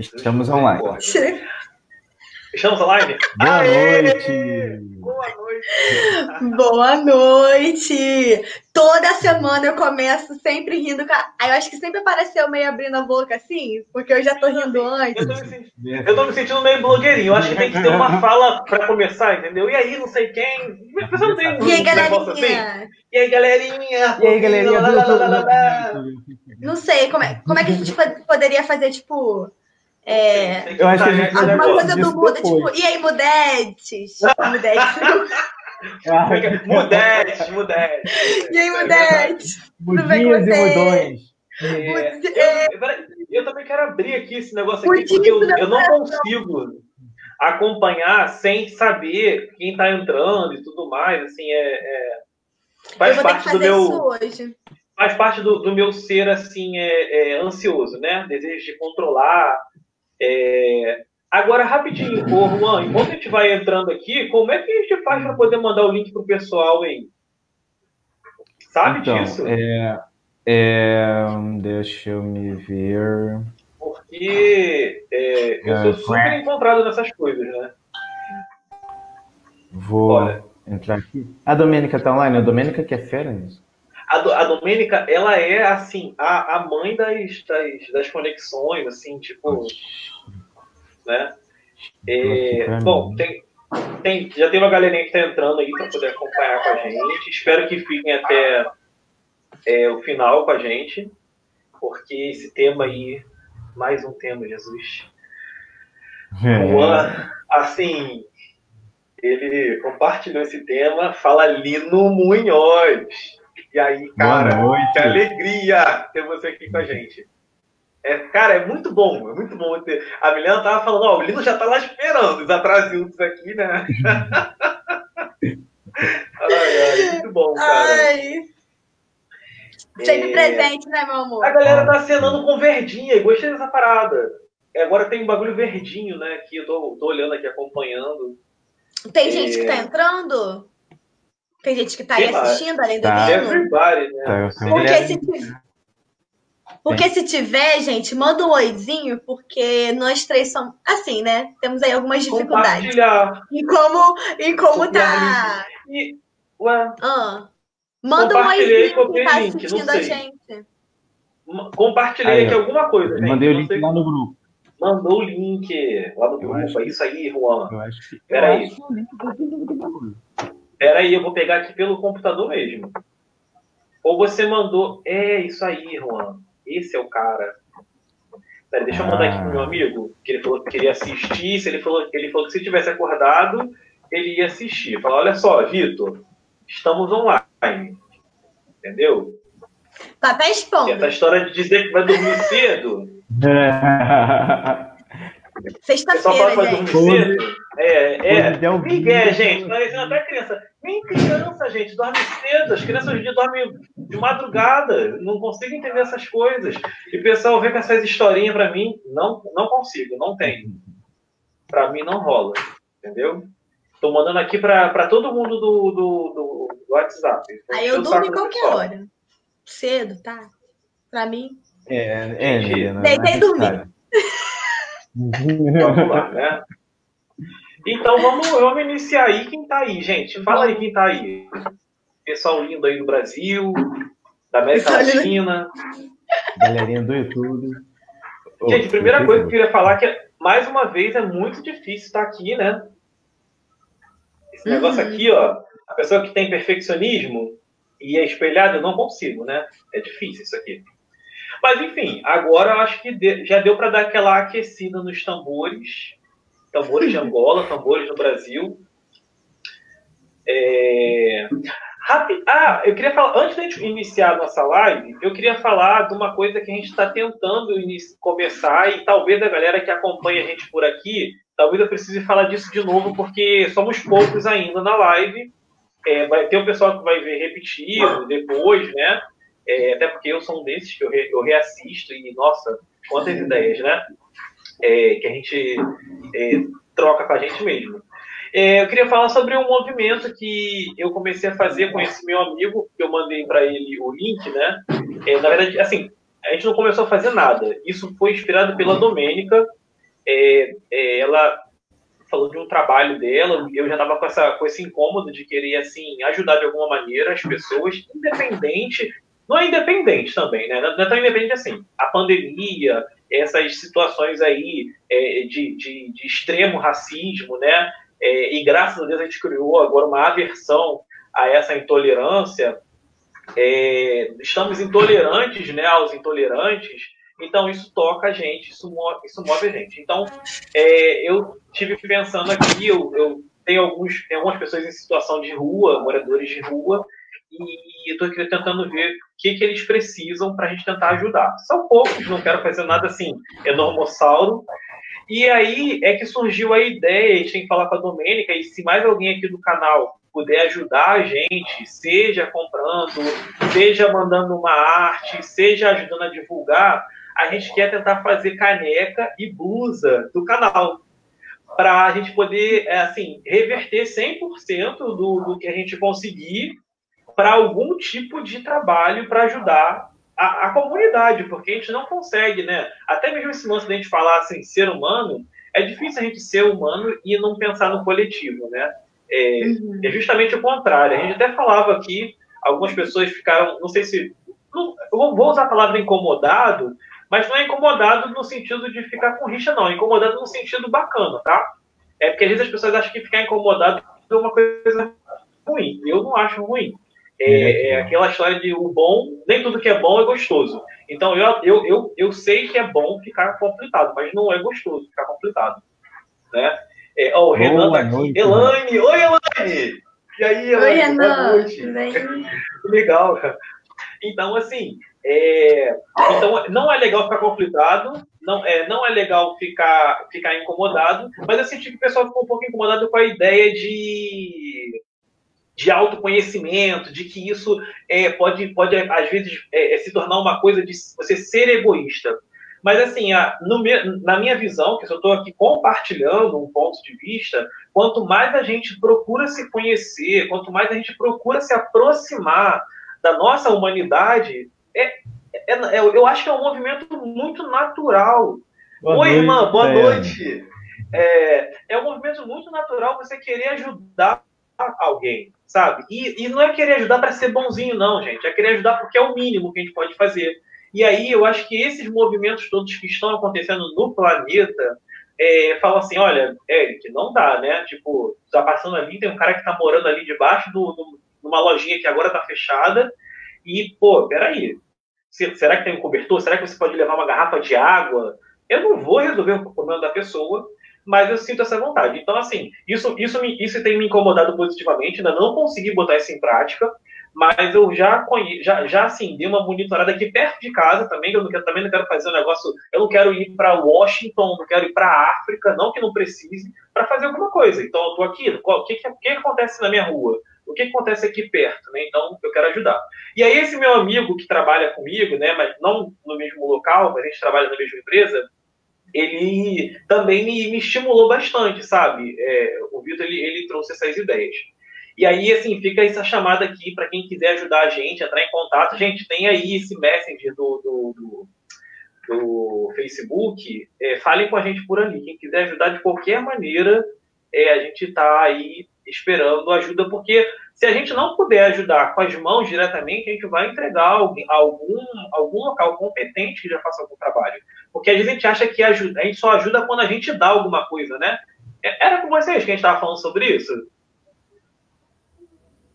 Estamos online. Estamos online? Boa Aê! noite! Boa noite! Boa noite! Toda semana eu começo sempre rindo. Aí eu acho que sempre apareceu meio abrindo a boca assim, porque eu já tô rindo antes. Eu tô me sentindo, eu tô me sentindo meio blogueirinho. Eu acho que tem que ter uma fala pra começar, entendeu? E aí, não sei quem. Mas não tem e aí, galerinha? Assim. E aí, galerinha? E aí, galerinha? Lá, lá, lá, não sei, como é, como é que a gente poderia fazer, tipo é, eu acho que a gente alguma coisa do mundo, tipo, e aí, Mudetes? Mudetes. Ah, mudetes, mudetes. E aí, Mudetes? Mudinhos e mudões. É, eu, eu, também quero abrir aqui esse negócio aqui, porque eu, eu não consigo acompanhar sem saber quem está entrando e tudo mais. Assim, é, é faz parte do meu. Faz parte do, do meu ser assim, é, é, ansioso, né? Desejo de controlar é... Agora, rapidinho, ô Juan, enquanto a gente vai entrando aqui, como é que a gente faz para poder mandar o link para o pessoal aí? Sabe então, disso? É, é, deixa eu me ver. Porque é, eu sou super encontrado nessas coisas, né? Vou Olha. entrar aqui. A Domênica tá online? A Domênica que é fera nisso. A, a Domênica, ela é, assim, a, a mãe das, das, das conexões, assim, tipo né? É, bom, tem, tem, já tem uma galerinha que está entrando aí para poder acompanhar com a gente. Espero que fiquem até é, o final com a gente, porque esse tema aí, mais um tema, Jesus. É. assim, ele compartilhou esse tema, fala Lino Munhoz. E aí, cara, que alegria ter você aqui com a gente. É, cara, é muito bom, é muito bom ter. A Milena tava falando, ó, o Lino já tá lá esperando, os atrasinhos aqui, né? ai, ai, muito bom, cara. Ai. Sempre é... presente, né, meu amor? A galera tá acenando com verdinha, e gostei dessa parada. Agora tem um bagulho verdinho, né, que eu tô, tô olhando aqui, acompanhando. Tem é... gente que tá entrando? Tem gente que tá aí assistindo, além do tá. Lino? Everybody, né? Tá, Porque se, porque Sim. se tiver, gente, manda um oizinho, porque nós três somos assim, né? Temos aí algumas dificuldades. E como, e como tá. E, ué. Ah, manda um oizinho que tá assistindo a gente. Compartilhei aí, aqui alguma coisa. Gente. Mandei o link lá no grupo. Mandou o link lá no grupo. É isso aí, Juan. Eu acho que. Peraí. Peraí, eu vou pegar aqui pelo computador mesmo. Ou você mandou. É isso aí, Juan. Esse é o cara. Pera, deixa eu mandar aqui pro meu ah. amigo, que ele falou que queria assistir. Se ele, falou, ele falou que se tivesse acordado, ele ia assistir. Fala, olha só, Vitor, estamos online. Entendeu? Tá até expondo. Essa história de dizer que vai dormir cedo. Sexta-feira, gente. Dormir cedo. É, é. Miguel, gente, parecendo até criança. Nem criança, gente, dorme cedo. As crianças hoje em dia dormem de madrugada. Não consigo entender essas coisas. E o pessoal vem com essas historinhas para mim. Não, não consigo, não tem. Para mim não rola. Entendeu? Tô mandando aqui para todo mundo do, do, do, do WhatsApp. Aí eu durmo em qualquer hora. Cedo, tá? Para mim. É, é, é Deitei e dormi. Vamos lá, né? Então vamos, vamos iniciar aí quem tá aí, gente. Fala aí quem tá aí. Pessoal lindo aí do Brasil, da América Latina. Galerinha do YouTube. Gente, a primeira coisa que eu queria falar é que, mais uma vez, é muito difícil estar aqui, né? Esse uhum. negócio aqui, ó, a pessoa que tem perfeccionismo e é espelhada, eu não consigo, né? É difícil isso aqui. Mas, enfim, agora eu acho que já deu para dar aquela aquecida nos tambores tambores de Angola, tambores no Brasil. É... Ah, eu queria falar, antes de a gente iniciar a nossa live, eu queria falar de uma coisa que a gente está tentando começar e talvez a galera que acompanha a gente por aqui, talvez eu precise falar disso de novo, porque somos poucos ainda na live. É, vai ter o pessoal que vai ver repetido depois, né? É, até porque eu sou um desses que eu, re, eu reassisto e, nossa, quantas ideias, né? É, que a gente é, troca com a gente mesmo. É, eu queria falar sobre um movimento que eu comecei a fazer com esse meu amigo, que eu mandei para ele o link, né? É, na verdade, assim, a gente não começou a fazer nada. Isso foi inspirado pela Domênica. é, é, ela falou de um trabalho dela, eu já estava com, essa, com esse incômodo de querer, assim, ajudar de alguma maneira as pessoas, independente, não é independente também, né? Não é tão independente assim. A pandemia, essas situações aí é, de, de, de, extremo racismo, né? É, e graças a Deus a gente criou agora uma aversão a essa intolerância. É, estamos intolerantes né, aos intolerantes, então isso toca a gente, isso move, isso move a gente. Então é, eu tive pensando aqui, eu, eu tenho, alguns, tenho algumas pessoas em situação de rua, moradores de rua, e estou tentando ver o que, que eles precisam para a gente tentar ajudar. São poucos, não quero fazer nada assim enormossauro. E aí é que surgiu a ideia, a gente tem que falar com a Domênica, e se mais alguém aqui do canal puder ajudar a gente, seja comprando, seja mandando uma arte, seja ajudando a divulgar, a gente quer tentar fazer caneca e blusa do canal. Para a gente poder, é, assim, reverter 100% do, do que a gente conseguir para algum tipo de trabalho para ajudar a, a, comunidade, porque a gente não consegue, né? Até mesmo esse lance da gente falar assim, ser humano, é difícil a gente ser humano e não pensar no coletivo, né? É, uhum. é justamente o contrário. A gente até falava aqui, algumas pessoas ficaram, não sei se. Não, vou usar a palavra incomodado, mas não é incomodado no sentido de ficar com rixa, não. É incomodado no sentido bacana, tá? É porque às vezes as pessoas acham que ficar incomodado é uma coisa ruim. Eu não acho ruim. É, é, aquela história de o bom, nem tudo que é bom é gostoso. Então eu, eu, eu, eu sei que é bom ficar conflitado, mas não é gostoso ficar conflitado. Né? É, ó, o Renan tá aqui. Noite, Elaine! Oi, Elaine! E aí, Elaine? Oi, Renan! Legal, cara. Então, assim, é, então não é legal ficar conflitado, não é, não é legal ficar, ficar incomodado, mas eu senti que o pessoal ficou um pouco incomodado com a ideia de, de autoconhecimento, de que isso é, pode, pode, às vezes, é, se tornar uma coisa de você ser egoísta. Mas, assim, a, na minha visão, que eu estou aqui compartilhando um ponto de vista, quanto mais a gente procura se conhecer, quanto mais a gente procura se aproximar da nossa humanidade, é, é, é eu acho que é um movimento muito natural. Boa Oi, noite, irmã, boa é. noite. É, é um movimento muito natural você querer ajudar alguém, sabe? E, e não é querer ajudar para ser bonzinho, não, gente. É querer ajudar porque é o mínimo que a gente pode fazer. E aí eu acho que esses movimentos todos que estão acontecendo no planeta é, falam assim, olha, Eric, não dá, né? Tipo, tá passando ali, tem um cara que tá morando ali debaixo do, do numa lojinha que agora tá fechada, e, pô, peraí, será que tem um cobertor? Será que você pode levar uma garrafa de água? Eu não vou resolver o problema da pessoa, mas eu sinto essa vontade. Então, assim, isso, isso, me, isso tem me incomodado positivamente, ainda não consegui botar isso em prática, mas eu já conheço, já, já assim, dei uma monitorada aqui perto de casa também, eu não quero, também não quero fazer um negócio, eu não quero ir para Washington, não quero ir para África, não que não precise, para fazer alguma coisa. Então eu tô aqui, o que, que, que acontece na minha rua? O que, que acontece aqui perto, né? Então eu quero ajudar. E aí esse meu amigo que trabalha comigo, né, mas não no mesmo local, mas a gente trabalha na mesma empresa, ele também me, me estimulou bastante, sabe? É, o Vitor ele, ele trouxe essas ideias. E aí, assim, fica essa chamada aqui para quem quiser ajudar a gente, entrar em contato. Gente, tem aí esse Messenger do, do, do, do Facebook. É, falem com a gente por ali. Quem quiser ajudar de qualquer maneira, é, a gente está aí esperando ajuda, porque se a gente não puder ajudar com as mãos diretamente, a gente vai entregar alguém, algum, algum local competente que já faça algum trabalho. Porque às vezes a gente acha que ajuda, a gente só ajuda quando a gente dá alguma coisa, né? É, era com vocês que a gente estava falando sobre isso?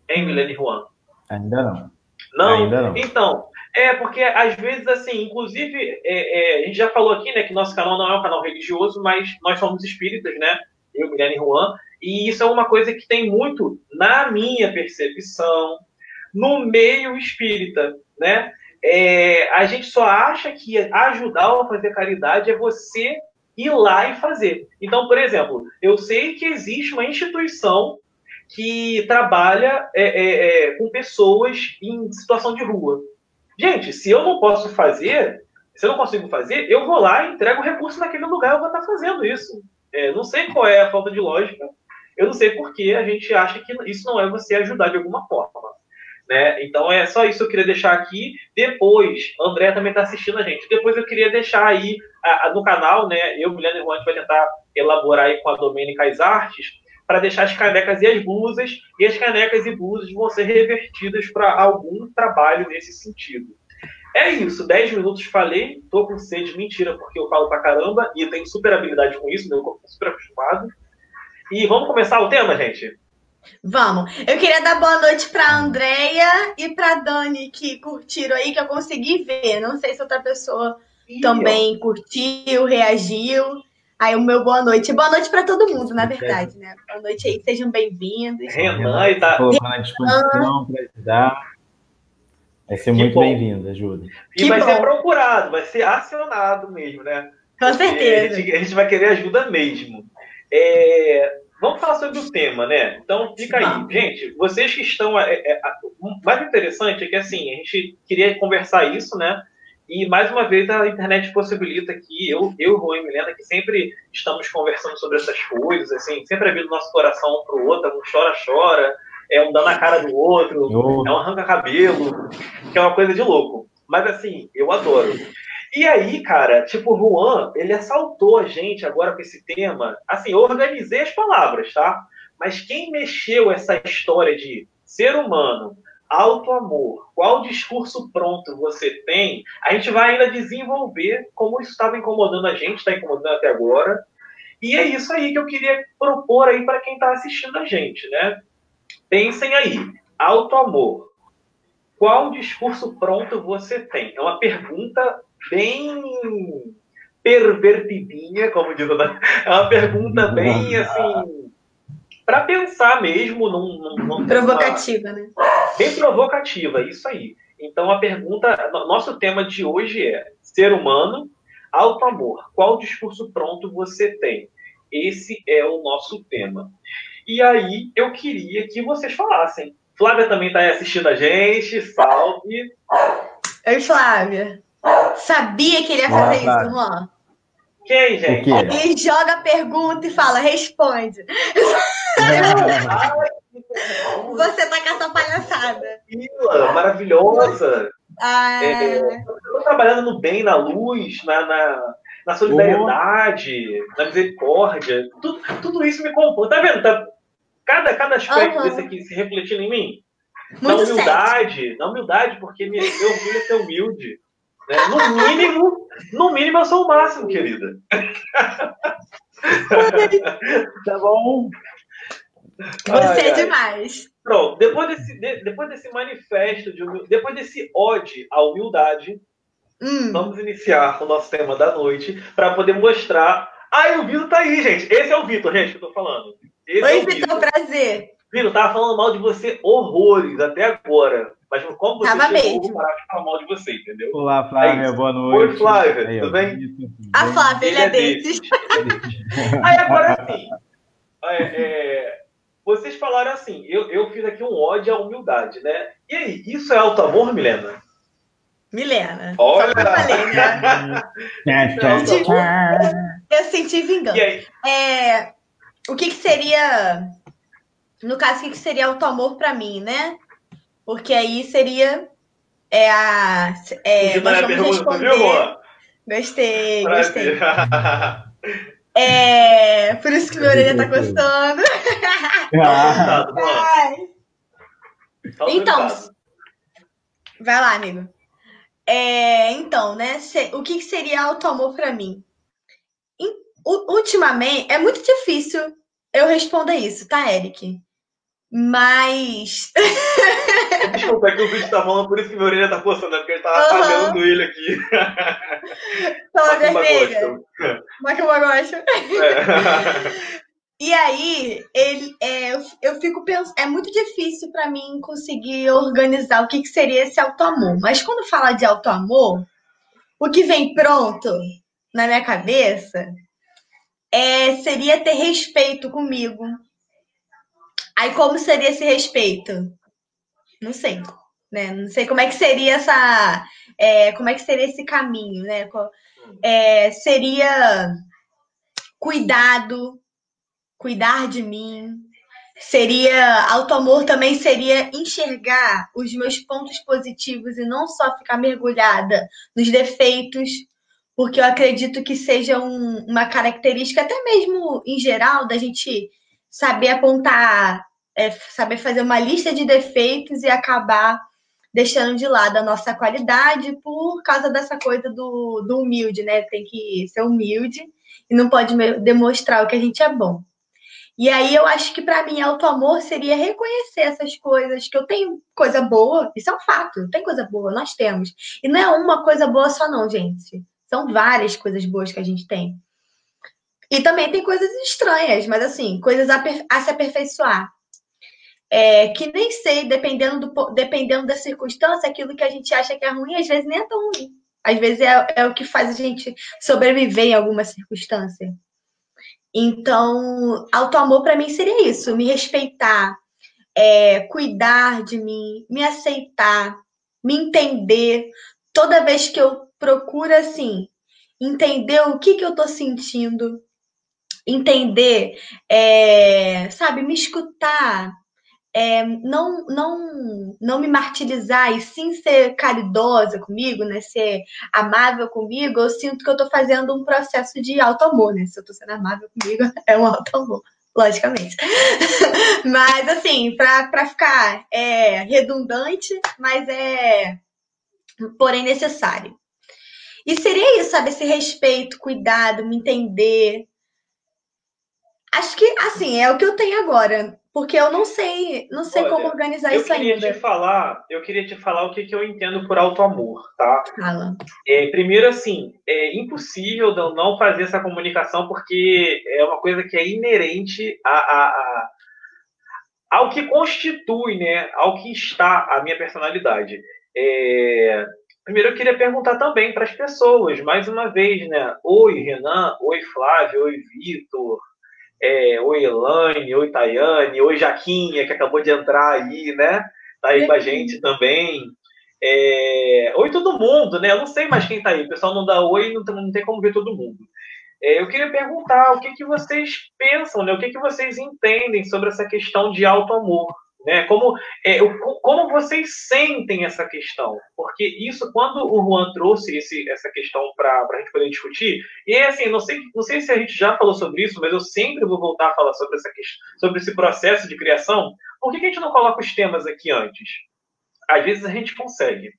Hein, Milene Juan? Ainda não. Não? Ainda não. Então, é porque às vezes, assim, inclusive, é, é, a gente já falou aqui, né, que nosso canal não é um canal religioso, mas nós somos espíritas, né? Eu, Milene Juan, e isso é uma coisa que tem muito, na minha percepção, no meio espírita, né? É, a gente só acha que ajudar a fazer caridade é você ir lá e fazer. Então, por exemplo, eu sei que existe uma instituição que trabalha é, é, é, com pessoas em situação de rua. Gente, se eu não posso fazer, se eu não consigo fazer, eu vou lá entrego o recurso naquele lugar, eu vou estar fazendo isso. É, não sei qual é a falta de lógica. Eu não sei por que a gente acha que isso não é você ajudar de alguma forma. Né? Então é só isso que eu queria deixar aqui. Depois, André também está assistindo a gente. Depois eu queria deixar aí a, a, no canal, né? Eu, Milena e Juan, vai tentar elaborar aí com a Domênica as artes para deixar as canecas e as blusas, e as canecas e blusas vão ser revertidas para algum trabalho nesse sentido. É isso, 10 minutos falei, tô com sede, mentira, porque eu falo pra caramba e tenho super habilidade com isso, meu corpo é super acostumado. E vamos começar o tema, gente? Vamos. Eu queria dar boa noite para a Andrea e para Dani, que curtiram aí, que eu consegui ver. Não sei se outra pessoa Ih, também ó. curtiu, reagiu. Aí o meu boa noite. Boa noite para todo mundo, na verdade, né? Boa noite aí, sejam bem-vindos. Renan está disposição para ajudar. Vai ser que muito bem-vinda, ajuda. E que vai bom. ser procurado, vai ser acionado mesmo, né? Com certeza. A gente, a gente vai querer ajuda mesmo. É, vamos falar sobre o tema, né? Então, fica aí. Gente, vocês que estão. É, é, o mais interessante é que, assim, a gente queria conversar isso, né? E, mais uma vez, a internet possibilita que eu, eu Rui e Milena, que sempre estamos conversando sobre essas coisas, assim, sempre abrindo nosso coração um para o outro, um chora-chora, é um dando a cara do outro, oh. é um arranca-cabelo, que é uma coisa de louco. Mas, assim, eu adoro. E aí, cara, tipo, o Juan, ele assaltou a gente agora com esse tema. Assim, eu organizei as palavras, tá? Mas quem mexeu essa história de ser humano, auto-amor, qual discurso pronto você tem, a gente vai ainda desenvolver como isso estava incomodando a gente, está incomodando até agora. E é isso aí que eu queria propor aí para quem está assistindo a gente, né? Pensem aí, auto-amor. Qual discurso pronto você tem? É uma pergunta bem pervertidinha, como diz a É uma pergunta bem assim para pensar mesmo num, num, num provocativa, uma... né? Bem provocativa, isso aí. Então a pergunta, nosso tema de hoje é ser humano, alto amor. Qual discurso pronto você tem? Esse é o nosso tema. E aí eu queria que vocês falassem. Flávia também está assistindo a gente, salve. Oi, Flávia. Sabia que ele ia fazer ah, isso, Juan. Quem, gente? Ele joga a pergunta e fala, responde. Você tá com essa palhaçada. Maravilhosa. Ah. É, eu tô trabalhando no bem, na luz, na, na, na solidariedade, oh. na misericórdia. Tudo, tudo isso me compõe. Tá vendo? Tá, cada, cada aspecto uhum. desse aqui se refletindo em mim. Muito na humildade, certo. na humildade, porque minha, meu orgulho é ser humilde. Né? No mínimo, no mínimo eu sou o máximo, querida. tá bom. Você ai, é demais. Pronto, depois desse, de, depois desse manifesto, de depois desse ode à humildade, hum. vamos iniciar o nosso tema da noite para poder mostrar. Ai, o Vitor tá aí, gente. Esse é o Vitor, gente, que eu tô falando. Esse Oi, é Vitor, prazer. Vitor, tava falando mal de você horrores até agora. Mas como você Tava chegou, mesmo. parar de falar mal de você, entendeu? Olá, Flávia, é boa noite. Oi, Flávia, aí, tudo bem? A Flávia, ele, ele é, é desses. aí agora sim. É, é, vocês falaram assim, eu, eu fiz aqui um ódio à humildade, né? E aí, isso é alto amor, Milena? Milena. Olha! né? eu senti vingança. É, o que, que seria. No caso, o que, que seria alto amor para mim, né? Porque aí seria é a. É, nós vamos responder. Viu, gostei, gostei. É, por isso que minha orelha tá coçando. Ah. então, vai lá, amigo. É, então, né? o que, seria auto-amor para mim? ultimamente, é muito difícil eu responder isso, tá, Eric? Mas. Desculpa, é que o vídeo tá falando, por isso que minha orelha tá coçando, é porque ele tá uhum. apagando ele aqui. Toma vermelha. Macumba gosta. É. E aí, ele, é, eu, eu fico pensando, é muito difícil para mim conseguir organizar o que, que seria esse auto-amor. Mas quando fala de auto-amor, o que vem pronto na minha cabeça é, seria ter respeito comigo, Aí como seria esse respeito? Não sei, né? Não sei como é que seria essa, é, como é que seria esse caminho, né? É, seria cuidado, cuidar de mim, seria auto-amor também seria enxergar os meus pontos positivos e não só ficar mergulhada nos defeitos, porque eu acredito que seja um, uma característica até mesmo em geral da gente saber apontar, é, saber fazer uma lista de defeitos e acabar deixando de lado a nossa qualidade por causa dessa coisa do, do humilde, né? Tem que ser humilde e não pode demonstrar o que a gente é bom. E aí eu acho que para mim auto-amor seria reconhecer essas coisas, que eu tenho coisa boa, isso é um fato, tem coisa boa, nós temos. E não é uma coisa boa só não, gente. São várias coisas boas que a gente tem. E também tem coisas estranhas, mas assim, coisas a, a se aperfeiçoar. É, que nem sei, dependendo, do, dependendo da circunstância, aquilo que a gente acha que é ruim, às vezes nem é tão ruim. Às vezes é, é o que faz a gente sobreviver em alguma circunstância. Então, auto-amor para mim seria isso: me respeitar, é, cuidar de mim, me aceitar, me entender. Toda vez que eu procuro, assim, entender o que, que eu estou sentindo, entender, é, sabe, me escutar, é, não, não, não me martirizar e sim ser caridosa comigo, né? Ser amável comigo, eu sinto que eu estou fazendo um processo de auto-amor, né? Se eu estou sendo amável comigo, é um auto-amor, logicamente. mas, assim, para ficar é, redundante, mas é, porém, necessário. E seria isso, sabe? Esse respeito, cuidado, me entender. Acho que, assim, é o que eu tenho agora porque eu não sei, não sei Olha, como organizar isso ainda. Eu queria te falar, eu queria te falar o que, que eu entendo por auto-amor, tá? Fala. É, primeiro, assim, é impossível não fazer essa comunicação porque é uma coisa que é inerente a, a, a ao que constitui, né, ao que está a minha personalidade. É, primeiro, eu queria perguntar também para as pessoas, mais uma vez, né? Oi, Renan. Oi, Flávio. Oi, Vitor é, oi Elaine, oi Tayane, oi Jaquinha, que acabou de entrar aí, né? Tá aí com a gente também. É, oi todo mundo, né? Eu não sei mais quem tá aí. O pessoal não dá oi, não, não tem como ver todo mundo. É, eu queria perguntar o que, que vocês pensam, né? O que, que vocês entendem sobre essa questão de alto amor? Né? Como, é, como vocês sentem essa questão? Porque isso, quando o Juan trouxe esse, essa questão para a gente poder discutir, e assim, não sei, não sei se a gente já falou sobre isso, mas eu sempre vou voltar a falar sobre, essa sobre esse processo de criação. Por que, que a gente não coloca os temas aqui antes? Às vezes a gente consegue.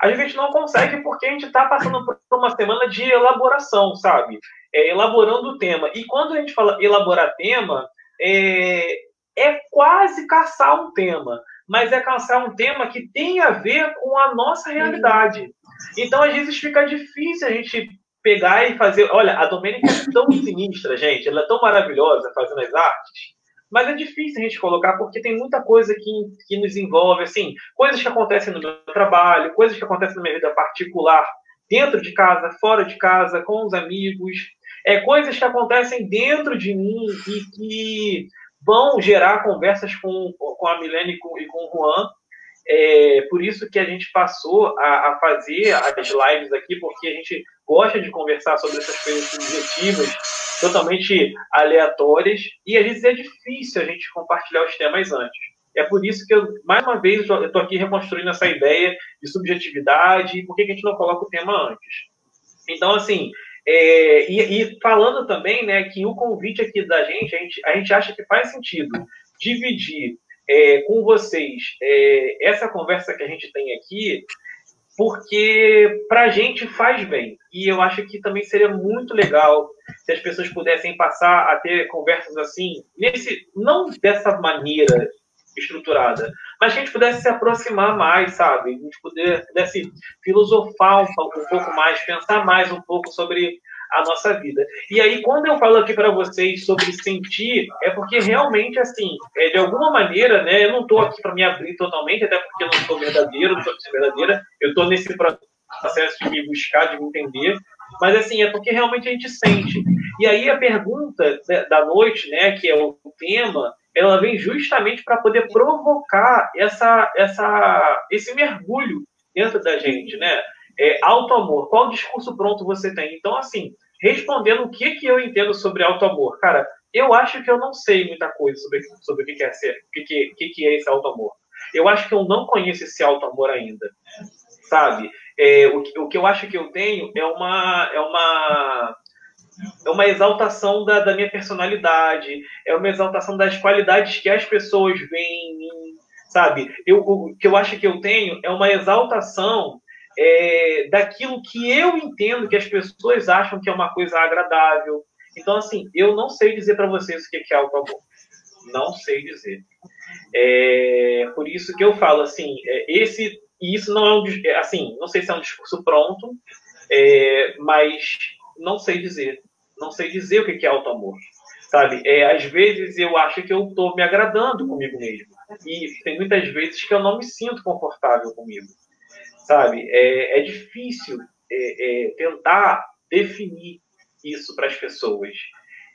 Às vezes a gente não consegue porque a gente está passando por uma semana de elaboração, sabe? É, elaborando o tema. E quando a gente fala elaborar tema, é, é quase caçar um tema, mas é caçar um tema que tem a ver com a nossa realidade. Então, às vezes, fica difícil a gente pegar e fazer. Olha, a Domênica é tão sinistra, gente, ela é tão maravilhosa fazendo as artes, mas é difícil a gente colocar porque tem muita coisa que, que nos envolve, assim, coisas que acontecem no meu trabalho, coisas que acontecem na minha vida particular, dentro de casa, fora de casa, com os amigos, é, coisas que acontecem dentro de mim e que vão gerar conversas com, com a Milene e com, e com o Juan. É, por isso que a gente passou a, a, fazer as lives aqui, porque a gente gosta de conversar sobre essas coisas subjetivas, totalmente aleatórias, e às vezes é difícil a gente compartilhar os temas antes. É por isso que, eu, mais uma vez, eu estou aqui reconstruindo essa ideia de subjetividade e por que a gente não coloca o tema antes. Então, assim, é, e, e, falando também né, que o convite aqui da gente, a gente, a gente acha que faz sentido dividir é, com vocês é, essa conversa que a gente tem aqui, porque para a gente faz bem. E eu acho que também seria muito legal se as pessoas pudessem passar a ter conversas assim, nesse, não dessa maneira estruturada, mas que a gente pudesse se aproximar mais, sabe? A gente pudesse filosofar um, um pouco mais, pensar mais um pouco sobre a nossa vida. E aí, quando eu falo aqui para vocês sobre sentir, é porque realmente, assim, é, de alguma maneira, né, eu não estou aqui para me abrir totalmente, até porque eu não sou verdadeiro, não sou verdadeira, eu estou nesse processo de me buscar, de me entender, mas assim, é porque realmente a gente sente. E aí a pergunta da noite, né, que é o tema, ela vem justamente para poder provocar essa, essa, esse mergulho dentro da gente, né? É, auto-amor. Qual discurso pronto você tem? Então, assim, respondendo o que, que eu entendo sobre auto-amor. Cara, eu acho que eu não sei muita coisa sobre, sobre o que, é ser, o que, que, que é esse auto-amor. Eu acho que eu não conheço esse auto-amor ainda, sabe? É, o, o que eu acho que eu tenho é uma, é uma, é uma exaltação da, da minha personalidade, é uma exaltação das qualidades que as pessoas veem em mim, sabe? Eu, o que eu acho que eu tenho é uma exaltação é, daquilo que eu entendo que as pessoas acham que é uma coisa agradável. Então, assim, eu não sei dizer para vocês o que é auto-amor. Não sei dizer. É, por isso que eu falo, assim, é, esse e isso não é um, é, assim, não sei se é um discurso pronto, é, mas não sei dizer. Não sei dizer o que é auto-amor. Sabe? É, às vezes eu acho que eu estou me agradando comigo mesmo. E tem muitas vezes que eu não me sinto confortável comigo sabe? É, é difícil é, é, tentar definir isso para as pessoas.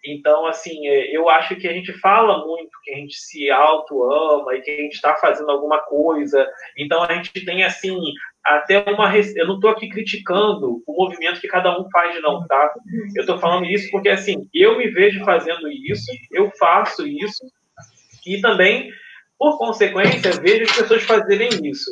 Então, assim, é, eu acho que a gente fala muito que a gente se auto-ama e que a gente está fazendo alguma coisa. Então, a gente tem, assim, até uma. Eu não estou aqui criticando o movimento que cada um faz, não, tá? Eu estou falando isso porque, assim, eu me vejo fazendo isso, eu faço isso, e também, por consequência, vejo as pessoas fazerem isso.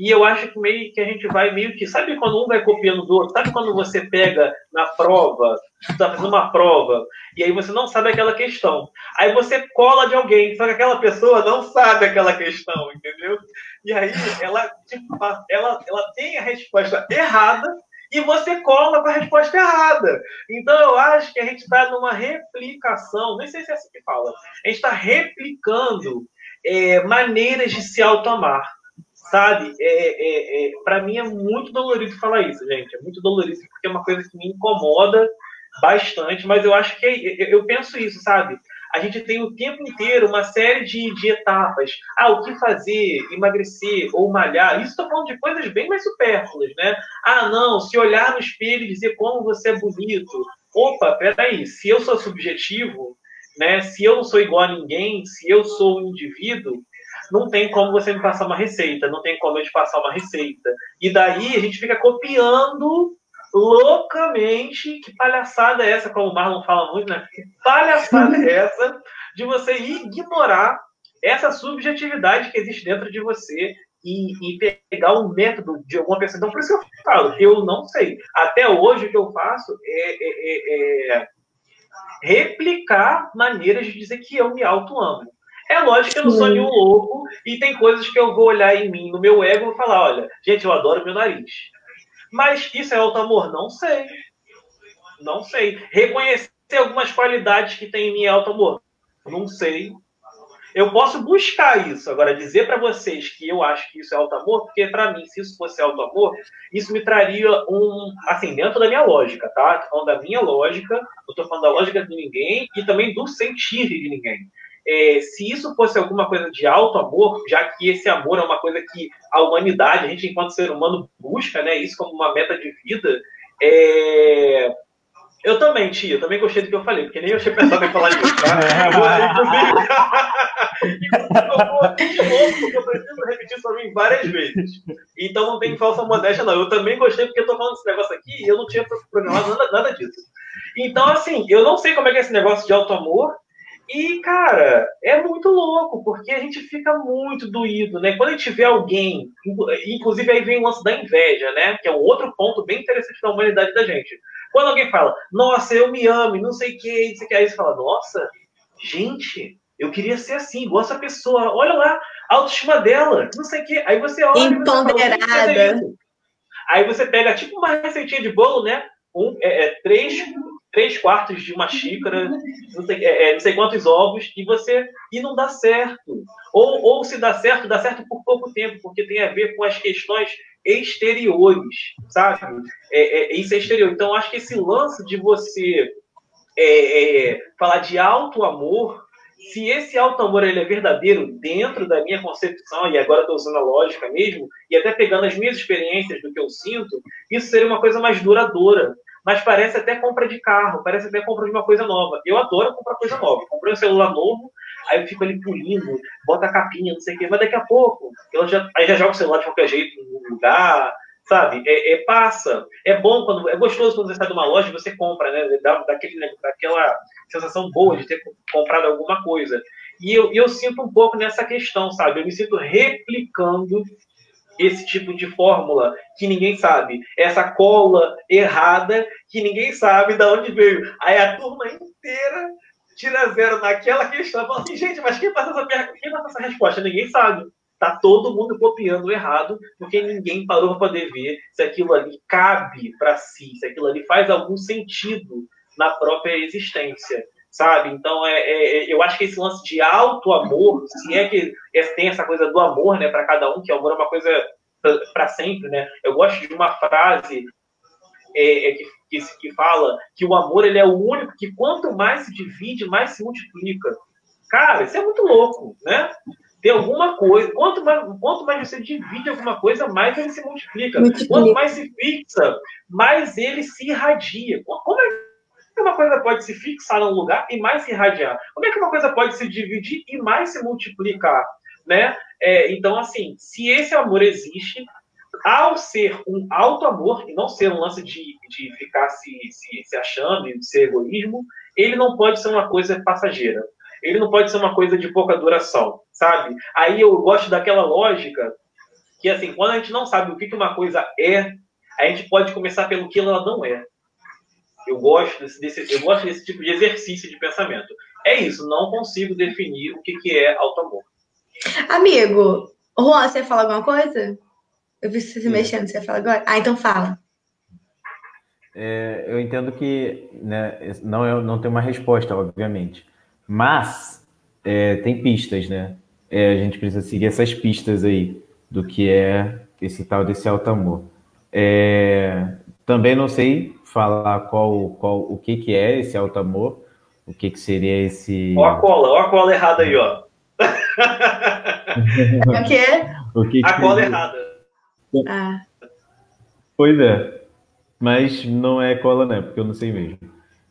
E eu acho que meio que a gente vai meio que. Sabe quando um vai copiando do outro? Sabe quando você pega na prova, está fazendo uma prova, e aí você não sabe aquela questão. Aí você cola de alguém, só que aquela pessoa não sabe aquela questão, entendeu? E aí ela, tipo, ela, ela tem a resposta errada e você cola com a resposta errada. Então eu acho que a gente está numa replicação, nem sei se é assim que fala, a gente está replicando é, maneiras de se automar sabe? É, é, é para mim é muito dolorido falar isso, gente. É muito dolorido porque é uma coisa que me incomoda bastante, mas eu acho que é, eu penso isso, sabe? A gente tem o tempo inteiro uma série de, de etapas. Ah, o que fazer, emagrecer ou malhar. Isso estou falando de coisas bem mais supérfluas, né? Ah, não, se olhar no espelho e dizer como você é bonito. Opa, peraí, se eu sou subjetivo, né? Se eu não sou igual a ninguém, se eu sou um indivíduo, não tem como você me passar uma receita, não tem como eu te passar uma receita. E daí a gente fica copiando loucamente. Que palhaçada é essa, como o Marlon fala muito, né? Que palhaçada é essa de você ignorar essa subjetividade que existe dentro de você e, e, pegar um método de alguma pessoa. Então, por isso que eu falo, eu não sei. Até hoje, o que eu faço é, é, é, é replicar maneiras de dizer que eu me auto-amo. É lógico que eu não sou nenhum louco e tem coisas que eu vou olhar em mim, no meu ego, e falar: olha, gente, eu adoro meu nariz. Mas isso é auto-amor? Não sei. Não sei. Reconhecer algumas qualidades que tem em mim é auto-amor? Não sei. Eu posso buscar isso. Agora, dizer para vocês que eu acho que isso é auto-amor, porque para mim, se isso fosse auto-amor, isso me traria um. Assim, dentro da minha lógica, tá? Tô falando da minha lógica, eu tô falando da lógica de ninguém e também do sentir de ninguém é, se isso fosse alguma coisa de alto amor, já que esse amor é uma coisa que a humanidade, a gente enquanto ser humano busca, né, isso como uma meta de vida, é... eu também, tia, eu também gostei do que eu falei, porque nem eu tinha pensado em falar disso, tá? Inclusive, eu vou de novo, porque eu preciso repetir isso pra mim várias vezes. Então não tem falsa modéstia, não. Eu também gostei porque eu tô falando desse negócio aqui e eu não tinha programado nada, nada disso. Então, assim, eu não sei como é que é esse negócio de alto amor, e, cara, é muito louco, porque a gente fica muito doído, né? Quando a gente vê alguém, inclusive aí vem o lance da inveja, né? Que é um outro ponto bem interessante da humanidade da gente. Quando alguém fala, nossa, eu me amo, não sei o que, não sei o que, aí você fala, nossa, gente, eu queria ser assim, igual essa pessoa, olha lá, a autoestima dela, não sei o que. Aí você olha. Empoderada. Aí você pega tipo uma receitinha de bolo, né? Um, é, é, três três quartos de uma xícara, não sei, é, é, não sei quantos ovos, e você e não dá certo. Ou, ou se dá certo, dá certo por pouco tempo, porque tem a ver com as questões exteriores, sabe? É, é, isso é exterior. Então, acho que esse lance de você é, é, falar de alto amor, se esse alto amor ele é verdadeiro dentro da minha concepção, e agora estou usando a lógica mesmo, e até pegando as minhas experiências do que eu sinto, isso seria uma coisa mais duradoura mas parece até compra de carro, parece até compra de uma coisa nova. Eu adoro comprar coisa nova. Comprei um celular novo, aí eu fico ali pulindo, bota a capinha, não sei o quê, mas daqui a pouco, eu já, aí já jogo o celular de qualquer jeito no lugar, sabe? É, é, passa. É bom quando é gostoso quando você sai de uma loja e você compra, né? Dá, daquele, né, daquela sensação boa de ter comprado alguma coisa. E eu, eu sinto um pouco nessa questão, sabe? Eu me sinto replicando esse tipo de fórmula que ninguém sabe. Essa cola errada que ninguém sabe de onde veio. Aí a turma inteira tira zero naquela questão. Fala assim, gente, mas quem passa essa, quem passa essa resposta? Ninguém sabe. Tá todo mundo copiando errado, porque ninguém parou para poder ver se aquilo ali cabe para si, se aquilo ali faz algum sentido na própria existência, sabe? Então, é, é, é eu acho que esse lance de alto amor, se é que é, tem essa coisa do amor, né, para cada um, que o amor é uma coisa para sempre, né? Eu gosto de uma frase é, é, que, que, que, fala que o amor ele é o único que quanto mais se divide, mais se multiplica. Cara, isso é muito louco, né? Tem alguma coisa, quanto mais, quanto mais você divide alguma coisa, mais ele se multiplica. multiplica. Quanto mais se fixa, mais ele se irradia. Como é uma coisa pode se fixar num lugar e mais se irradiar? Como é que uma coisa pode se dividir e mais se multiplicar? Né? É, então, assim, se esse amor existe, ao ser um alto amor, e não ser um lance de, de ficar se, se, se achando e de ser egoísmo, ele não pode ser uma coisa passageira. Ele não pode ser uma coisa de pouca duração, sabe? Aí eu gosto daquela lógica que, assim, quando a gente não sabe o que uma coisa é, a gente pode começar pelo que ela não é. Eu gosto desse, desse eu gosto desse tipo de exercício de pensamento. É isso, não consigo definir o que, que é alto amor. Amigo, Juan, você fala alguma coisa? Eu vi você se mexendo, você fala agora? Ah, então fala. É, eu entendo que né, não, é, não tem uma resposta, obviamente. Mas é, tem pistas, né? É, a gente precisa seguir essas pistas aí do que é esse tal desse alto amor. É, também não sei falar qual, qual o que, que é esse alto amor, o que, que seria esse. Ó a cola, ó a cola errada aí, ó. o quê? O que a cola errada. Ah. Pois é. Mas não é cola, né? Porque eu não sei mesmo.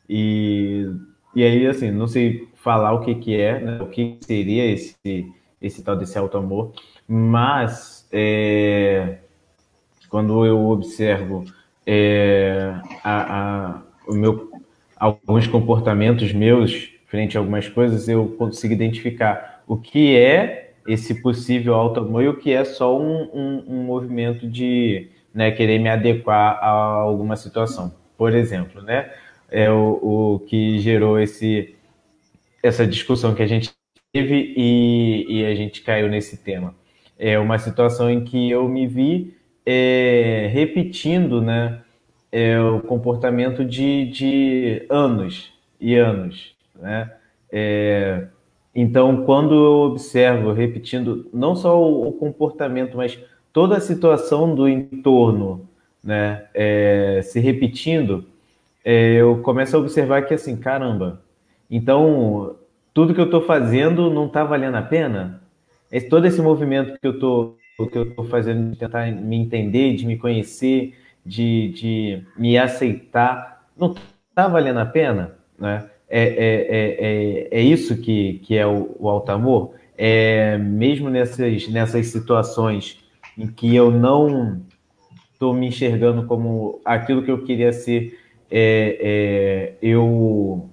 E, e aí, assim, não sei falar o que, que é, né? o que seria esse, esse tal desse alto amor, mas é, quando eu observo é, a, a, o meu, alguns comportamentos meus frente a algumas coisas, eu consigo identificar o que é esse possível alto amor e o que é só um, um, um movimento de né, querer me adequar a alguma situação. Por exemplo, né, é o, o que gerou esse, essa discussão que a gente teve e, e a gente caiu nesse tema. É uma situação em que eu me vi é, repetindo né, é, o comportamento de, de anos e anos. Né? É, então, quando eu observo, repetindo, não só o, comportamento, mas toda a situação do entorno né, é, se repetindo, é, eu começo a observar que, assim, caramba, então tudo que eu estou fazendo não está valendo a pena? Esse, todo esse movimento que eu estou que eu estou fazendo de tentar me entender, de me conhecer, de, de me aceitar, não está valendo a pena? Né? é, é, é, é isso que, que é o, o alto amor? É, mesmo nessas, nessas situações em que eu não estou me enxergando como aquilo que eu queria ser, é, é, eu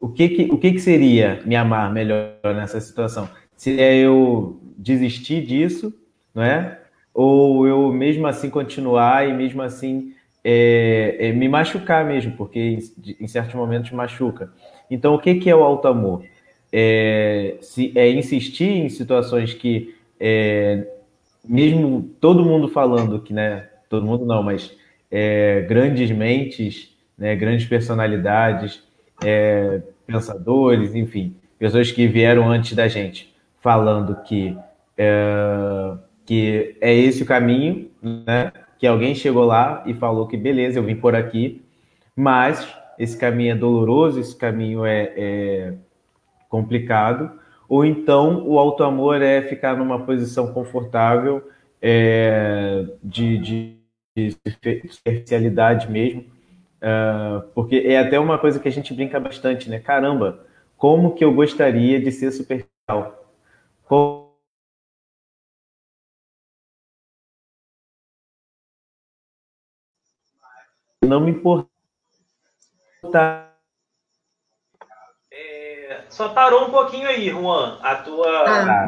o que, que, o que, que seria me amar melhor nessa situação? Seria eu desistir disso, não é? Ou eu mesmo assim continuar e mesmo assim é, é me machucar mesmo, porque em, em, certos momentos machuca. Então, o que, que é o alto amor? É, se, é insistir em situações que, é, mesmo todo mundo falando que, né, todo mundo não, mas é, grandes mentes, né, grandes personalidades, é, pensadores, enfim, pessoas que vieram antes da gente, falando que é, que é esse o caminho, né? que alguém chegou lá e falou que beleza, eu vim por aqui, mas esse caminho é doloroso, esse caminho é, é complicado, ou então o auto amor é ficar numa posição confortável é, de, de, de superficialidade mesmo, uh, porque é até uma coisa que a gente brinca bastante, né? Caramba, como que eu gostaria de ser superficial? Como não me importar. É, só parou um pouquinho aí, Juan. A tua. Ah,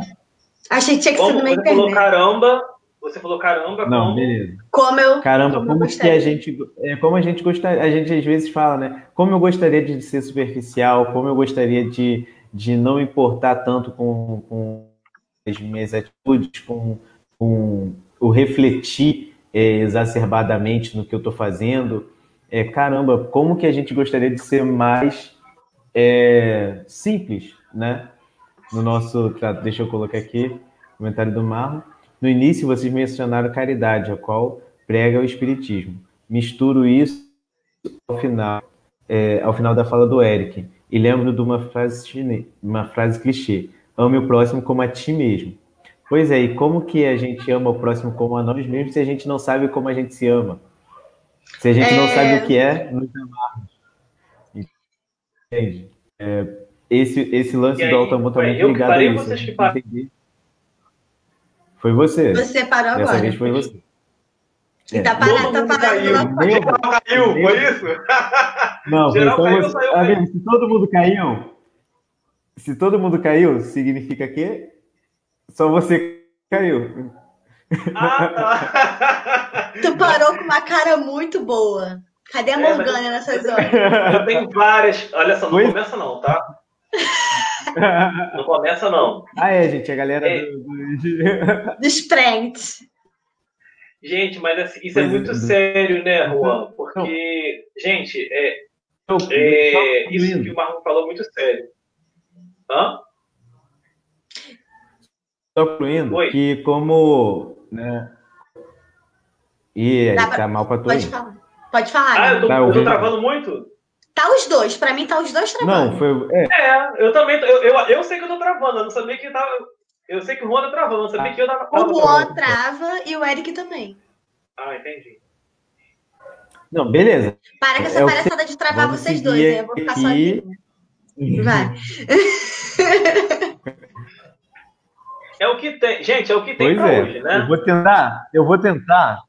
achei que tinha que ser na internet. Falou caramba. Você falou caramba. Não, como... beleza. Como eu. Caramba, como, como que a gente. É, como a gente gostaria. A gente às vezes fala, né? Como eu gostaria de ser superficial, como eu gostaria de, de não importar tanto com, com as minhas atitudes, com, com o refletir é, exacerbadamente no que eu estou fazendo. É, caramba, como que a gente gostaria de ser mais é, simples, né? No nosso. Tá, deixa eu colocar aqui, comentário do Marlon. No início, vocês mencionaram caridade, a qual prega o Espiritismo. Misturo isso ao final, é, ao final da fala do Eric. E lembro de uma frase, uma frase clichê: ame o próximo como a ti mesmo. Pois é, e como que a gente ama o próximo como a nós mesmos se a gente não sabe como a gente se ama? Se a gente é... não sabe o que é nos amarmos. Entende? É, esse, esse lance aí, do auto-amor também é ligado a isso. Que foi você. Você parou Dessa agora. vez foi você. E tá parado, tá parado. Caiu. Geral caiu, foi isso? Não, Geral foi caiu, você. Saiu, amigo, se todo mundo caiu, se todo mundo caiu, significa que só você caiu. Ah, tá. tu parou com uma cara muito boa. Cadê a é, Morgana mas... nessas horas? Eu tenho várias. Olha só, não pois... começa não, tá? Não começa, não. Ah, é, gente, a galera é. do, do... dos pranks. Gente, mas assim, isso é muito sério, né, Juan? Porque, gente, é, é isso que o Marlon falou é muito sério. Hã? Só concluindo Oi. que como, né? E tá mal pra tu. Pode falar. Pode falar. Ah, né? eu tô, tá, eu tô travando muito? Tá os dois, pra mim tá os dois travando. Não, foi. É, é eu também. Eu, eu, eu, sei que eu tô travando, eu não sabia que tava. Eu sei que o Juan tá travando, eu não sabia ah. que eu tava. O Juan trava e o Eric também. Ah, entendi. Não, beleza. Para com essa é palhaçada de travar Vamos vocês dois, eu vou ficar sozinho. Vai. É o que tem. Gente, é o que tem pois pra é. hoje, né? Eu vou tentar, eu vou tentar.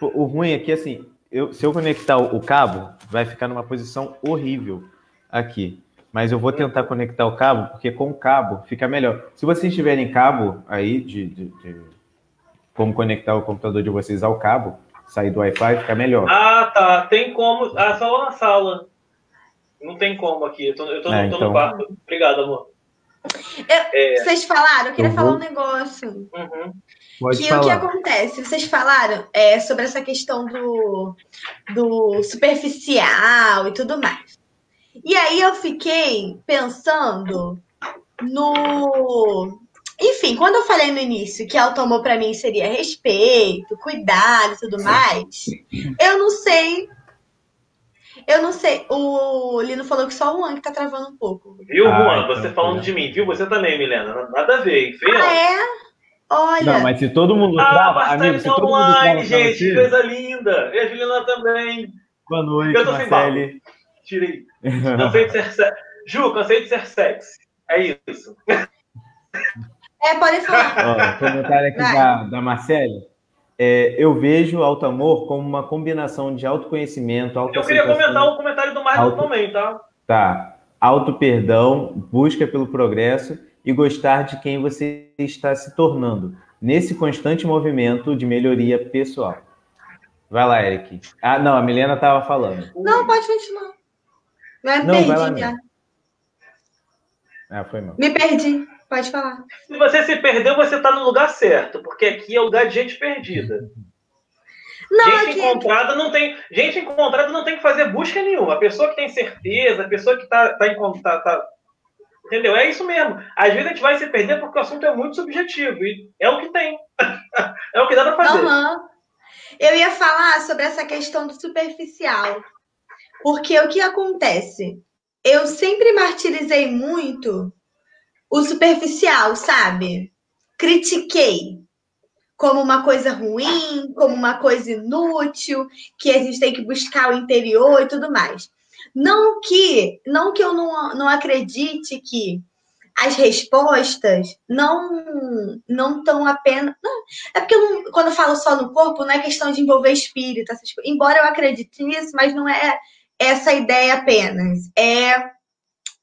O ruim aqui, assim, eu, se eu conectar o cabo, vai ficar numa posição horrível aqui. Mas eu vou tentar conectar o cabo, porque com o cabo fica melhor. Se vocês tiverem cabo aí de, de, de como conectar o computador de vocês ao cabo, sair do Wi-Fi, fica melhor. Ah, tá. Tem como. Ah, só na sala. Não tem como aqui. Eu tô, eu tô, é, tô então... no quarto. Obrigado, amor. Eu, é... Vocês falaram, eu queria eu falar um negócio. Uhum. Pode que falar. o que acontece? Vocês falaram é, sobre essa questão do, do superficial e tudo mais. E aí eu fiquei pensando no. Enfim, quando eu falei no início que automou para mim seria respeito, cuidado e tudo mais, eu não sei eu não sei. O Lino falou que só o Juan que tá travando um pouco. Viu, ah, Juan? Então você falando de mim, viu? Você também, Milena. Nada a ver, hein? Feio. Ah, é? Olha. Não, mas se todo mundo ah, trava, amigo, se todo online, mundo trava gente, coisa linda. E a Juliana também. Boa noite, Eu tô Marcele. sem Tirei. cansei de ser sexy. Ju, cansei de ser sexy. É isso. É, pode falar. Ó, comentário aqui da, da Marcele. É, eu vejo alto amor como uma combinação de autoconhecimento, Eu queria comentar o comentário do Marlon auto... também, tá? Tá. Auto perdão, busca pelo progresso e gostar de quem você está se tornando, nesse constante movimento de melhoria pessoal. Vai lá, Eric. Ah, não, a Milena estava falando. Não, pode continuar. Não, perdi, vai lá. Ah, foi mal. Me perdi. Pode falar. Se você se perdeu, você está no lugar certo, porque aqui é lugar de gente perdida. Não, gente aqui... encontrada não tem. Gente encontrada não tem que fazer busca nenhuma. A pessoa que tem certeza, a pessoa que está tá, tá, tá, Entendeu? É isso mesmo. Às vezes a gente vai se perder porque o assunto é muito subjetivo. E é o que tem. é o que dá para fazer. Uhum. Eu ia falar sobre essa questão do superficial. Porque o que acontece? Eu sempre martirizei muito o superficial, sabe? Critiquei como uma coisa ruim, como uma coisa inútil, que a gente tem que buscar o interior e tudo mais. Não que, não que eu não, não acredite que as respostas não não estão apenas. Não, é porque eu não, quando eu falo só no corpo, não é questão de envolver espírito, essas. Embora eu acredite nisso, mas não é essa ideia apenas. É,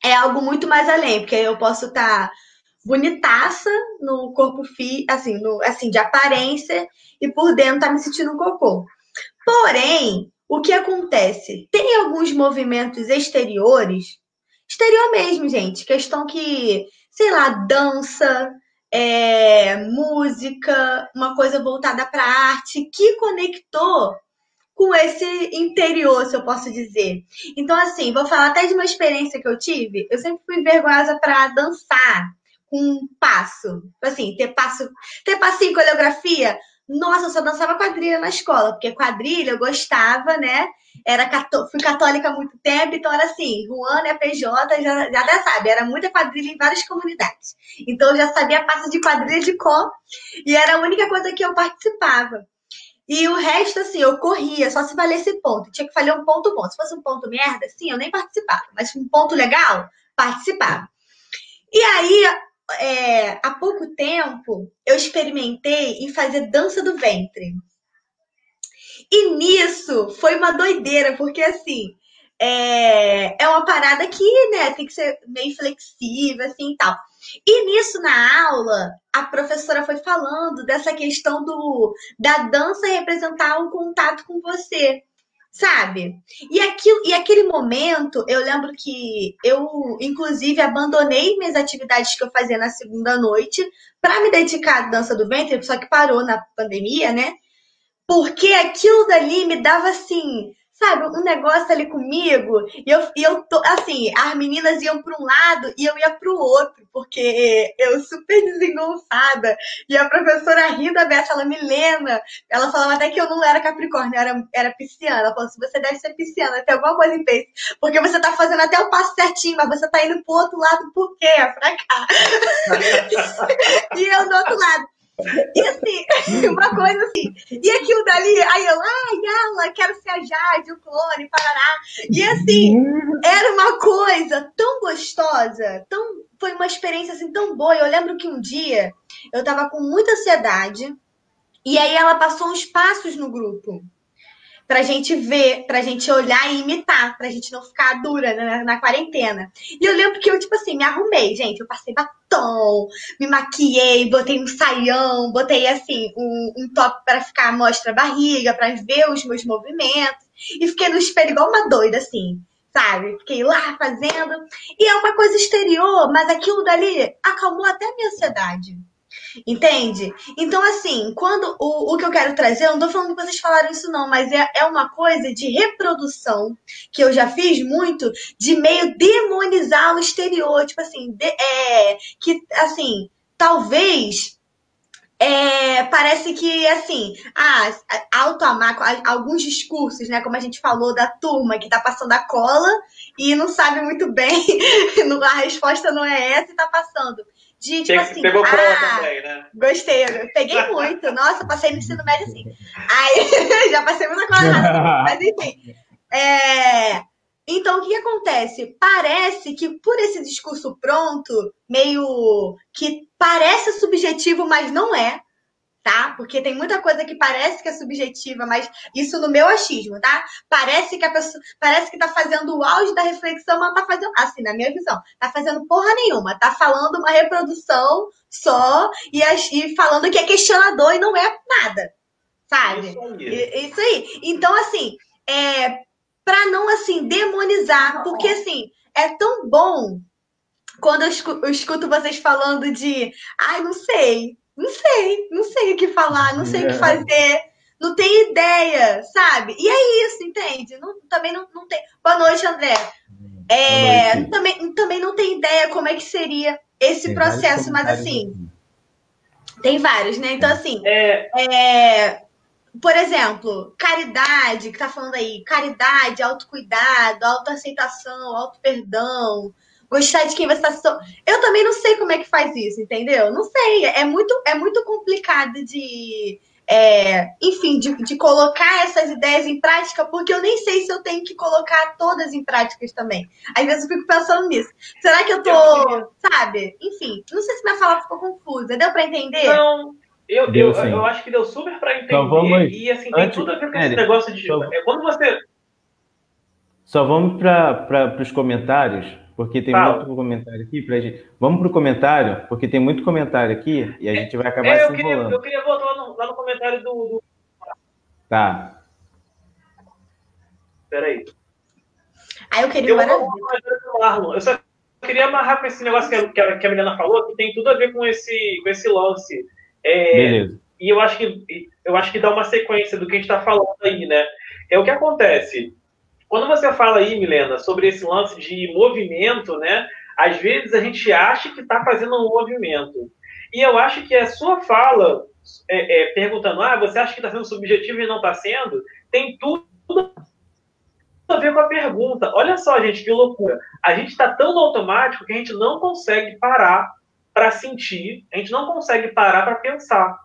é algo muito mais além, porque eu posso estar tá bonitaça no corpo fi, assim, no, assim, de aparência, e por dentro tá me sentindo um cocô. Porém, o que acontece? Tem alguns movimentos exteriores, exterior mesmo, gente, questão que, sei lá, dança, é, música, uma coisa voltada para arte, que conectou com esse interior, se eu posso dizer. Então, assim, vou falar até de uma experiência que eu tive. Eu sempre fui vergonhosa para dançar com passo. Assim, ter passo, ter passinho em coreografia. Nossa, eu só dançava quadrilha na escola, porque quadrilha eu gostava, né? Era cató fui católica há muito tempo, então era assim, Juana e a PJ já, já até sabe, era muita quadrilha em várias comunidades. Então eu já sabia passo de quadrilha de cor e era a única coisa que eu participava. E o resto, assim, eu corria, só se valesse ponto. Tinha que fazer um ponto bom. Se fosse um ponto merda, sim, eu nem participava. Mas um ponto legal, participava. E aí, é, há pouco tempo, eu experimentei em fazer dança do ventre. E nisso foi uma doideira, porque assim, é, é uma parada que, né, tem que ser meio flexível, assim e tal. E nisso, na aula, a professora foi falando dessa questão do da dança representar um contato com você sabe? E, aquilo, e aquele momento, eu lembro que eu, inclusive, abandonei minhas atividades que eu fazia na segunda noite para me dedicar à dança do ventre, só que parou na pandemia, né? Porque aquilo dali me dava assim sabe, um negócio ali comigo, e eu, e eu tô, assim, as meninas iam para um lado e eu ia para o outro, porque eu super desengonçada, e a professora ri da Beth, ela me lembra, ela falava até que eu não era capricórnio, era, era pisciana, ela falou assim, você deve ser pisciana, tem alguma coisa em peixe, porque você tá fazendo até o passo certinho, mas você tá indo pro outro lado, por quê? Pra cá. e eu do outro lado. E assim, uma coisa assim. E aquilo dali, aí eu, ai, ela, quero ser a Jade, o clone, parará. E assim, era uma coisa tão gostosa, tão, foi uma experiência assim tão boa. Eu lembro que um dia eu tava com muita ansiedade, e aí ela passou uns passos no grupo pra gente ver, pra gente olhar e imitar, pra gente não ficar dura na, na, quarentena. E eu lembro que eu, tipo assim, me arrumei, gente. Eu passei batom, me maquiei, botei um saião, botei, assim, um, um top para ficar mostra a barriga, pra ver os meus movimentos. E fiquei no espelho igual uma doida, assim, sabe? Fiquei lá fazendo. E é uma coisa exterior, mas aquilo dali acalmou até a minha ansiedade. Entende? Então, assim, quando o, o que eu quero trazer, eu não tô falando que vocês falaram isso, não, mas é, é uma coisa de reprodução que eu já fiz muito, de meio demonizar o exterior. Tipo assim, de, é, que assim, talvez é, parece que, assim, ah, auto-amar, alguns discursos, né, como a gente falou da turma que tá passando a cola e não sabe muito bem, a resposta não é essa e tá passando de tipo assim. Pegou prova ah, também, né? Gostei, eu peguei muito. Nossa, passei no ensino médio assim. Aí já passei muita coisa Mas enfim. É... Então, o que acontece? Parece que por esse discurso pronto, meio que parece subjetivo, mas não é tá? Porque tem muita coisa que parece que é subjetiva, mas isso no meu achismo, tá? Parece que a pessoa, parece que tá fazendo o auge da reflexão, mas não tá fazendo, assim, na minha visão, tá fazendo porra nenhuma, tá falando uma reprodução só e, e falando que é questionador e não é nada, sabe? Isso aí. Isso aí. Então, assim, é para não assim demonizar, porque assim, é tão bom quando eu escuto vocês falando de, ai, não sei, não sei, não sei o que falar, não sei o que é. fazer, não tenho ideia, sabe? E é isso, entende? Não, também não, não tem. Boa noite, André. É, noite. Também, também não tem ideia como é que seria esse tem processo, mas assim. Aqui. Tem vários, né? Então, assim. É... é por exemplo, caridade, que tá falando aí, caridade, autocuidado, autoaceitação, auto-perdão, gostar de quem você está. Eu também não sei como é que faz isso, entendeu? Não sei. É muito, é muito complicado de. é, enfim, de, de colocar essas ideias em prática, porque eu nem sei se eu tenho que colocar todas em práticas também. Às vezes eu fico pensando nisso. Será que eu tô, sabe? Enfim, não sei se minha fala ficou confusa. Deu para entender? Não. Eu, eu, eu, acho que deu super para entender. Então, vamos, e assim, tem antes, tudo a ver com esse negócio de. Só, é, quando você. Só vamos para os comentários, porque tem Fala. muito comentário aqui pra gente. Vamos para o comentário, porque tem muito comentário aqui e a gente vai acabar é, eu se queria, enrolando. Eu queria voltar lá no, lá no comentário do, do. Tá. Peraí. Ah, eu queria eu Marlon. Eu só queria amarrar com esse negócio que a, que a, que a Milena falou, que tem tudo a ver com esse, com esse lance é, Beleza. E eu acho, que, eu acho que dá uma sequência do que a gente está falando aí, né? É o que acontece. Quando você fala aí, Milena, sobre esse lance de movimento, né? Às vezes a gente acha que está fazendo um movimento. E eu acho que a sua fala, é, é, perguntando, ah, você acha que está sendo subjetivo e não está sendo, tem tudo a ver com a pergunta. Olha só, gente, que loucura. A gente está tão automático que a gente não consegue parar para sentir, a gente não consegue parar para pensar.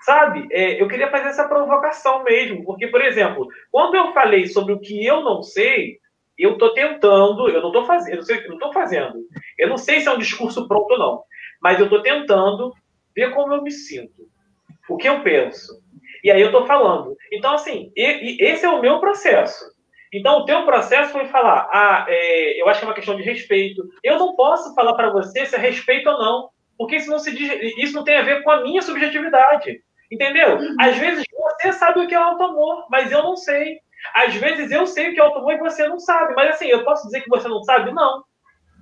Sabe? É, eu queria fazer essa provocação mesmo, porque, por exemplo, quando eu falei sobre o que eu não sei, eu estou tentando, eu não estou fazendo, eu não estou fazendo. Eu não sei se é um discurso pronto ou não, mas eu estou tentando ver como eu me sinto, o que eu penso. E aí eu estou falando. Então, assim, e, e esse é o meu processo. Então, o teu processo foi falar, ah, é, eu acho que é uma questão de respeito. Eu não posso falar para você se é respeito ou não, porque isso não, se isso não tem a ver com a minha subjetividade. Entendeu? Uhum. Às vezes você sabe o que é auto-amor, mas eu não sei. Às vezes eu sei o que é auto-amor e você não sabe. Mas assim, eu posso dizer que você não sabe? Não.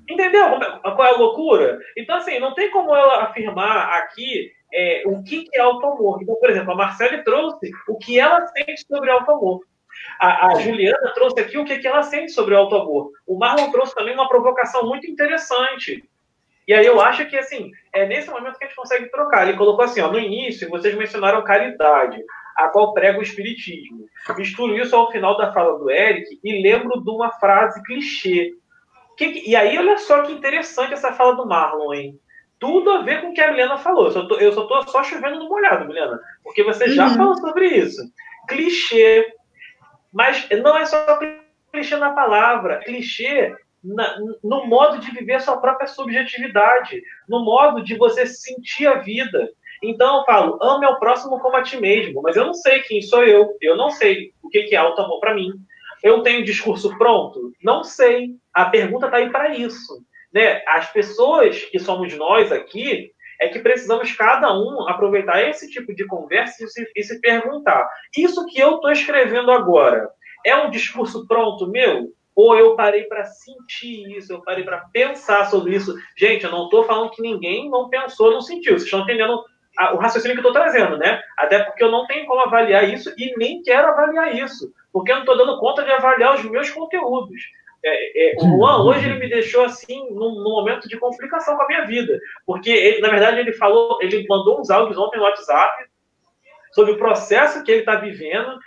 Entendeu qual é a loucura? Então, assim, não tem como ela afirmar aqui é, o que é auto-amor. Então, por exemplo, a Marcele trouxe o que ela sente sobre auto-amor. A, a, Juliana trouxe aqui o que, que ela sente sobre o auto-amor. O Marlon trouxe também uma provocação muito interessante. E aí eu acho que, assim, é nesse momento que a gente consegue trocar. Ele colocou assim, ó, no início, vocês mencionaram caridade, a qual prega o espiritismo. Misturo isso ao final da fala do Eric e lembro de uma frase clichê. Que, e aí, olha só que interessante essa fala do Marlon, hein? Tudo a ver com o que a Milena falou. Eu só tô, eu só, tô só chovendo no molhado, Milena, porque você já uhum. falou sobre isso. Clichê, mas não é só clichê na palavra, clichê na, no modo de viver sua própria subjetividade, no modo de você sentir a vida. Então eu falo, ame ao próximo como a ti mesmo, mas eu não sei quem sou eu, eu não sei o que é alto amor para mim. Eu tenho discurso pronto? Não sei. A pergunta está aí para isso. Né? As pessoas que somos nós aqui, é que precisamos cada um aproveitar esse tipo de conversa e se, e se perguntar: isso que eu estou escrevendo agora é um discurso pronto meu? Ou eu parei para sentir isso, eu parei para pensar sobre isso? Gente, eu não estou falando que ninguém não pensou, não sentiu. Vocês estão entendendo o raciocínio que eu estou trazendo, né? Até porque eu não tenho como avaliar isso e nem quero avaliar isso, porque eu não estou dando conta de avaliar os meus conteúdos. É, é, o Juan hoje ele me deixou assim num, num, momento de complicação com a minha vida, porque ele, na verdade ele falou, ele mandou uns áudios ontem no WhatsApp sobre o processo que ele está vivendo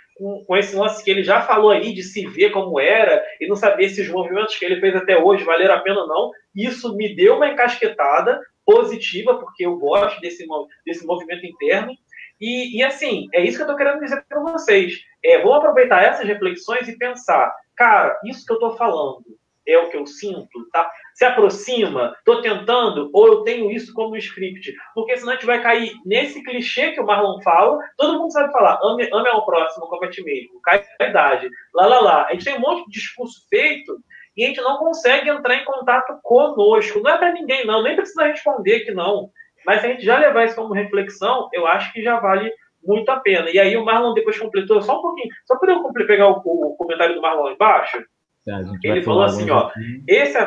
com, esse lance que ele já falou aí de se ver como era e não saber se os movimentos que ele fez até hoje valeram a pena ou não. Isso me deu uma encasquetada positiva porque eu gosto desse desse movimento interno e, e, assim, é isso que eu estou querendo dizer para vocês. É, vou aproveitar essas reflexões e pensar, cara, isso que eu estou falando é o que eu sinto, tá? Se aproxima, estou tentando, ou eu tenho isso como script. Porque senão a gente vai cair nesse clichê que o Marlon fala, todo mundo sabe falar, ame, ame ao próximo como a ti mesmo, caridade, lá, lá, lá. A gente tem um monte de discurso feito e a gente não consegue entrar em contato conosco. Não é para ninguém, não, nem precisa responder que não. Mas se a gente já levar isso como reflexão, eu acho que já vale muito a pena. E aí o Marlon depois completou só um pouquinho, só para eu pegar o, o, comentário do Marlon embaixo. É, ele falou assim, ó, esse,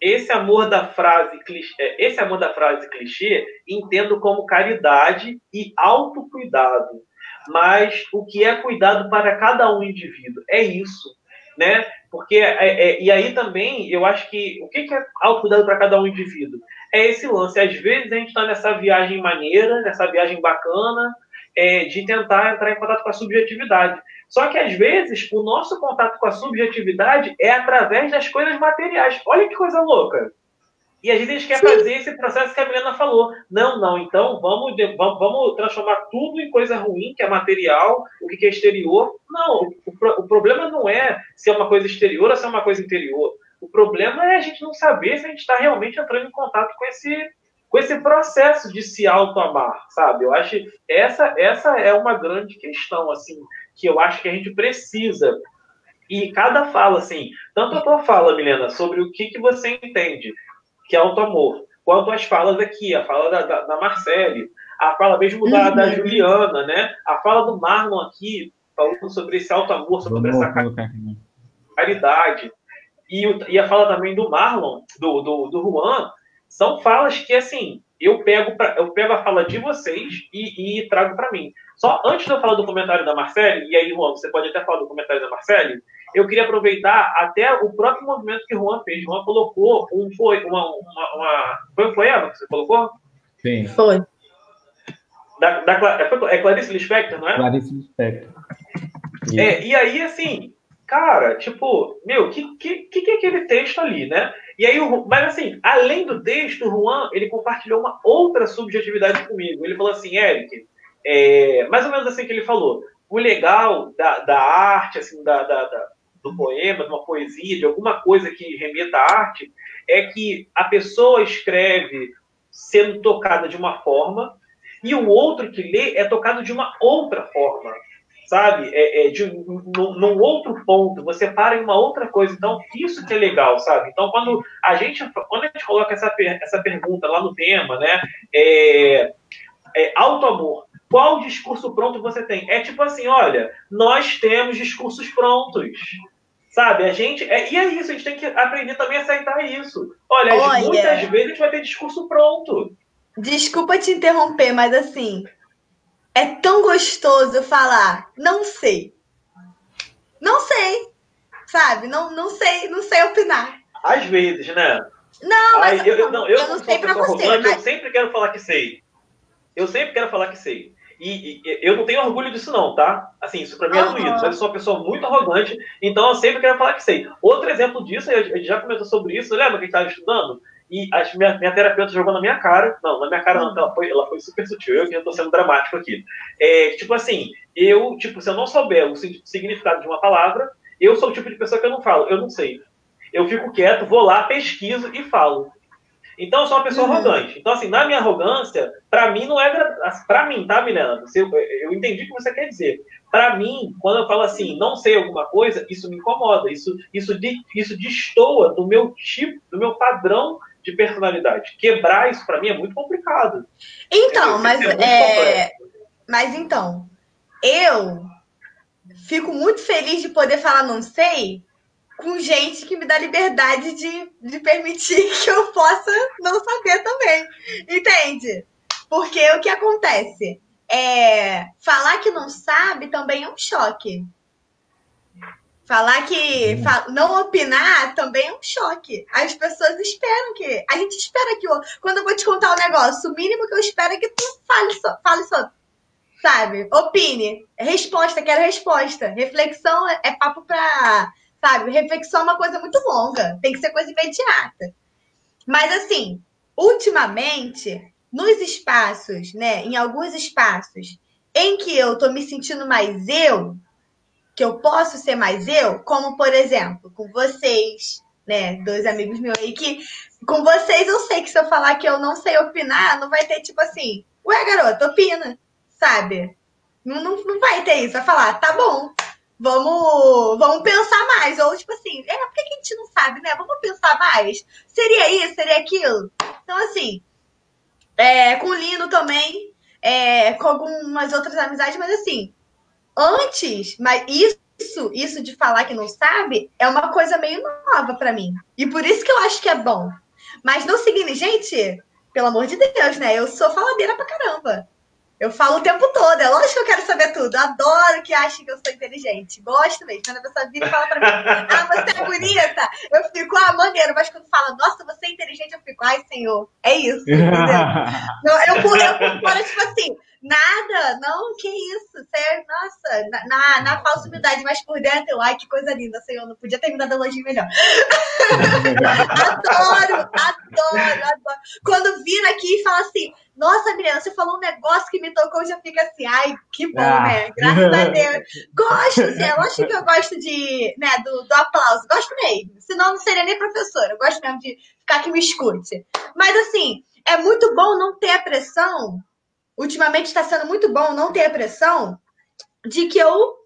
esse amor da frase clichê, é, esse amor da frase clichê entendo como caridade e autocuidado. Mas o que é cuidado para cada um indivíduo é isso, né? Porque é, é, e aí também eu acho que o que é autocuidado para cada um indivíduo é esse lance. Às vezes a gente está nessa viagem maneira, nessa viagem bacana, é, de tentar entrar em contato com a subjetividade. Só que às vezes o nosso contato com a subjetividade é através das coisas materiais. Olha que coisa louca. E a gente quer fazer esse processo que a Milena falou. Não, não, então vamos, vamos, vamos transformar tudo em coisa ruim, que é material, o que é exterior. Não, o, o problema não é se é uma coisa exterior ou se é uma coisa interior. O problema é a gente não saber se a gente está realmente entrando em contato com esse, com esse processo de se auto-amar, sabe? Eu acho que essa, essa é uma grande questão, assim, que eu acho que a gente precisa. E cada fala, assim, tanto a tua fala, Milena, sobre o que, que você entende que é auto-amor, quanto as falas aqui, a fala da, da, da Marcele, a fala mesmo da, uhum. da Juliana, né? A fala do Marlon aqui, falando sobre esse auto-amor, sobre essa caridade. E, e a fala também do Marlon, do, do, do Juan, são falas que, assim, eu pego, pra, eu pego a fala de vocês e, e trago para mim. Só antes de eu falar do comentário da Marcele, e aí, Juan, você pode até falar do comentário da Marcele, eu queria aproveitar até o próprio movimento que o Juan fez. O Juan colocou um, foi, uma, uma, uma, foi um poema que você colocou? Sim. Foi. Da, da, é, é Clarice Lispector, não é? Clarice Lispector. É, e aí, assim, cara, tipo, meu, que, que, que é aquele texto ali, né? E aí, mas assim, além do texto, o Juan, ele compartilhou uma outra subjetividade comigo. Ele falou assim, Eric, é, mais ou menos assim que ele falou, o legal da, da arte, assim, da, da, da do poema, de uma poesia, de alguma coisa que remeta à arte, é que a pessoa escreve sendo tocada de uma forma e o outro que lê é tocado de uma outra forma, sabe? É, é de, num, num outro ponto, você para em uma outra coisa. Então, isso que é legal, sabe? Então, quando a gente, quando a gente coloca essa, essa pergunta lá no tema, né? É, é, auto-amor qual discurso pronto você tem? É tipo assim, olha, nós temos discursos prontos. Sabe, a gente. É, e é isso, a gente tem que aprender também a aceitar isso. Olha, olha, muitas vezes a gente vai ter discurso pronto. Desculpa te interromper, mas assim, é tão gostoso falar, não sei. Não sei. Sabe? Não, não sei, não sei opinar. Às vezes, né? Não, mas Ai, eu, eu, não, eu, eu não sei pra você. Mas... Eu sempre quero falar que sei. Eu sempre quero falar que sei. E, e, eu não tenho orgulho disso, não, tá? Assim, isso pra mim é uhum. doído. Eu sou uma pessoa muito arrogante, então eu sempre quero falar que sei. Outro exemplo disso, a gente já comentou sobre isso, lembra que a gente estava estudando? E a minha, minha terapeuta jogou na minha cara. Não, na minha cara não, ela foi, ela foi super sutil, eu que estou sendo dramático aqui. É, tipo assim, eu, tipo, se eu não souber o significado de uma palavra, eu sou o tipo de pessoa que eu não falo, eu não sei. Eu fico quieto, vou lá, pesquiso e falo. Então eu sou uma pessoa uhum. arrogante. Então, assim, na minha arrogância, para mim não é. Para mim, tá, Milena? Você, eu entendi o que você quer dizer. Para mim, quando eu falo assim, não sei alguma coisa, isso me incomoda. Isso, isso, isso destoa do meu tipo, do meu padrão de personalidade. Quebrar isso para mim é muito complicado. Então, mas. É... Mas então, eu fico muito feliz de poder falar não sei, com gente que me dá liberdade de, de permitir que eu possa não saber também. Entende? Porque o que acontece? É, falar que não sabe também é um choque. Falar que. Hum. não opinar também é um choque. As pessoas esperam que. A gente espera que. quando eu vou te contar um negócio, o mínimo que eu espero é que tu fale, so, fale sobre. Sabe? Opine. Resposta, quero resposta. Reflexão é, é papo pra sabe? Reflexão é uma coisa muito longa, tem que ser coisa imediata. Mas assim, ultimamente, nos espaços, né, em alguns espaços em que eu tô me sentindo mais eu, que eu posso ser mais eu, como por exemplo, com vocês, né, dois amigos meus aí que com vocês eu sei que se eu falar que eu não sei opinar, não vai ter tipo assim, ué, garoto, opina, sabe? Não, não, não vai ter isso, vai falar, tá bom, Vamos, vamos pensar mais. Ou, tipo assim, é, por que a gente não sabe, né? Vamos pensar mais. Seria isso, seria aquilo. Então, assim, é, com o Lino também, é, com algumas outras amizades, mas assim, antes, mas isso, isso de falar que não sabe, é uma coisa meio nova para mim. E por isso que eu acho que é bom. Mas não seguindo, gente, pelo amor de Deus, né? Eu sou faladeira pra caramba. Eu falo o tempo todo, é lógico que eu quero saber tudo. Adoro que achem que eu sou inteligente. Gosto mesmo. Quando a pessoa vira e fala pra mim, ah, você é bonita, eu fico, ah, maneiro. Mas quando fala, nossa, você é inteligente, eu fico, ai, senhor, é isso, entendeu? eu, eu, eu, eu tipo assim, nada, não, que isso, você, nossa, na, na, na falsa humildade, mas por dentro, ai, que coisa linda, senhor, não podia ter me dado elogio melhor. adoro, adoro, adoro. Quando vira aqui e fala assim, nossa, Milena, você falou um negócio que me tocou, já fica assim, ai, que bom, ah. né? Graças a Deus. Gosto, assim, eu acho que eu gosto de, né, do, do aplauso, gosto mesmo. Senão não seria nem professora, eu gosto mesmo de ficar que me escute. Mas assim, é muito bom não ter a pressão. Ultimamente está sendo muito bom não ter a pressão de que eu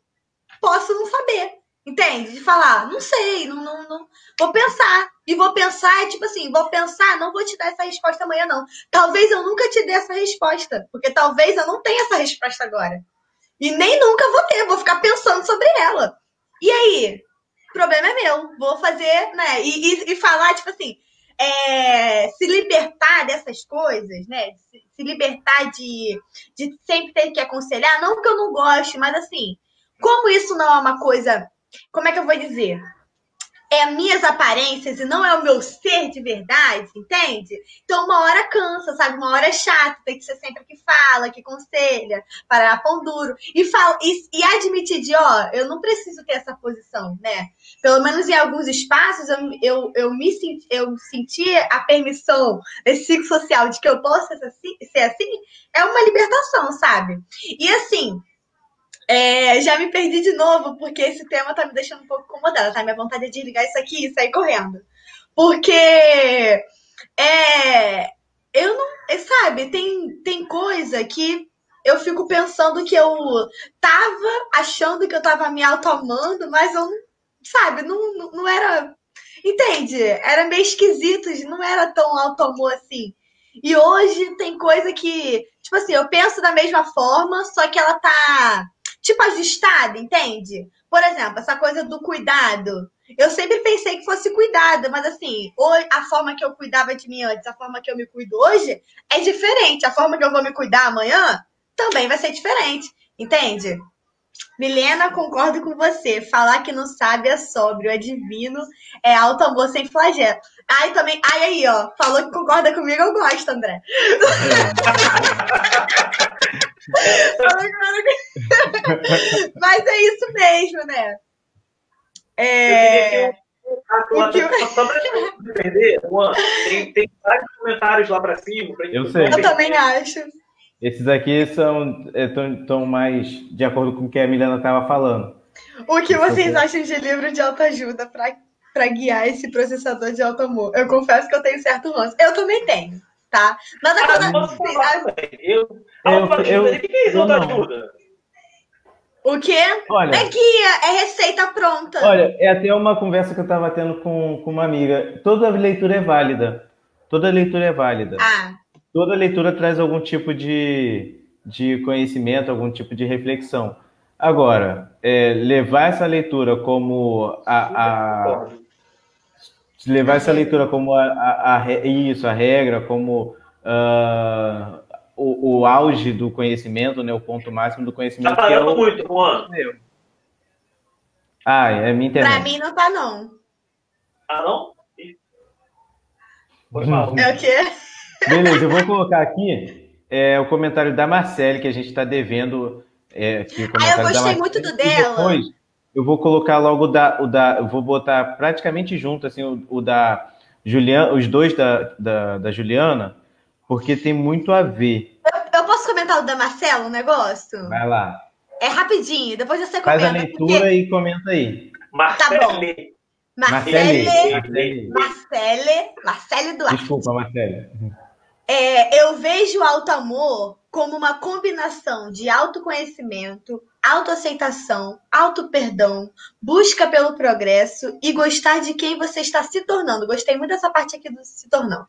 posso não saber. Entende? De falar, não sei, não, não, não, vou pensar. E vou pensar, é tipo assim, vou pensar, não vou te dar essa resposta amanhã, não. Talvez eu nunca te dê essa resposta, porque talvez eu não tenha essa resposta agora. E nem nunca vou ter, vou ficar pensando sobre ela. E aí? O problema é meu. Vou fazer, né? E, e, e falar, tipo assim, é, se libertar dessas coisas, né? Se, se, libertar de, de sempre ter que aconselhar, não que eu não goste, mas assim, como isso não é uma coisa, como é que eu vou dizer? é minhas aparências e não é o meu ser de verdade, entende? Então, uma hora cansa, sabe? Uma hora é chato, tem que ser sempre que fala, que conselha, para pão duro. E, fala, e, e admitir de, ó, eu não preciso ter essa posição, né? Pelo menos em alguns espaços eu, eu, eu me senti, eu senti a permissão desse ciclo social de que eu possa ser assim, ser assim, é uma libertação, sabe? E assim, é, já me perdi de novo, porque esse tema tá me deixando um pouco incomodada, tá? Minha vontade é de ligar isso aqui e sair correndo. Porque é, eu não. É, sabe, tem, tem coisa que eu fico pensando que eu tava achando que eu tava me auto-amando, mas eu, sabe, não, não, era. Entende? Era meio esquisito, não era tão auto-amor assim. E hoje tem coisa que, tipo assim, eu penso da mesma forma, só que ela tá tipo ajustada, entende? Por exemplo, essa coisa do cuidado. Eu sempre pensei que fosse cuidado, mas assim, a forma que eu cuidava de mim antes, a forma que eu me cuido hoje é diferente. A forma que eu vou me cuidar amanhã também vai ser diferente, entende? Milena, concordo com você. Falar que não sabe é sóbrio, é divino, é alto amor sem flagelo. Ai, também. Ai, aí, ó. Falou que concorda comigo, eu gosto, André. Mas é isso mesmo, né? É... Eu queria que eu... Só pra não perder, Juan, tem, tem vários comentários lá pra cima. Pra eu sei. Eu também acho. Esses aqui são estão mais de acordo com o que a Milena estava falando. O que vocês acham de livro de autoajuda para guiar esse processador de alto amor? Eu confesso que eu tenho certo ranço. Eu também tenho tá? Nada ah, contra. Falar, eu, eu, eu, o que é isso, autoajuda? O quê? Olha, é guia, é receita pronta. Olha, é até uma conversa que eu estava tendo com, com uma amiga. Toda leitura é válida. Toda leitura é válida. Ah. Toda leitura traz algum tipo de, de conhecimento, algum tipo de reflexão. Agora, é, levar essa leitura como a, a levar essa leitura como a, a, a isso, a regra, como uh, o, o, auge do conhecimento, né, o ponto máximo do conhecimento. Tá falando é o... muito, Juan. Ah, é minha internet. Pra mim não tá, não. Ah, não? Favor. É o quê? Beleza, eu vou colocar aqui é, o comentário da Marcele, que a gente está devendo. É, aqui, o ah, eu gostei muito do dela. Depois, eu vou colocar logo o da, o da. Eu vou botar praticamente junto, assim, o, o da Juliana, os dois da, da, da, Juliana, porque tem muito a ver. Eu, eu posso comentar o da Marcela, um negócio? Vai lá. É rapidinho, depois você comenta. Faz a leitura porque... e comenta aí. Marcele. Tá bom. Marcele. Marcele. Marcele. Marcele Duarte. Desculpa, Marcele. É, eu vejo o alto amor como uma combinação de autoconhecimento, autoaceitação, auto-perdão, busca pelo progresso e gostar de quem você está se tornando. Gostei muito dessa parte aqui do se tornando.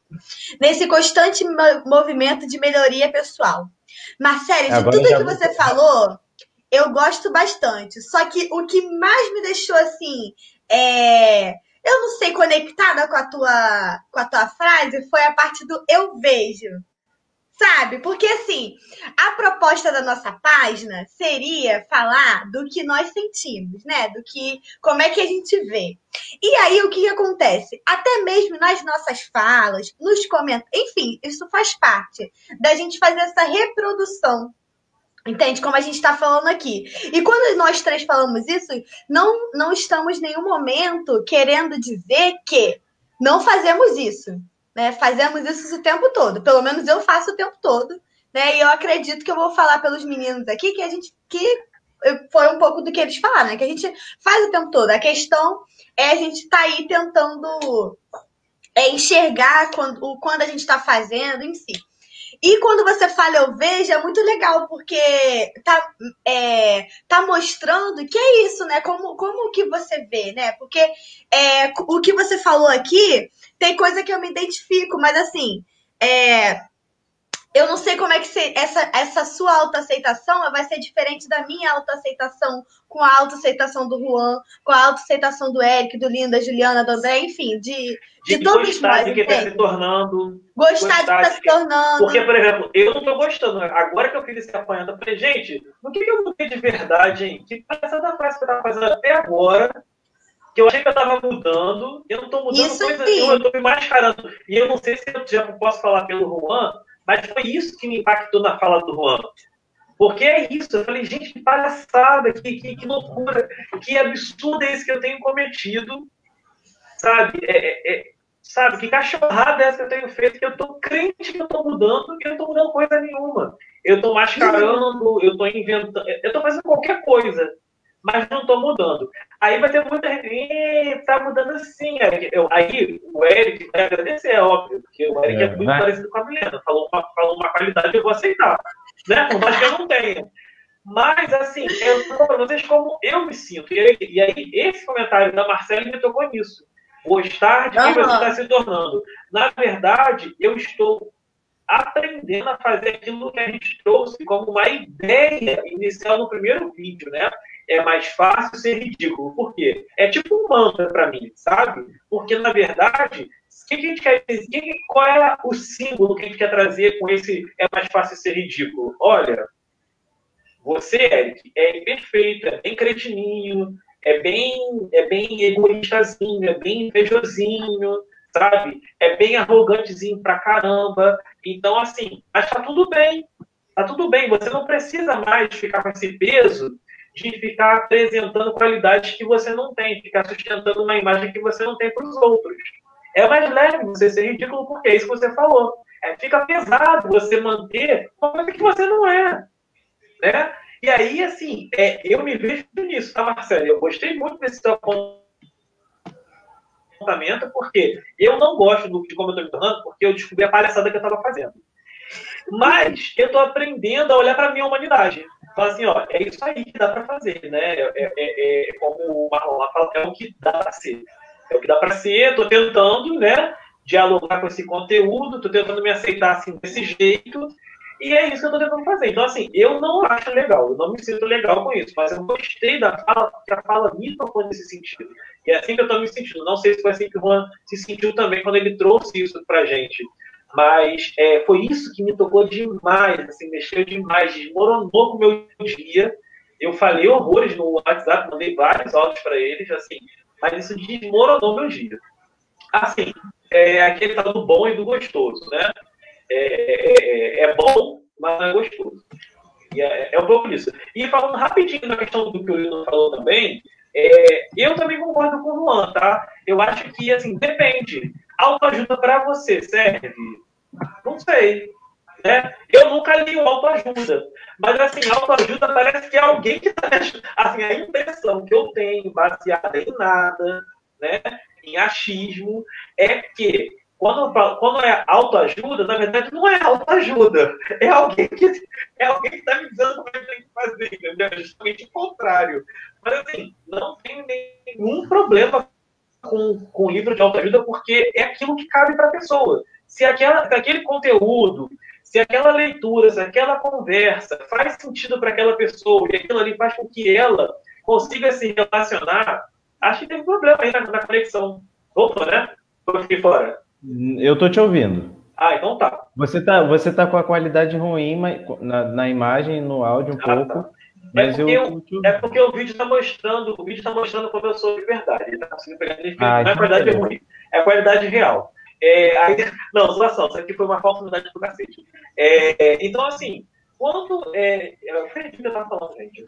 Nesse constante movimento de melhoria pessoal. Marcele, de Agora tudo que você falou, eu gosto bastante. Só que o que mais me deixou assim, é... eu não sei, conectada com a tua com a tua frase foi a parte do eu vejo. Sabe? Porque assim, a proposta da nossa página seria falar do que nós sentimos, né? Do que como é que a gente vê. E aí o que, que acontece? Até mesmo nas nossas falas, nos comentários, enfim, isso faz parte da gente fazer essa reprodução Entende? Como a gente está falando aqui. E quando nós três falamos isso, não, não estamos em nenhum momento querendo dizer que não fazemos isso né? Fazemos isso o tempo todo. Pelo menos eu faço o tempo todo. Né? E eu acredito que eu vou falar pelos meninos aqui que a gente que foi um pouco do que eles falaram, né? Que a gente faz o tempo todo. A questão é a gente tá aí tentando é, enxergar quando, quando a gente está fazendo em si. E quando você fala eu vejo, é muito legal, porque tá, é, tá mostrando que é isso, né? Como, como que você vê, né? Porque é, o que você falou aqui, tem coisa que eu me identifico, mas assim, é, eu não sei como é que se, essa, essa sua autoaceitação vai ser diferente da minha autoaceitação com a autoaceitação do Juan, com a autoaceitação do Eric, do Linda, Juliana, do André, enfim, de, de, de todos gostar de quem está se tornando. Gostar, gostar de estar tá se tornando. Porque, por exemplo, eu não estou gostando. Agora que eu fiz esse apanhando, eu falei, gente, o que, que eu mudei de verdade, hein? Que da frase que eu estava fazendo até agora, que eu achei que eu estava mudando, eu não estou mudando Isso coisa nenhuma, eu estou me mascarando. E eu não sei se eu já posso falar pelo Juan, mas foi isso que me impactou na fala do Juan. Porque é isso, eu falei, gente, que palhaçada, que, que, que loucura, que absurdo é esse que eu tenho cometido, sabe? É, é, é, sabe, que cachorrada é essa que eu tenho feito, que eu tô crente que eu tô mudando, que eu não tô mudando coisa nenhuma. Eu tô mascarando, eu tô inventando, eu tô fazendo qualquer coisa mas não estou mudando. Aí vai ter muita gente, tá mudando assim. Aí, eu, aí o Eric vai agradecer, é óbvio, porque o Eric é, é muito né? parecido com a Milena. Falou uma, falou uma qualidade, eu vou aceitar. Né? Por mais que eu não tenha. Mas, assim, eu para vocês como eu me sinto. E e aí, esse comentário da Marcela me tocou nisso. Gostar de quem uhum. você está se tornando. Na verdade, eu estou aprendendo a fazer aquilo que a gente trouxe como uma ideia inicial no primeiro vídeo, né? é mais fácil ser ridículo. Por quê? É tipo um mantra para mim, sabe? Porque, na verdade, o que a gente quer dizer? Qual é o símbolo que a gente quer trazer com esse é mais fácil ser ridículo? Olha, você, Eric, é imperfeito, é bem cretininho, é bem, é bem egoístazinho, é bem invejosinho, sabe? É bem arrogantezinho pra caramba. Então, assim, mas tá tudo bem. Tá tudo bem. Você não precisa mais ficar com esse peso de ficar apresentando qualidades que você não tem, ficar sustentando uma imagem que você não tem para os outros. É mais leve você ser ridículo, porque é isso que você falou. É, fica pesado você manter uma coisa que você não é. Né? E aí, assim, é, eu me vejo nisso, tá, Marcelo? Eu gostei muito desse seu apontamento, porque eu não gosto de como eu estou me tornando, porque eu descobri a palhaçada que eu estava fazendo. Mas eu estou aprendendo a olhar para a minha humanidade. Fala assim, ó, é isso aí que dá para fazer, né? É, é, é, é, como o Marlon fala, é o que dá para ser. É o que dá para ser, estou tentando, né? Dialogar com esse conteúdo, estou tentando me aceitar assim desse jeito, e é isso que eu estou tentando fazer. Então, assim, eu não acho legal, eu não me sinto legal com isso, mas eu gostei da fala, que a fala me tocou nesse sentido. E é assim que eu estou me sentindo. Não sei se foi assim que o Juan se sentiu também quando ele trouxe isso pra gente. Mas é, foi isso que me tocou demais, assim, mexeu demais, desmoronou com o meu dia. Eu falei horrores no WhatsApp, mandei vários áudios para eles, assim, mas isso desmoronou meu dia. Assim, é aquele tal do bom e do gostoso, né? É, é, é bom, mas não é gostoso. E é, é um pouco isso. E falando rapidinho na questão do que o Lino falou também, é, eu também concordo com o Juan, tá? Eu acho que, assim, depende. Autoajuda para você serve? Não sei. Né? Eu nunca li o autoajuda. Mas, assim, autoajuda parece que é alguém que está Assim, a impressão que eu tenho, baseada em nada, né? em achismo, é que quando, quando é autoajuda, na verdade não é autoajuda. É alguém que é alguém está me dizendo como é que tem que fazer, entendeu? É justamente o contrário. Mas assim, não tem nenhum problema com, com o livro de autoajuda, porque é aquilo que cabe para a pessoa. Se, aquela, se aquele conteúdo, se aquela leitura, se aquela conversa faz sentido para aquela pessoa e aquilo ali faz com que ela consiga se relacionar, acho que tem um problema aí na, na conexão. Voltou, né? Eu fiquei fora. Eu tô te ouvindo. Ah, então tá. Você tá, você tá com a qualidade ruim na, na imagem, no áudio um ah, pouco. Tá. Mas é, porque eu, eu, é porque o vídeo está mostrando, o vídeo está mostrando como eu sou de verdade. Ele tá conseguindo pegar ah, Não é qualidade é ruim, é a qualidade real. É, aí, não, zoação, isso aqui foi uma falsa unidade do cacete. É, então, assim, quando. É, eu perdi o que eu estava falando, gente.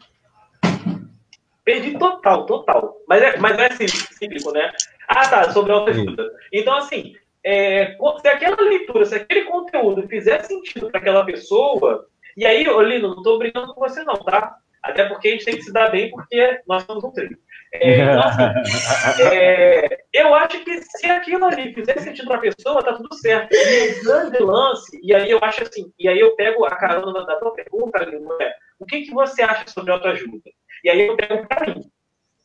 Perdi total, total. Mas é, mas é cíclico, né? Ah, tá, sobre autoajuda. Então, assim, é, se aquela leitura, se aquele conteúdo fizer sentido para aquela pessoa, e aí, Olino, não estou brincando com você não, tá? Até porque a gente tem que se dar bem, porque nós somos um trio. É, então, assim, é, eu acho que se aquilo ali fizer sentido para a pessoa, tá tudo certo. E o grande lance, e aí eu acho assim, e aí eu pego a carona da tua pergunta, Lino, é, o que, que você acha sobre autoajuda? E aí eu pego para mim.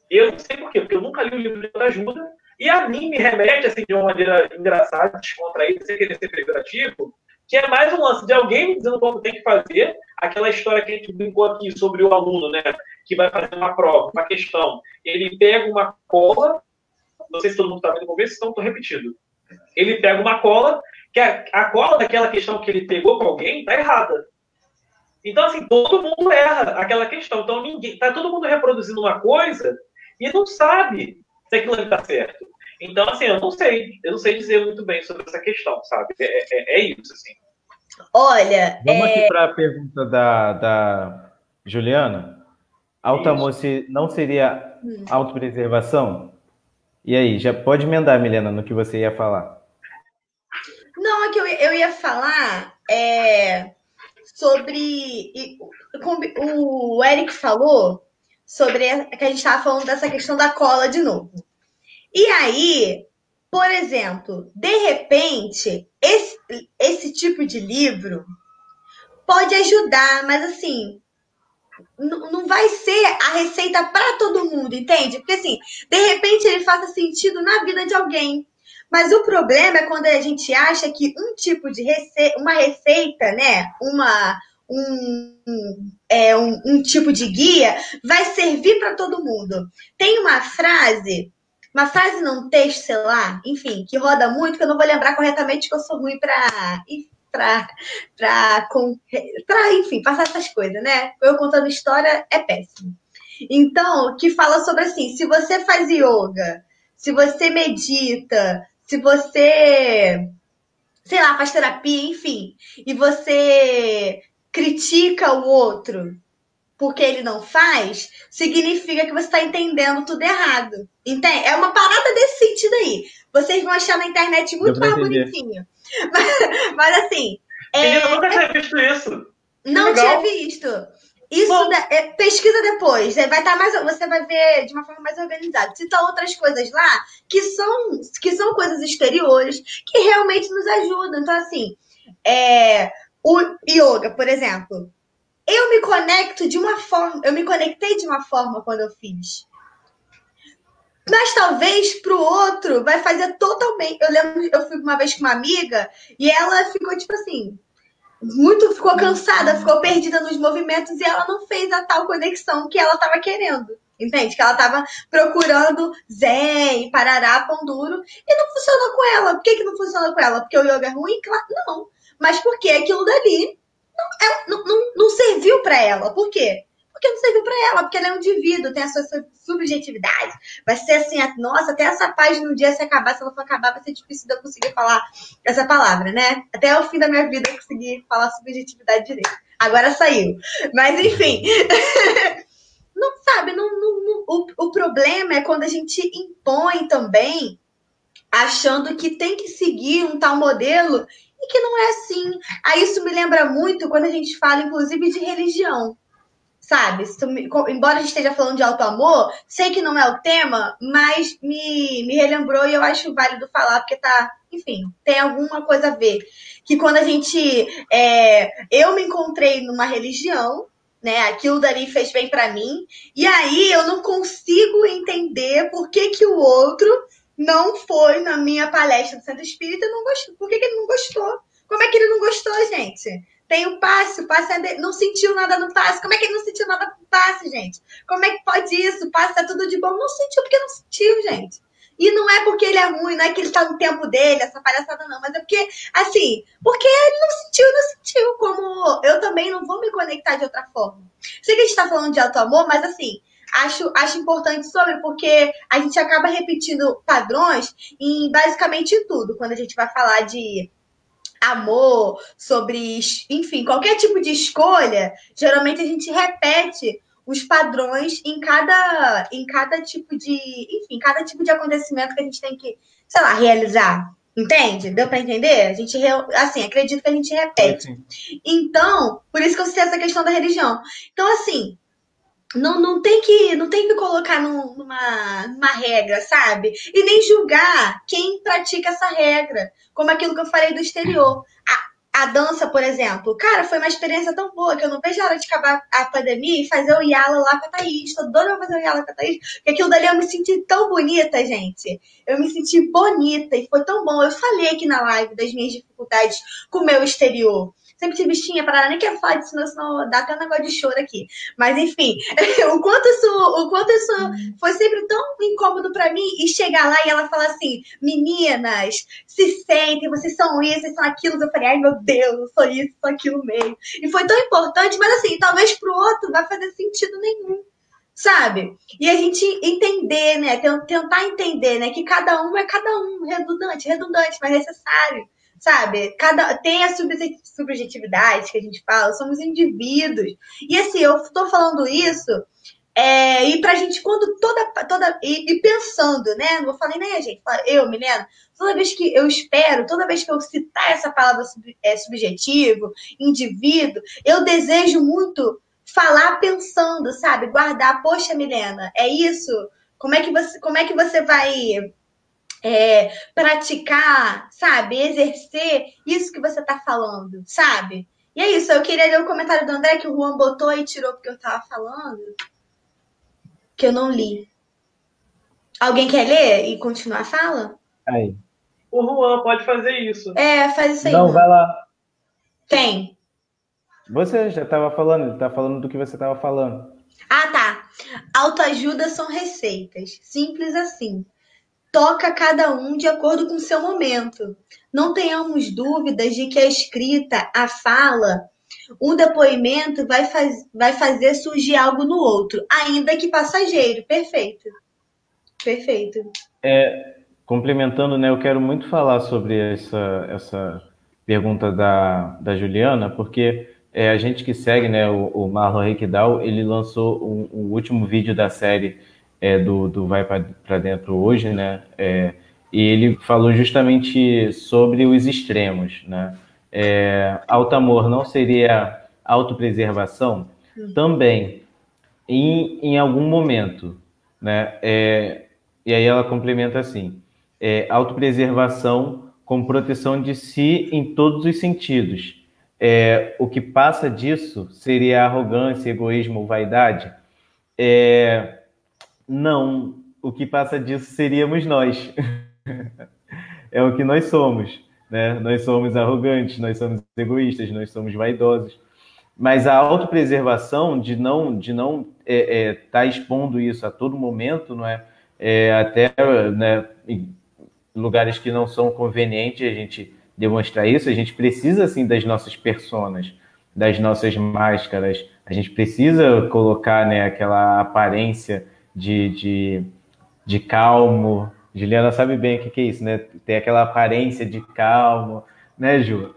Eu não sei por quê, porque eu nunca li o livro de autoajuda, e a mim me remete, assim, de uma maneira engraçada, descontraída, sem querer ser pejorativo, que é mais um lance de alguém me dizendo como tem que fazer, aquela história que a gente brincou aqui sobre o aluno, né, que vai fazer uma prova, uma questão, ele pega uma cola, não sei se todo mundo está vendo no começo, então estou repetindo. Ele pega uma cola, que a, a cola daquela questão que ele pegou com alguém está errada. Então, assim, todo mundo erra aquela questão. Então, ninguém, está todo mundo reproduzindo uma coisa e não sabe se aquilo ali está certo. Então, assim, eu não sei, eu não sei dizer muito bem sobre essa questão, sabe? É, é, é isso, assim. Olha. Vamos é... aqui para a pergunta da, da Juliana. Altamor não seria hum. autopreservação? E aí, já pode emendar, Milena, no que você ia falar. Não, é que eu, eu ia falar é, sobre. O Eric falou sobre que a gente estava falando dessa questão da cola de novo. E aí, por exemplo, de repente, esse, esse tipo de livro pode ajudar, mas assim, não vai ser a receita para todo mundo, entende? Porque assim, de repente ele faça sentido na vida de alguém. Mas o problema é quando a gente acha que um tipo de receita, uma receita, né, uma, um, é, um, um tipo de guia vai servir para todo mundo. Tem uma frase, uma frase num texto, sei lá, enfim, que roda muito, que eu não vou lembrar corretamente, que eu sou ruim para para para enfim, passar essas coisas, né? Eu contando história é péssimo. Então, que fala sobre assim, se você faz yoga, se você medita, se você sei lá, faz terapia, enfim, e você critica o outro porque ele não faz, significa que você está entendendo tudo errado. Entende? É uma parada desse sentido aí. Vocês vão achar na internet muito mais entender. bonitinho. Mas, mas assim. É, eu nunca tinha visto isso. Não tinha visto. Isso é, pesquisa depois. Vai estar tá mais, você vai ver de uma forma mais organizada. Cita outras coisas lá que são, que são coisas exteriores que realmente nos ajudam. Então, assim, é, o yoga, por exemplo, eu me conecto de uma forma, eu me conectei de uma forma quando eu fiz. Mas talvez para o outro vai fazer totalmente. Eu lembro, eu fui uma vez com uma amiga e ela ficou tipo assim, muito ficou cansada, ficou perdida nos movimentos e ela não fez a tal conexão que ela estava querendo. Entende? Que ela estava procurando zen, parará, pão duro, e não funcionou com ela. Por que, que não funcionou com ela? Porque o yoga é ruim? Claro, não mas porque aquilo dali não, é, não, não, não serviu para ela. Por quê? Porque não serviu para ela, porque ela é um indivíduo, tem a sua subjetividade. Vai ser assim, nossa, até essa página no dia se acabar, se ela for acabar, vai ser difícil de eu conseguir falar essa palavra, né? Até o fim da minha vida eu consegui falar subjetividade direito. Agora saiu. Mas enfim. não sabe, não, não, não, o, o problema é quando a gente impõe também, achando que tem que seguir um tal modelo e que não é assim. Aí isso me lembra muito quando a gente fala, inclusive, de religião. Sabe? embora a gente esteja falando de auto-amor, sei que não é o tema, mas me, me relembrou e eu acho válido falar, porque tá, enfim, tem alguma coisa a ver. Que quando a gente. É, eu me encontrei numa religião, né? Aquilo dali fez bem para mim. E aí eu não consigo entender por que, que o outro não foi na minha palestra do Centro Espírita não gostou. Por que, que ele não gostou? Como é que ele não gostou, gente? Tem o passe, o passe é de... não sentiu nada no passe. Como é que ele não sentiu nada no passe, gente? Como é que pode isso? O passe é tudo de bom. Não sentiu porque não sentiu, gente. E não é porque ele é ruim, não é que ele tá no tempo dele, essa palhaçada não, mas é porque, assim, porque ele não sentiu, não sentiu, como eu também não vou me conectar de outra forma. Sei que a gente tá falando de auto-amor, mas assim, acho, acho importante sobre, porque a gente acaba repetindo padrões em basicamente tudo. Quando a gente vai falar de amor, sobre, enfim, qualquer tipo de escolha, geralmente a gente repete os padrões em cada, em cada tipo de, enfim, cada tipo de acontecimento que a gente tem que, sei lá, realizar. Entende? Deu para entender? A gente, assim, acredito que a gente repete. Então, por isso que eu citei essa questão da religião. Então, assim, não, não tem que não tem que colocar numa, numa regra, sabe? E nem julgar quem pratica essa regra, como aquilo que eu falei do exterior. A, a dança, por exemplo, cara, foi uma experiência tão boa que eu não vejo a hora de acabar a pandemia e fazer o Yala lá com a Thaís. Tô doida fazer o Yala com a Thaís, porque aquilo dali eu me senti tão bonita, gente. Eu me senti bonita e foi tão bom. Eu falei aqui na live das minhas dificuldades com o meu exterior sempre tive bichinha, parada, nem quero falar disso, senão dá até um negócio de choro aqui. Mas enfim, o quanto isso, o quanto isso foi sempre tão incômodo para mim e chegar lá e ela falar assim, meninas, se sentem, vocês são isso, vocês são aquilo. Eu falei, ai meu Deus, eu sou isso, sou aquilo mesmo. E foi tão importante, mas assim, talvez pro outro vai fazer sentido nenhum sabe? E a gente entender, né? Tentar entender, né? Que cada um é cada um, redundante, redundante, mas necessário sabe? Cada tem a subjetividade que a gente fala, somos indivíduos. E assim, eu estou falando isso é, e pra gente, quando toda. toda e, e, pensando, né? Não falar nem a gente, eu, Milena, toda vez que eu espero, toda vez que eu citar essa palavra sub, é, subjetivo, indivíduo, eu desejo muito falar pensando, sabe? Guardar, poxa, Milena, é isso? Como é que você, como é que você vai é, praticar, sabe? Exercer isso que você tá falando, sabe? E é isso, eu queria ler o comentário do André que o Juan botou e tirou porque eu tava falando. Que eu não li. Alguém quer ler e continuar a fala? Aí. O Juan pode fazer isso. É, faz isso aí. Não, vai lá. Quem? Você já estava falando, ele tá falando do que você estava falando. Ah, tá. Autoajuda são receitas. Simples assim toca cada um de acordo com o seu momento. Não tenhamos dúvidas de que a escrita, a fala, um depoimento vai, faz, vai fazer surgir algo no outro, ainda que passageiro. Perfeito. Perfeito. É, complementando, né, eu quero muito falar sobre essa, essa pergunta da, da Juliana, porque é, a gente que segue né, o, o Marlon Reikdal, ele lançou o um último vídeo da série é, do, do Vai para Dentro hoje, né? É, e ele falou justamente sobre os extremos, né? É, alto amor não seria autopreservação? Também, em, em algum momento, né? É, e aí ela complementa assim, é, autopreservação com proteção de si em todos os sentidos. É, o que passa disso seria arrogância, egoísmo, vaidade? É, não, o que passa disso seríamos nós. é o que nós somos, né? Nós somos arrogantes, nós somos egoístas, nós somos vaidosos. Mas a autopreservação de não de não estar é, é, tá expondo isso a todo momento, não é? é até né, em lugares que não são convenientes a gente demonstrar isso, a gente precisa assim das nossas personas, das nossas máscaras, a gente precisa colocar né, aquela aparência de, de, de calmo. Juliana sabe bem o que, que é isso, né? Tem aquela aparência de calmo, né, Ju?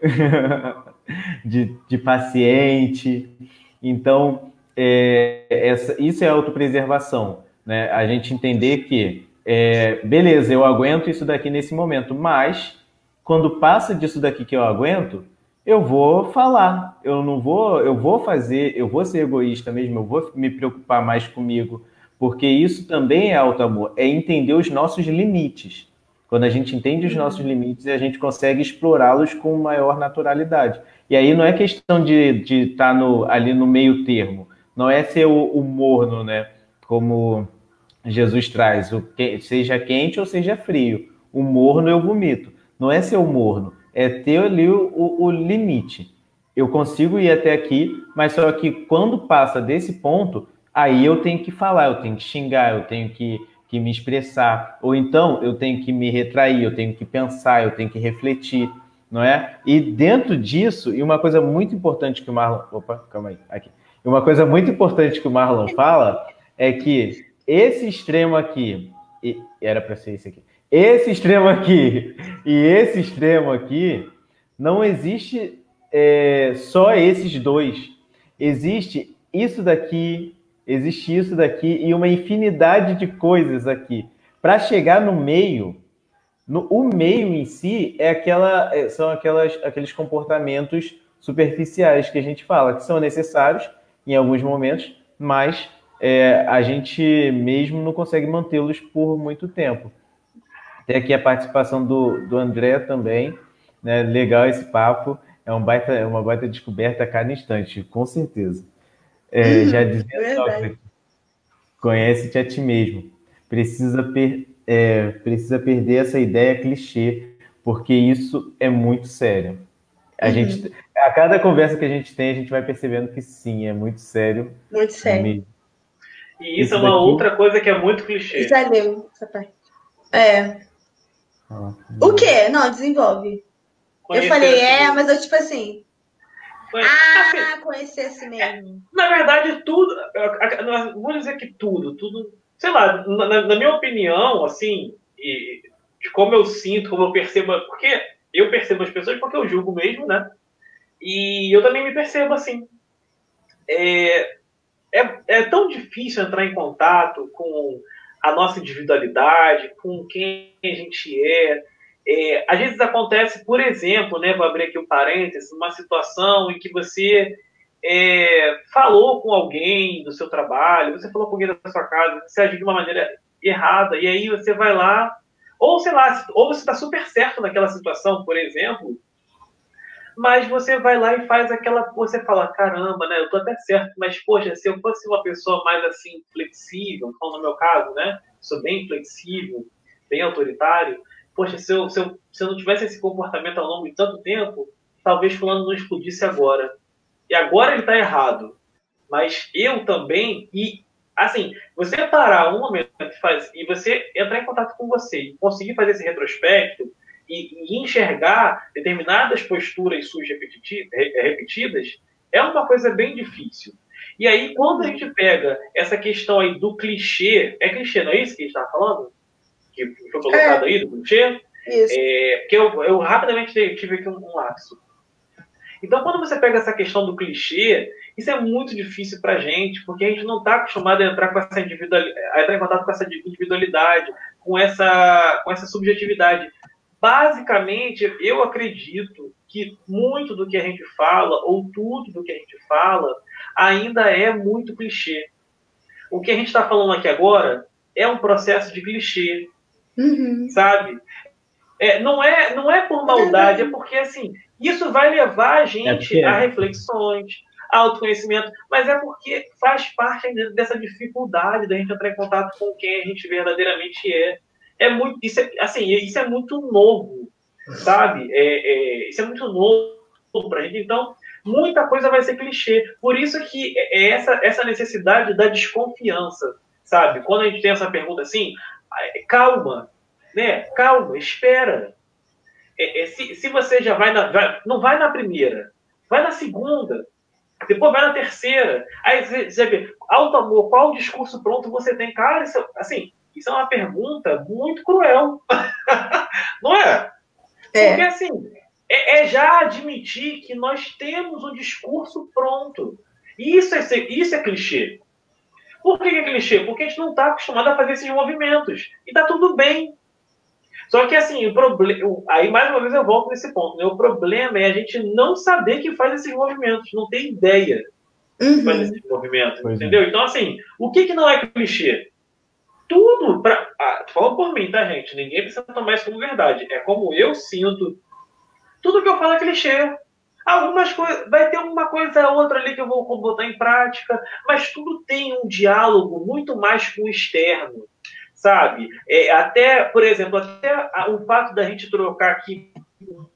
de, de paciente. Então, é, essa, isso é autopreservação, né? A gente entender que, é, beleza, eu aguento isso daqui nesse momento, mas quando passa disso daqui que eu aguento, eu vou falar, eu não vou, eu vou fazer, eu vou ser egoísta mesmo, eu vou me preocupar mais comigo, porque isso também é alto amor, é entender os nossos limites. Quando a gente entende os nossos limites, a gente consegue explorá-los com maior naturalidade. E aí não é questão de estar tá ali no meio termo, não é ser o, o morno, né? Como Jesus traz, o que, seja quente ou seja frio. O morno eu vomito. Não é ser o morno, é ter ali o, o, o limite. Eu consigo ir até aqui, mas só que quando passa desse ponto, aí eu tenho que falar, eu tenho que xingar, eu tenho que, que me expressar, ou então eu tenho que me retrair, eu tenho que pensar, eu tenho que refletir, não é? E dentro disso, e uma coisa muito importante que o Marlon. Opa, calma aí, aqui. Uma coisa muito importante que o Marlon fala é que esse extremo aqui, era para ser esse aqui, esse extremo aqui e esse extremo aqui, não existe é, só esses dois. Existe isso daqui, existe isso daqui e uma infinidade de coisas aqui. Para chegar no meio, No, o meio em si é aquela, é, são aquelas, aqueles comportamentos superficiais que a gente fala, que são necessários em alguns momentos, mas é, a gente mesmo não consegue mantê-los por muito tempo. Tem aqui a participação do, do André também, né? Legal esse papo, é, um baita, é uma baita descoberta a cada instante, com certeza. É, já dizia Sócrates, conhece-te a ti mesmo. Precisa per, é, precisa perder essa ideia clichê, porque isso é muito sério. A uhum. gente, a cada conversa que a gente tem, a gente vai percebendo que sim, é muito sério. Muito sério. Mesmo. E isso, isso é uma daqui... outra coisa que é muito clichê. Já leu essa parte. É. Ah, o quê? Não, desenvolve. Conhecer eu falei, é, mas eu tipo assim. Ah, assim, conhecer assim mesmo. Na verdade, tudo. Vamos dizer que tudo, tudo sei lá, na, na minha opinião, assim, e, de como eu sinto, como eu percebo, porque eu percebo as pessoas porque eu julgo mesmo, né? E eu também me percebo assim. É, é, é tão difícil entrar em contato com a nossa individualidade, com quem a gente é. É. Às vezes acontece, por exemplo, né, vou abrir aqui um parênteses, uma situação em que você é, falou com alguém do seu trabalho, você falou com alguém da sua casa, você agiu de uma maneira errada, e aí você vai lá, ou sei lá, ou você está super certo naquela situação, por exemplo, mas você vai lá e faz aquela. Você fala, caramba, né? Eu tô até certo, mas, poxa, se eu fosse uma pessoa mais assim, flexível, como no meu caso, né? Sou bem flexível, bem autoritário, poxa, se eu, se eu, se eu não tivesse esse comportamento ao longo de tanto tempo, talvez fulano não explodisse agora. E agora ele está errado. Mas eu também, e assim, você parar um momento faz, e você entrar em contato com você e conseguir fazer esse retrospecto e, e enxergar determinadas posturas suas repetidas, é uma coisa bem difícil. E aí, quando a gente pega essa questão aí do clichê, é clichê, não é isso que a gente está falando? Que foi colocado é. aí, do clichê? Isso. É, porque eu, eu rapidamente tive aqui um, um lapso. Então, quando você pega essa questão do clichê, isso é muito difícil para a gente, porque a gente não está acostumado a entrar com essa a entrar em contato com essa individualidade, com essa, com essa subjetividade. Basicamente, eu acredito que muito do que a gente fala, ou tudo do que a gente fala, ainda é muito clichê. O que a gente está falando aqui agora é um processo de clichê, uhum. sabe? É, não, é, não é por maldade, é porque assim, isso vai levar a gente é a reflexões, a autoconhecimento, mas é porque faz parte dessa dificuldade da gente entrar em contato com quem a gente verdadeiramente é. É muito, isso é, assim, isso é muito novo, sabe? É, é, isso é muito novo para a gente. Então, muita coisa vai ser clichê. Por isso que é, é essa, essa necessidade da desconfiança, sabe? Quando a gente tem essa pergunta assim, calma, né? Calma, espera. É, é, se, se você já vai na. Vai, não vai na primeira, vai na segunda, depois vai na terceira. Aí você, vê, alto amor, qual discurso pronto você tem? Cara, isso, assim, isso é uma pergunta muito cruel. não é? é? Porque assim, é, é, já admitir que nós temos um discurso pronto. Isso é, isso é clichê. Por que é clichê? Porque a gente não está acostumado a fazer esses movimentos. E tá tudo bem. Só que assim, o problema. Aí mais uma vez eu volto nesse ponto. Né? O problema é a gente não saber que faz esses movimentos, não ter ideia uhum. que faz esses movimentos. Pois é. entendeu? É. Então, assim, o que, que não é clichê? Tudo. Pra, ah, falando por mim, tá, gente? Ninguém precisa tomar isso como verdade. É como eu sinto. Tudo que eu falo é clichê. Algumas coisas, vai ter uma coisa ou outra ali que eu vou botar em prática, mas tudo tem um diálogo muito mais com o externo sabe? É, até, por exemplo, até o fato da gente trocar aqui.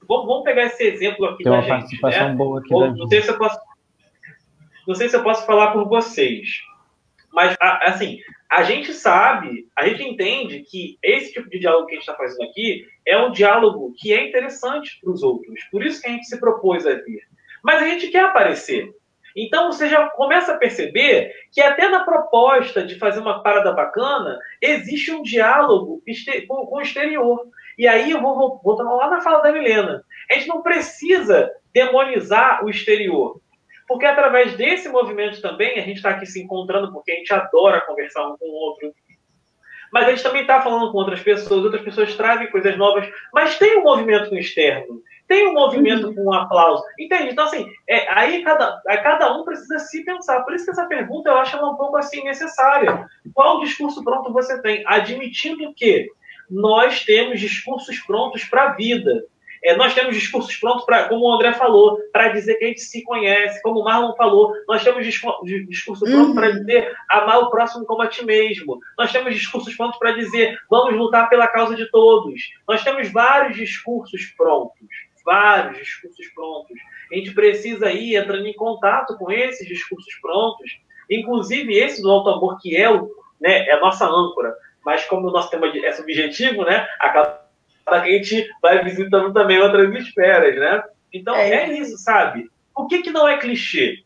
Vamos, vamos pegar esse exemplo aqui Tem da uma gente. Participação né? boa aqui Ou, não sei se eu posso. Não sei se eu posso falar por vocês, mas assim, a gente sabe, a gente entende que esse tipo de diálogo que a gente está fazendo aqui é um diálogo que é interessante para os outros. Por isso que a gente se propôs a vir. Mas a gente quer aparecer. Então você já começa a perceber que até na proposta de fazer uma parada bacana, existe um diálogo com o exterior. E aí eu vou voltando lá na fala da Milena. A gente não precisa demonizar o exterior. Porque através desse movimento também, a gente está aqui se encontrando, porque a gente adora conversar um com o outro. mas a gente também está falando com outras pessoas, outras pessoas trazem coisas novas, mas tem um movimento externo, tem um movimento uhum. com um aplauso, entende? Então, assim, é, aí cada, cada um precisa se pensar. Por isso que essa pergunta eu acho ela um pouco assim necessária. Qual discurso pronto você tem? Admitindo que nós temos discursos prontos para a vida. É, nós temos discursos prontos para, como o André falou, para dizer que a gente se conhece, como o Marlon falou, nós temos discurso pronto uhum. para dizer amar o próximo como a ti mesmo. Nós temos discursos prontos para dizer vamos lutar pela causa de todos. Nós temos vários discursos prontos, vários discursos prontos. A gente precisa ir entrando em contato com esses discursos prontos, inclusive esse do alto amor que é, o, né, é a nossa âncora. Mas como o nosso tema é subjetivo, né, acaba a gente vai visitando também outras esferas, né? Então é, é isso, sabe? O que, que não é clichê?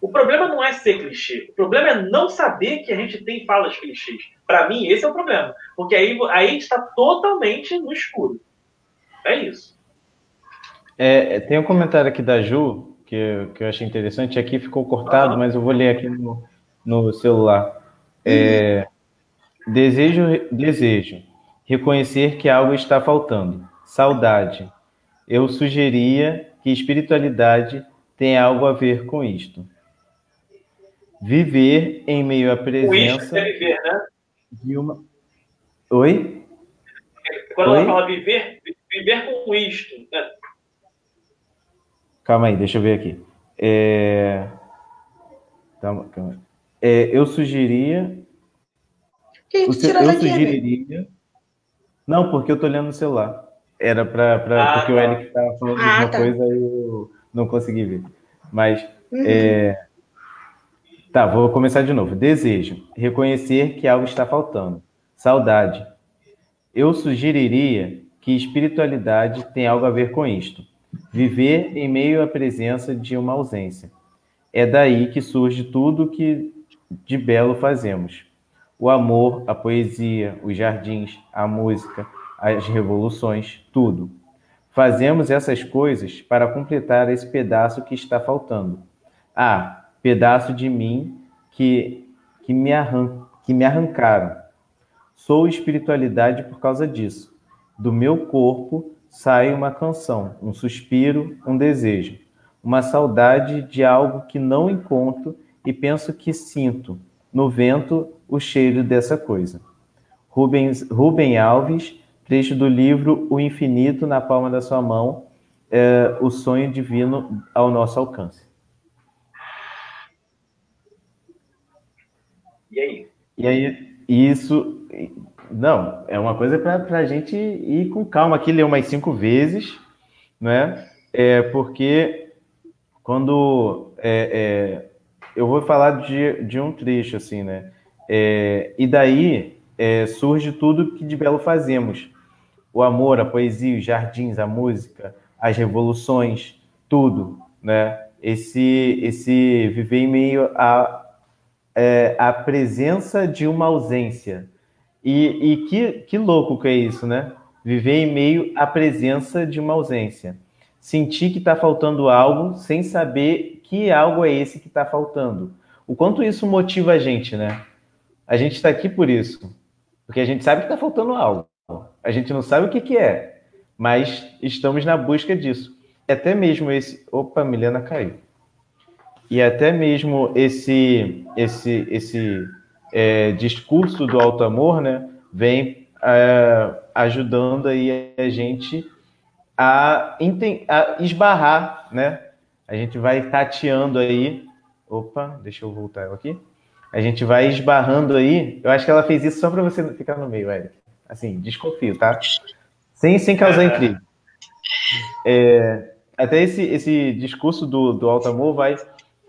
O problema não é ser clichê. O problema é não saber que a gente tem falas clichês. Para mim, esse é o problema. Porque aí, aí a gente está totalmente no escuro. É isso. É, tem um comentário aqui da Ju, que, que eu achei interessante. Aqui ficou cortado, mas eu vou ler aqui no, no celular. É, desejo, desejo reconhecer que algo está faltando. Saudade. Eu sugeria que espiritualidade tem algo a ver com isto. Viver em meio à presença é viver, né? de uma. Oi? Quando Oi? ela fala viver, viver com isto. Né? Calma aí, deixa eu ver aqui. É... Calma, calma. É, eu sugeria. Quem eu sugeriria. Não, porque eu tô olhando no celular. Era para ah, porque tá. o Eric estava falando ah, uma tá. coisa e eu não consegui ver. Mas uhum. é... tá, vou começar de novo. Desejo reconhecer que algo está faltando. Saudade. Eu sugeriria que espiritualidade tem algo a ver com isto. Viver em meio à presença de uma ausência. É daí que surge tudo que de belo fazemos o amor, a poesia, os jardins, a música, as revoluções, tudo. Fazemos essas coisas para completar esse pedaço que está faltando. Ah, pedaço de mim que, que, me, arran que me arrancaram. Sou espiritualidade por causa disso. Do meu corpo sai uma canção, um suspiro, um desejo, uma saudade de algo que não encontro e penso que sinto no vento o cheiro dessa coisa. Rubens, Rubem Alves, trecho do livro O Infinito na Palma da Sua Mão, é, O Sonho Divino ao Nosso Alcance. E aí? E aí, isso. Não, é uma coisa para a gente ir com calma aqui, ler umas cinco vezes, né? É, porque quando. É, é, eu vou falar de, de um trecho, assim, né? É, e daí é, surge tudo que de belo fazemos: o amor, a poesia, os jardins, a música, as revoluções, tudo, né? Esse, esse viver em meio a, é, a presença de uma ausência. E, e que, que louco que é isso, né? Viver em meio à presença de uma ausência. Sentir que está faltando algo sem saber que algo é esse que está faltando. O quanto isso motiva a gente, né? A gente está aqui por isso. Porque a gente sabe que está faltando algo. A gente não sabe o que, que é, mas estamos na busca disso. E até mesmo esse. Opa, Milena caiu. E até mesmo esse, esse, esse é, discurso do alto amor, né, vem é, ajudando aí a gente a, a esbarrar, né? A gente vai tateando aí. Opa, deixa eu voltar aqui a gente vai esbarrando aí. Eu acho que ela fez isso só para você não ficar no meio, Eric. Assim, desconfio, tá? Sem, sem causar intriga. É, até esse, esse discurso do, do alto amor vai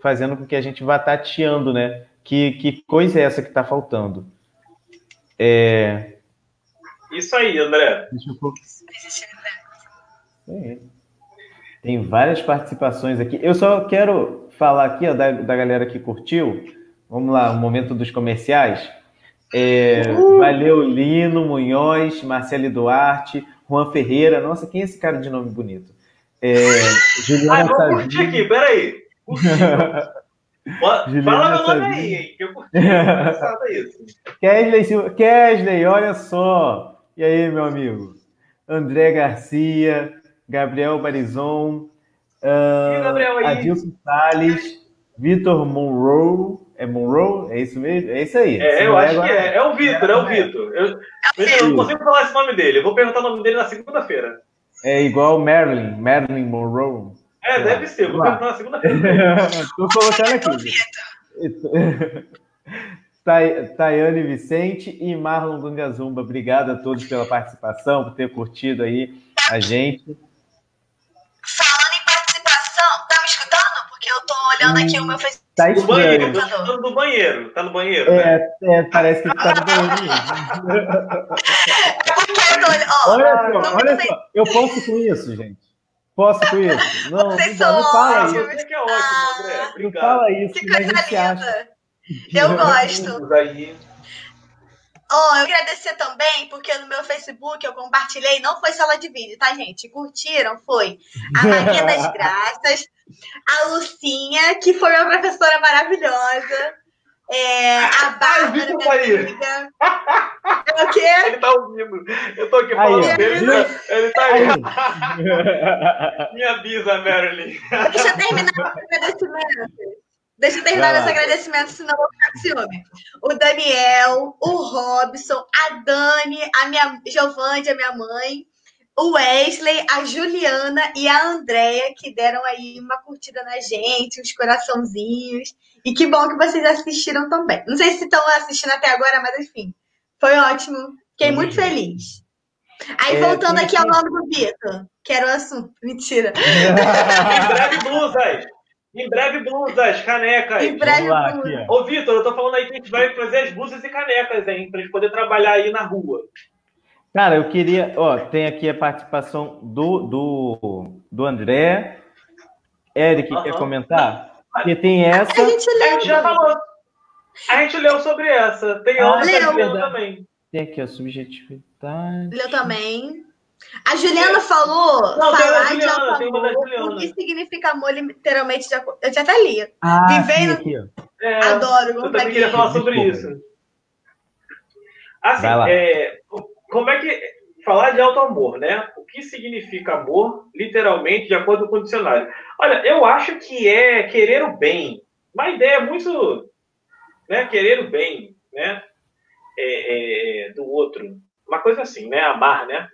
fazendo com que a gente vá tateando, né? Que, que coisa é essa que está faltando? É... Isso aí, André. Deixa eu... Tem várias participações aqui. Eu só quero falar aqui ó, da, da galera que curtiu. Vamos lá, o momento dos comerciais. É, valeu, Lino Munhoz, Marcelo Duarte, Juan Ferreira. Nossa, quem é esse cara de nome bonito? É, Juliana ah, vamos curtir aqui, peraí. Fala meu nome aí, hein? Que eu curti. isso. Kesley, Silva... Kesley, olha só. E aí, meu amigo? André Garcia, Gabriel Barizon, uh, Gabriel Adilson Salles, Vitor Monroe. É Monroe? É isso mesmo? É isso aí. É, eu acho que é. É o Vitor, é o Vitor. Eu, eu não consigo falar esse nome dele. Eu vou perguntar o nome dele na segunda-feira. É igual Marilyn, Marilyn Monroe. É, deve ser. Vou perguntar na segunda-feira. Estou colocando aqui. Tayane Vicente e Marlon Dundiazumba, obrigado a todos pela participação, por ter curtido aí a gente. Olhando aqui o meu Facebook. Tá no banheiro, tá no banheiro, tá no banheiro. É, né? é parece que tá no banheiro é olha só, olha só, eu posso com isso, gente. Posso com isso? Não, Vocês não, não fala isso. Você que é ótimo, André. Obrigado. Não fala isso, que a gente acha. Eu gosto. Aí. Oh, eu agradecer também, porque no meu Facebook eu compartilhei, não foi sala de vídeo, tá, gente? Curtiram? Foi a Maria das Graças, a Lucinha, que foi uma professora maravilhosa, é, a Bárbara, minha amiga. É o quê? Ele tá ouvindo. Eu tô aqui falando aí, dele. Ele tá aí. minha bisa, Marilyn. Deixa eu terminar o agradecimento. Deixa eu terminar meus agradecimentos, senão eu vou ficar com ciúme. O Daniel, o Robson, a Dani, a minha Giovanni, a minha mãe, o Wesley, a Juliana e a Andrea, que deram aí uma curtida na gente, uns coraçãozinhos. E que bom que vocês assistiram também. Não sei se estão assistindo até agora, mas enfim, foi ótimo. Fiquei muito feliz. Aí, é, voltando aqui ao nome do Vitor, que era o assunto. Mentira. em breve, blusas. Em breve, blusas, canecas. Em breve, lá, blusas. Ô, Vitor, eu tô falando aí que a gente vai fazer as blusas e canecas, hein? Pra gente poder trabalhar aí na rua. Cara, eu queria. Ó, tem aqui a participação do, do, do André. Eric, uhum. quer comentar? Porque tem essa. A gente, leu, a gente já falou. A gente leu sobre essa. Tem ah, outra também. Tem aqui a subjetividade. Leu também. A Juliana falou Não, falar Juliana, de amor, o que significa amor literalmente. Eu já até li. Ah, Vivendo. Aqui, é, Adoro. Eu também queria falar sobre isso. Assim, é, como é que. Falar de alto amor, né? O que significa amor, literalmente, de acordo com o dicionário? Olha, eu acho que é querer o bem. Uma ideia muito. Né, querer o bem, né? É, é, do outro. Uma coisa assim, né? Amar, né?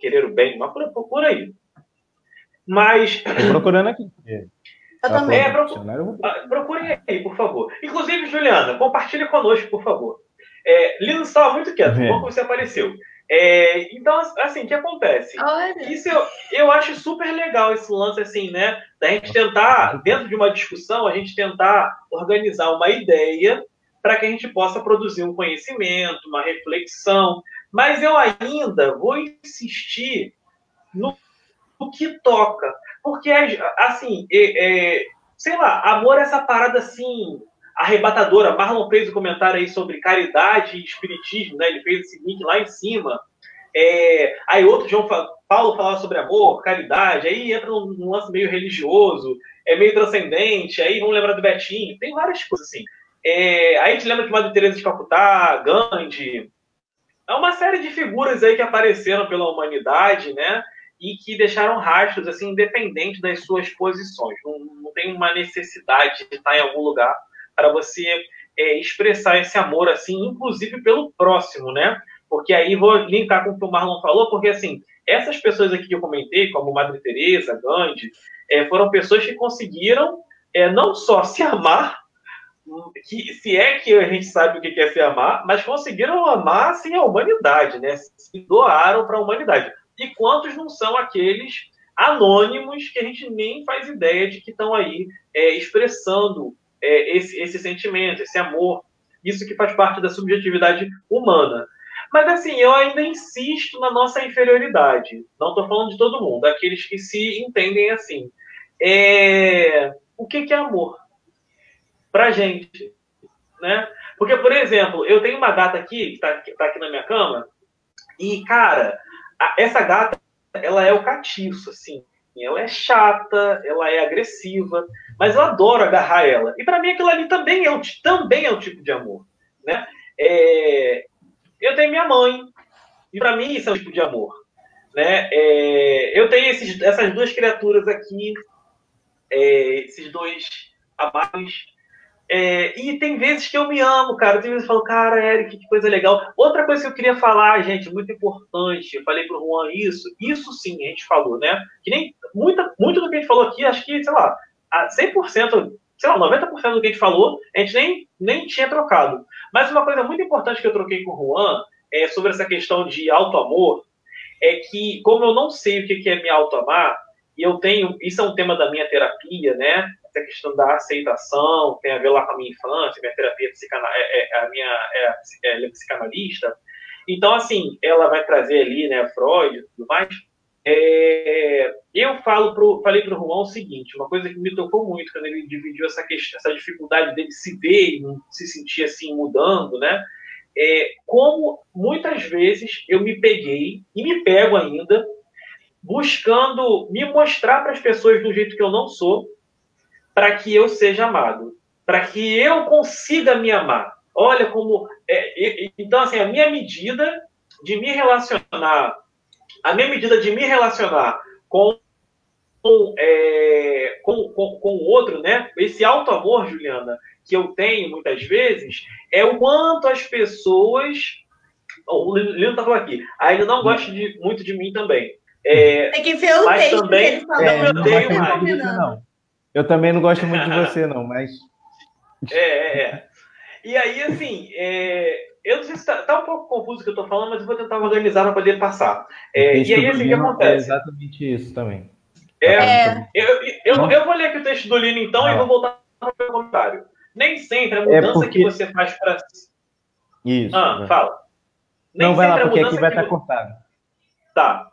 Querer o bem, mas por, por aí. Mas. Estou procurando aqui. Eu também. É, procure, ah, procurem aí, por favor. Inclusive, Juliana, compartilhe conosco, por favor. É, Lino estava muito quieto, é. como você apareceu. É, então, assim, o que acontece? Olha. Isso eu, eu acho super legal esse lance, assim, né? Da gente tentar, dentro de uma discussão, a gente tentar organizar uma ideia para que a gente possa produzir um conhecimento, uma reflexão. Mas eu ainda vou insistir no, no que toca. Porque, assim, é, é, sei lá, amor é essa parada assim, arrebatadora. Marlon fez um comentário aí sobre caridade e espiritismo, né? Ele fez esse link lá em cima. É, aí outro João Paulo falava sobre amor, caridade, aí entra num, num lance meio religioso, é meio transcendente, aí vamos lembrar do Betinho, tem várias coisas assim. É, aí a gente lembra de Madre Teresa de Calcutá, Gandhi, é uma série de figuras aí que apareceram pela humanidade, né? E que deixaram rastros, assim, independente das suas posições. Não, não tem uma necessidade de estar em algum lugar para você é, expressar esse amor, assim, inclusive pelo próximo, né? Porque aí vou linkar com o que o Marlon falou, porque, assim, essas pessoas aqui que eu comentei, como Madre Teresa, Gandhi, é, foram pessoas que conseguiram é, não só se amar, que se é que a gente sabe o que é se amar, mas conseguiram amar assim, a humanidade, né? Se doaram para a humanidade. E quantos não são aqueles anônimos que a gente nem faz ideia de que estão aí é, expressando é, esse, esse sentimento, esse amor, isso que faz parte da subjetividade humana. Mas assim, eu ainda insisto na nossa inferioridade. Não estou falando de todo mundo, aqueles que se entendem assim. É... O que, que é amor? Para gente, né? Porque, por exemplo, eu tenho uma gata aqui, que está tá aqui na minha cama, e, cara, a, essa gata, ela é o catiço, assim. ela é chata, ela é agressiva, mas eu adoro agarrar ela. E para mim aquilo ali também é um, também é um tipo de amor, né? É, eu tenho minha mãe, e para mim isso é um tipo de amor. Né? É, eu tenho esses, essas duas criaturas aqui, é, esses dois amados. É, e tem vezes que eu me amo, cara. Tem vezes que eu falo, cara, Eric, que coisa legal. Outra coisa que eu queria falar, gente, muito importante, eu falei pro Juan isso, isso sim a gente falou, né? Que nem muita, muito do que a gente falou aqui, acho que, sei lá, 100%, sei lá, 90% do que a gente falou, a gente nem, nem tinha trocado. Mas uma coisa muito importante que eu troquei com o Juan é sobre essa questão de auto-amor, é que, como eu não sei o que é me auto-amar, e eu tenho, isso é um tema da minha terapia, né? Essa questão da aceitação, tem a ver lá com a minha infância, minha terapia psicana, é, é, a minha é, é, é psicanalista. Então, assim, ela vai trazer ali, né, Freud e tudo mais. É, eu falo pro, falei para o Juan o seguinte, uma coisa que me tocou muito quando ele dividiu essa, questão, essa dificuldade dele se ver e se sentir assim mudando, né? é, como muitas vezes eu me peguei e me pego ainda buscando me mostrar para as pessoas do jeito que eu não sou, para que eu seja amado, para que eu consiga me amar. Olha como. É, então, assim, a minha medida de me relacionar, a minha medida de me relacionar com, com, é, com, com, com o outro, né? Esse alto amor, Juliana, que eu tenho muitas vezes é o quanto as pessoas. O Lino tá falando aqui. Ainda não gosta de, muito de mim também. É, Tem que ver o mas texto também que ele é, não odeio mais. Você, não. Eu também não gosto muito de você, não, mas. É, é, é. E aí, assim, é, eu não sei se está tá um pouco confuso o que eu estou falando, mas eu vou tentar organizar para poder passar. É, e aí, assim, o que acontece? É exatamente isso também. É, é. Eu, eu, eu, vou ler aqui o texto do Lino, então, e vou voltar para o meu comentário. Nem sempre a é mudança é porque... que você faz para. Isso. Ah, fala. Nem não, vai lá, porque aqui vai estar tá cortado. Tá.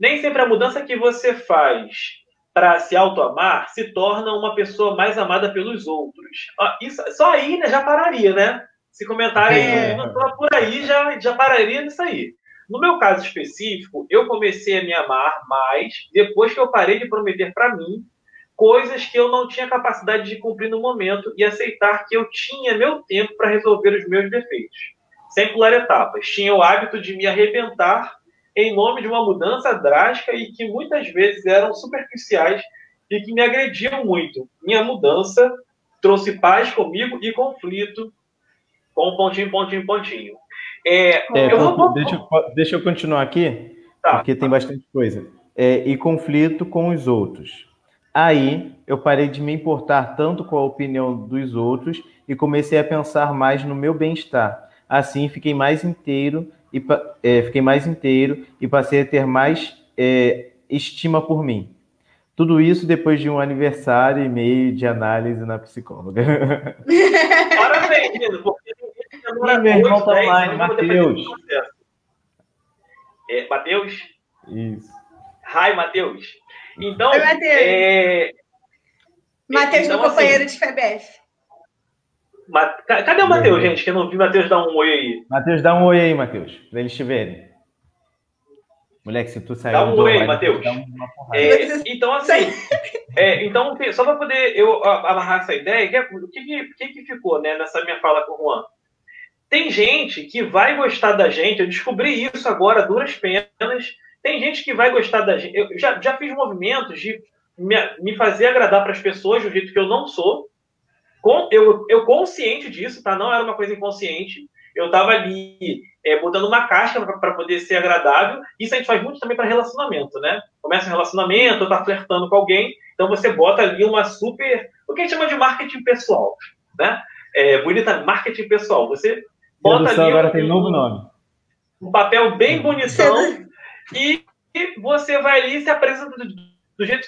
Nem sempre a mudança que você faz para se auto-amar se torna uma pessoa mais amada pelos outros. Ah, isso, só aí né, já pararia, né? Se comentarem é. por aí, já, já pararia nisso aí. No meu caso específico, eu comecei a me amar mais depois que eu parei de prometer para mim coisas que eu não tinha capacidade de cumprir no momento e aceitar que eu tinha meu tempo para resolver os meus defeitos, sem pular etapas. Tinha o hábito de me arrebentar em nome de uma mudança drástica e que muitas vezes eram superficiais e que me agrediam muito. Minha mudança trouxe paz comigo e conflito com pontinho, pontinho, pontinho. É, é, eu vou... deixa, eu, deixa eu continuar aqui, tá. porque tem bastante coisa. É, e conflito com os outros. Aí eu parei de me importar tanto com a opinião dos outros e comecei a pensar mais no meu bem-estar. Assim fiquei mais inteiro e é, fiquei mais inteiro e passei a ter mais é, estima por mim. Tudo isso depois de um aniversário e meio de análise na psicóloga. Parabéns, Nino, porque Ih, meu irmão tá online, Matheus. É, Matheus? Isso. Hi, Matheus. Então. Oi, Matheus. É... Matheus, então, meu companheiro assim, de FEBEF. Cadê o Matheus, gente? Que eu não vi Matheus dar um oi aí. Matheus, dá um oi aí, Matheus, para eles te verem. Moleque, se tu sair. Dá um oi aí, Matheus. É, então, assim. é, então, só para poder eu amarrar essa ideia, o que, que, que, ficou né, nessa minha fala com o Juan? Tem gente que vai gostar da gente, eu descobri isso agora, duras penas tem gente que vai gostar da gente. Eu já, já fiz movimentos de me, me fazer agradar para as pessoas do jeito que eu não sou. Com, eu, eu consciente disso, tá? Não era uma coisa inconsciente. Eu estava ali é, botando uma caixa para poder ser agradável. Isso a gente faz muito também para relacionamento, né? Começa um relacionamento, tá flertando com alguém, então você bota ali uma super. O que a gente chama de marketing pessoal, né? É, bonita marketing pessoal. Você bota ali. agora um, tem novo nome. Um papel bem bonitão e você vai ali e se apresenta do, do jeito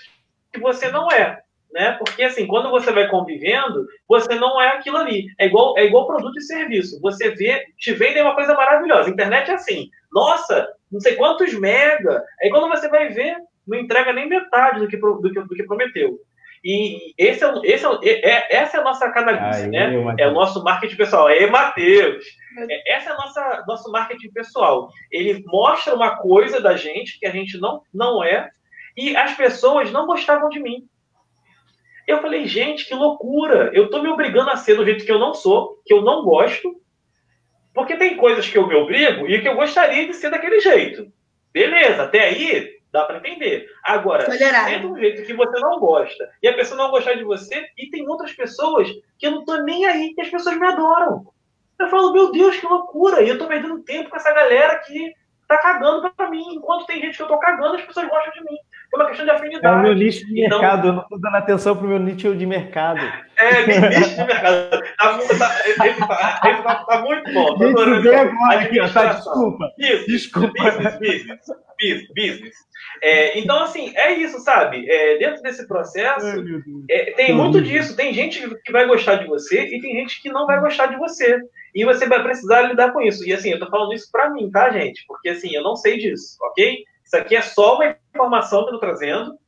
que você não é. Né? Porque assim, quando você vai convivendo, você não é aquilo ali. É igual, é igual produto e serviço. Você vê, te vendem uma coisa maravilhosa. A internet é assim. Nossa, não sei quantos mega. Aí quando você vai ver, não entrega nem metade do que, do que, do que prometeu. E esse é, esse é, é, essa é a nossa canalice, né? é o nosso marketing pessoal. É Matheus. É, essa é a nossa nosso marketing pessoal. Ele mostra uma coisa da gente que a gente não, não é E as pessoas não gostavam de mim. Eu falei, gente, que loucura! Eu tô me obrigando a ser do jeito que eu não sou, que eu não gosto, porque tem coisas que eu me obrigo e que eu gostaria de ser daquele jeito. Beleza, até aí dá para entender. Agora, é de um jeito que você não gosta e a pessoa não gostar de você, e tem outras pessoas que eu não tô nem aí, que as pessoas me adoram. Eu falo, meu Deus, que loucura! E eu tô perdendo tempo com essa galera que tá cagando pra mim. Enquanto tem gente que eu tô cagando, as pessoas gostam de mim. É uma questão de afinidade. É o meu nicho de então, mercado, eu não tô dando atenção pro meu nicho de mercado. É, nicho de mercado. Tá, tá, ele, tá, ele tá, tá muito bom. Tô adorando agora aqui, tá, desculpa. Isso, desculpa. Business, business, business. business. É, então, assim, é isso, sabe? É, dentro desse processo, é, tem muito disso. Tem gente que vai gostar de você e tem gente que não vai gostar de você. E você vai precisar lidar com isso. E assim, eu tô falando isso para mim, tá, gente? Porque assim, eu não sei disso, ok? Isso aqui é só uma informação que eu tô trazendo.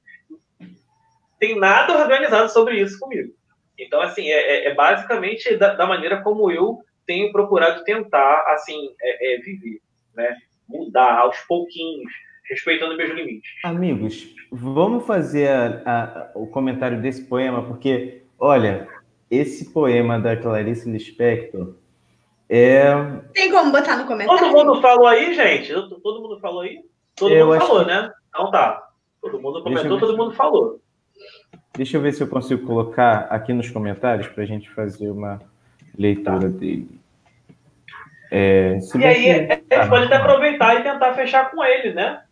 Tem nada organizado sobre isso comigo. Então, assim, é, é, é basicamente da, da, maneira como eu tenho procurado tentar, assim, é, é, viver, né? Mudar aos pouquinhos, respeitando meus limites. Amigos, vamos fazer a, a, o comentário desse poema, porque, olha, esse poema da Clarice Lispector é... Tem como botar no comentário? Todo mundo falou aí, gente? Todo mundo falou aí? Todo eu mundo falou, que... né? Então tá. Todo mundo comentou, todo mundo falou. Deixa eu ver se eu consigo colocar aqui nos comentários para a gente fazer uma leitura tá. dele. É, e aí, que... a gente pode até aproveitar e tentar fechar com ele, né?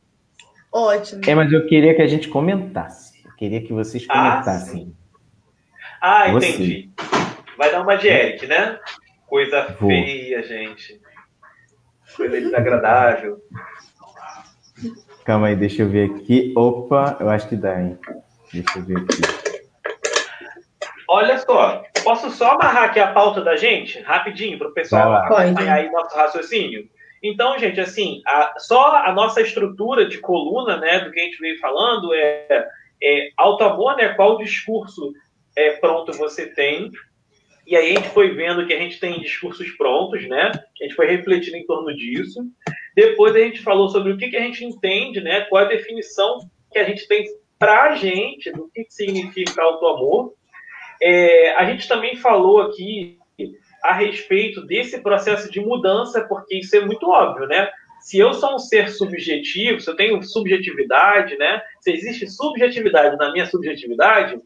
Ótimo. É, mas eu queria que a gente comentasse. Eu queria que vocês ah, comentassem. Ah, ah entendi. Vai dar uma de Eric, né? Coisa Vou. feia, gente. Coisa desagradável. Calma aí, deixa eu ver aqui. Opa, eu acho que dá, hein? Deixa eu ver aqui. Olha só, posso só amarrar aqui a pauta da gente, rapidinho, para o pessoal acompanhar aí nosso raciocínio? Então, gente, assim, a, só a nossa estrutura de coluna, né, do que a gente veio falando é, é alto amor, né, qual discurso é, pronto você tem, e aí a gente foi vendo que a gente tem discursos prontos, né? A gente foi refletindo em torno disso. Depois a gente falou sobre o que, que a gente entende, né? Qual a definição que a gente tem para a gente do que, significa auto-amor. É, a gente também falou aqui a respeito desse processo de mudança, porque isso é muito óbvio, né? Se eu sou um ser subjetivo, se eu tenho subjetividade, né? Se existe subjetividade na minha subjetividade,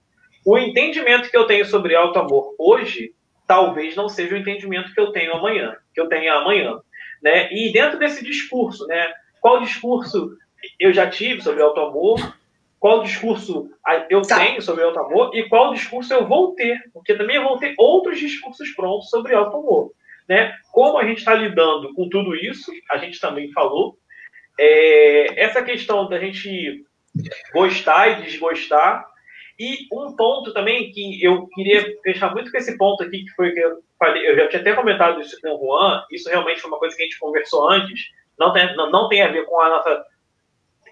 o entendimento que eu tenho sobre alto amor hoje talvez não seja o entendimento que eu tenho amanhã, que eu tenha amanhã, né? E dentro desse discurso, né? Qual discurso eu já tive sobre alto amor? Qual discurso eu tá. tenho sobre alto amor e qual discurso eu vou ter? Porque também eu vou ter outros discursos prontos sobre alto amor, né? Como a gente está lidando com tudo isso, a gente também falou. É, essa questão da gente gostar e desgostar e um ponto também que eu queria deixar muito com esse ponto aqui, que foi que eu falei, eu já tinha até comentado isso com o Juan, isso realmente foi uma coisa que a gente conversou antes, não tem, não, não tem a ver com a nossa.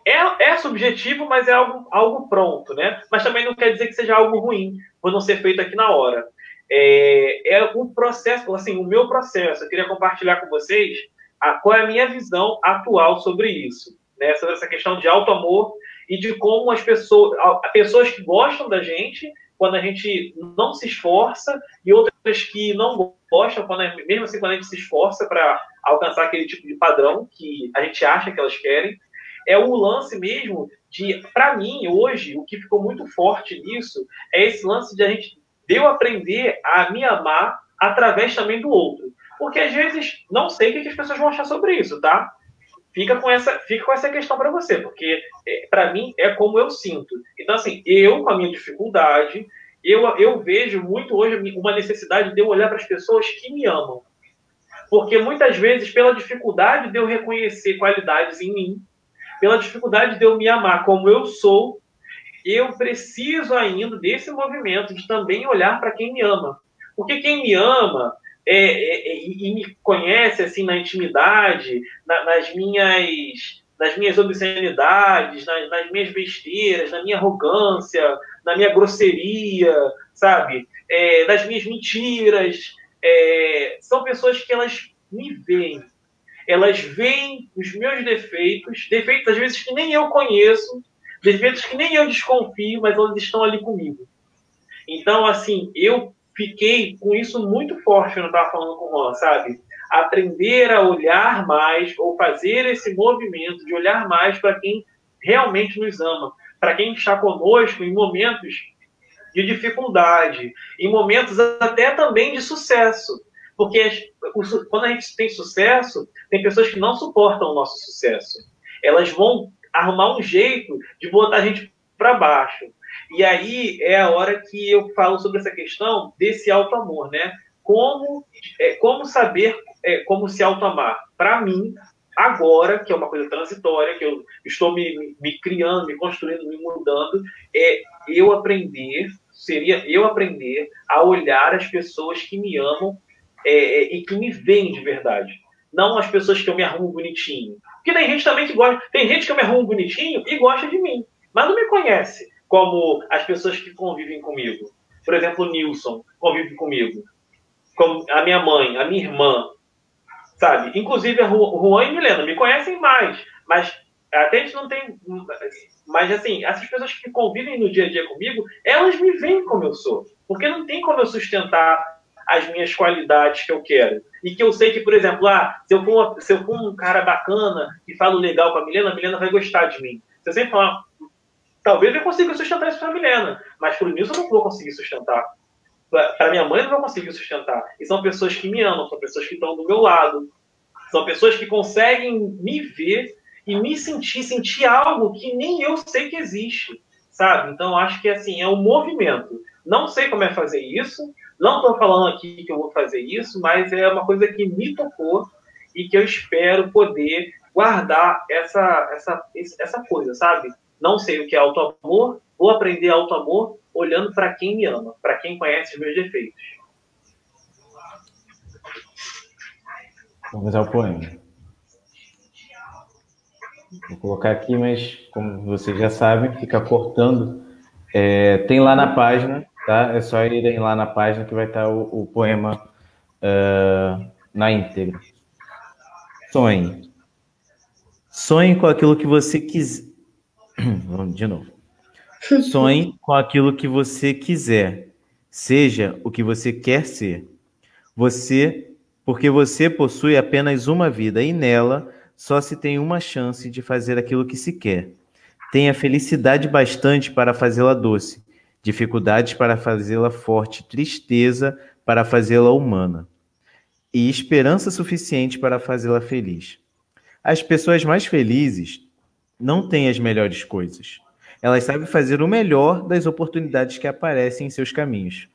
É, é subjetivo, mas é algo, algo pronto, né? Mas também não quer dizer que seja algo ruim, por não ser feito aqui na hora. É, é um processo, assim, o meu processo, eu queria compartilhar com vocês a, qual é a minha visão atual sobre isso, né? Sobre essa questão de alto amor e de como as pessoas, pessoas que gostam da gente quando a gente não se esforça e outras que não gostam quando mesmo assim quando a gente se esforça para alcançar aquele tipo de padrão que a gente acha que elas querem é o lance mesmo de para mim hoje o que ficou muito forte nisso é esse lance de a gente de eu aprender a me amar através também do outro. Porque às vezes não sei o que as pessoas vão achar sobre isso tá fica com essa, fica com essa questão para você, porque é, para mim é como eu sinto. Então, assim, eu com a minha dificuldade, eu, eu vejo muito hoje uma necessidade de eu olhar para as pessoas que me amam. Porque muitas vezes, pela dificuldade de eu reconhecer qualidades em mim, pela dificuldade de eu me amar como eu sou, eu preciso ainda desse movimento de também olhar para quem me ama. Porque quem me ama, é, é, é, e me conhece assim na intimidade, na, nas minhas nas minhas obscenidades, nas, nas, minhas besteiras, na minha arrogância, na minha grosseria, sabe? É, nas minhas mentiras. É, são pessoas que elas me veem. Elas veem os meus defeitos, defeitos às vezes que nem eu conheço, defeitos que nem eu desconfio, mas eles estão ali comigo. Então, assim, eu fiquei com isso muito forte quando estava falando com o Juan, sabe? Aprender a olhar mais, ou fazer esse movimento de olhar mais para quem realmente nos ama, para quem está conosco em momentos de dificuldade, em momentos até também de sucesso. Porque quando a gente tem sucesso, tem pessoas que não suportam o nosso sucesso. Elas vão arrumar um jeito de botar a gente para baixo. E aí é a hora que eu falo sobre essa questão desse alto amor, né? Como, é, como saber é, como se auto-amar? Para mim, agora, que é uma coisa transitória, que eu estou me, me criando, me construindo, me mudando, é eu aprender, seria eu aprender a olhar as pessoas que me amam é, é, e que me veem de verdade. Não as pessoas que eu me arrumo bonitinho. Porque tem gente também que gosta. Tem gente que eu me arrumo bonitinho e gosta de mim, mas não me conhece como as pessoas que convivem comigo. Por exemplo, o Nilson convive comigo. Como a minha mãe, a minha irmã, sabe? Inclusive a Juan e Milena me conhecem mais, mas até a gente não tem. Mas assim, essas pessoas que convivem no dia a dia comigo, elas me veem como eu sou. Porque não tem como eu sustentar as minhas qualidades que eu quero. E que eu sei que, por exemplo, ah, se, eu for, se eu for um cara bacana e falo legal com a Milena, a Milena vai gostar de mim. Se eu sempre falar, talvez eu consiga sustentar isso para Milena, mas para o Nilson eu não vou conseguir sustentar. Para minha mãe eu não vou conseguir sustentar. E são pessoas que me amam, são pessoas que estão do meu lado, são pessoas que conseguem me ver e me sentir, sentir algo que nem eu sei que existe, sabe? Então acho que assim é um movimento. Não sei como é fazer isso, não estou falando aqui que eu vou fazer isso, mas é uma coisa que me tocou e que eu espero poder guardar essa, essa, essa coisa, sabe? Não sei o que é auto-amor, vou aprender auto-amor olhando para quem me ama, para quem conhece os meus defeitos. Vamos ao poema. Vou colocar aqui, mas como vocês já sabem, fica cortando. É, tem lá na página tá? É só irem lá na página que vai estar o, o poema uh, na íntegra. Sonhe. Sonhe com aquilo que você quiser. De novo. Sonhe com aquilo que você quiser. Seja o que você quer ser. Você, porque você possui apenas uma vida e nela só se tem uma chance de fazer aquilo que se quer. Tenha felicidade bastante para fazê-la doce dificuldades para fazê-la forte, tristeza para fazê-la humana, e esperança suficiente para fazê-la feliz. As pessoas mais felizes não têm as melhores coisas. Elas sabem fazer o melhor das oportunidades que aparecem em seus caminhos.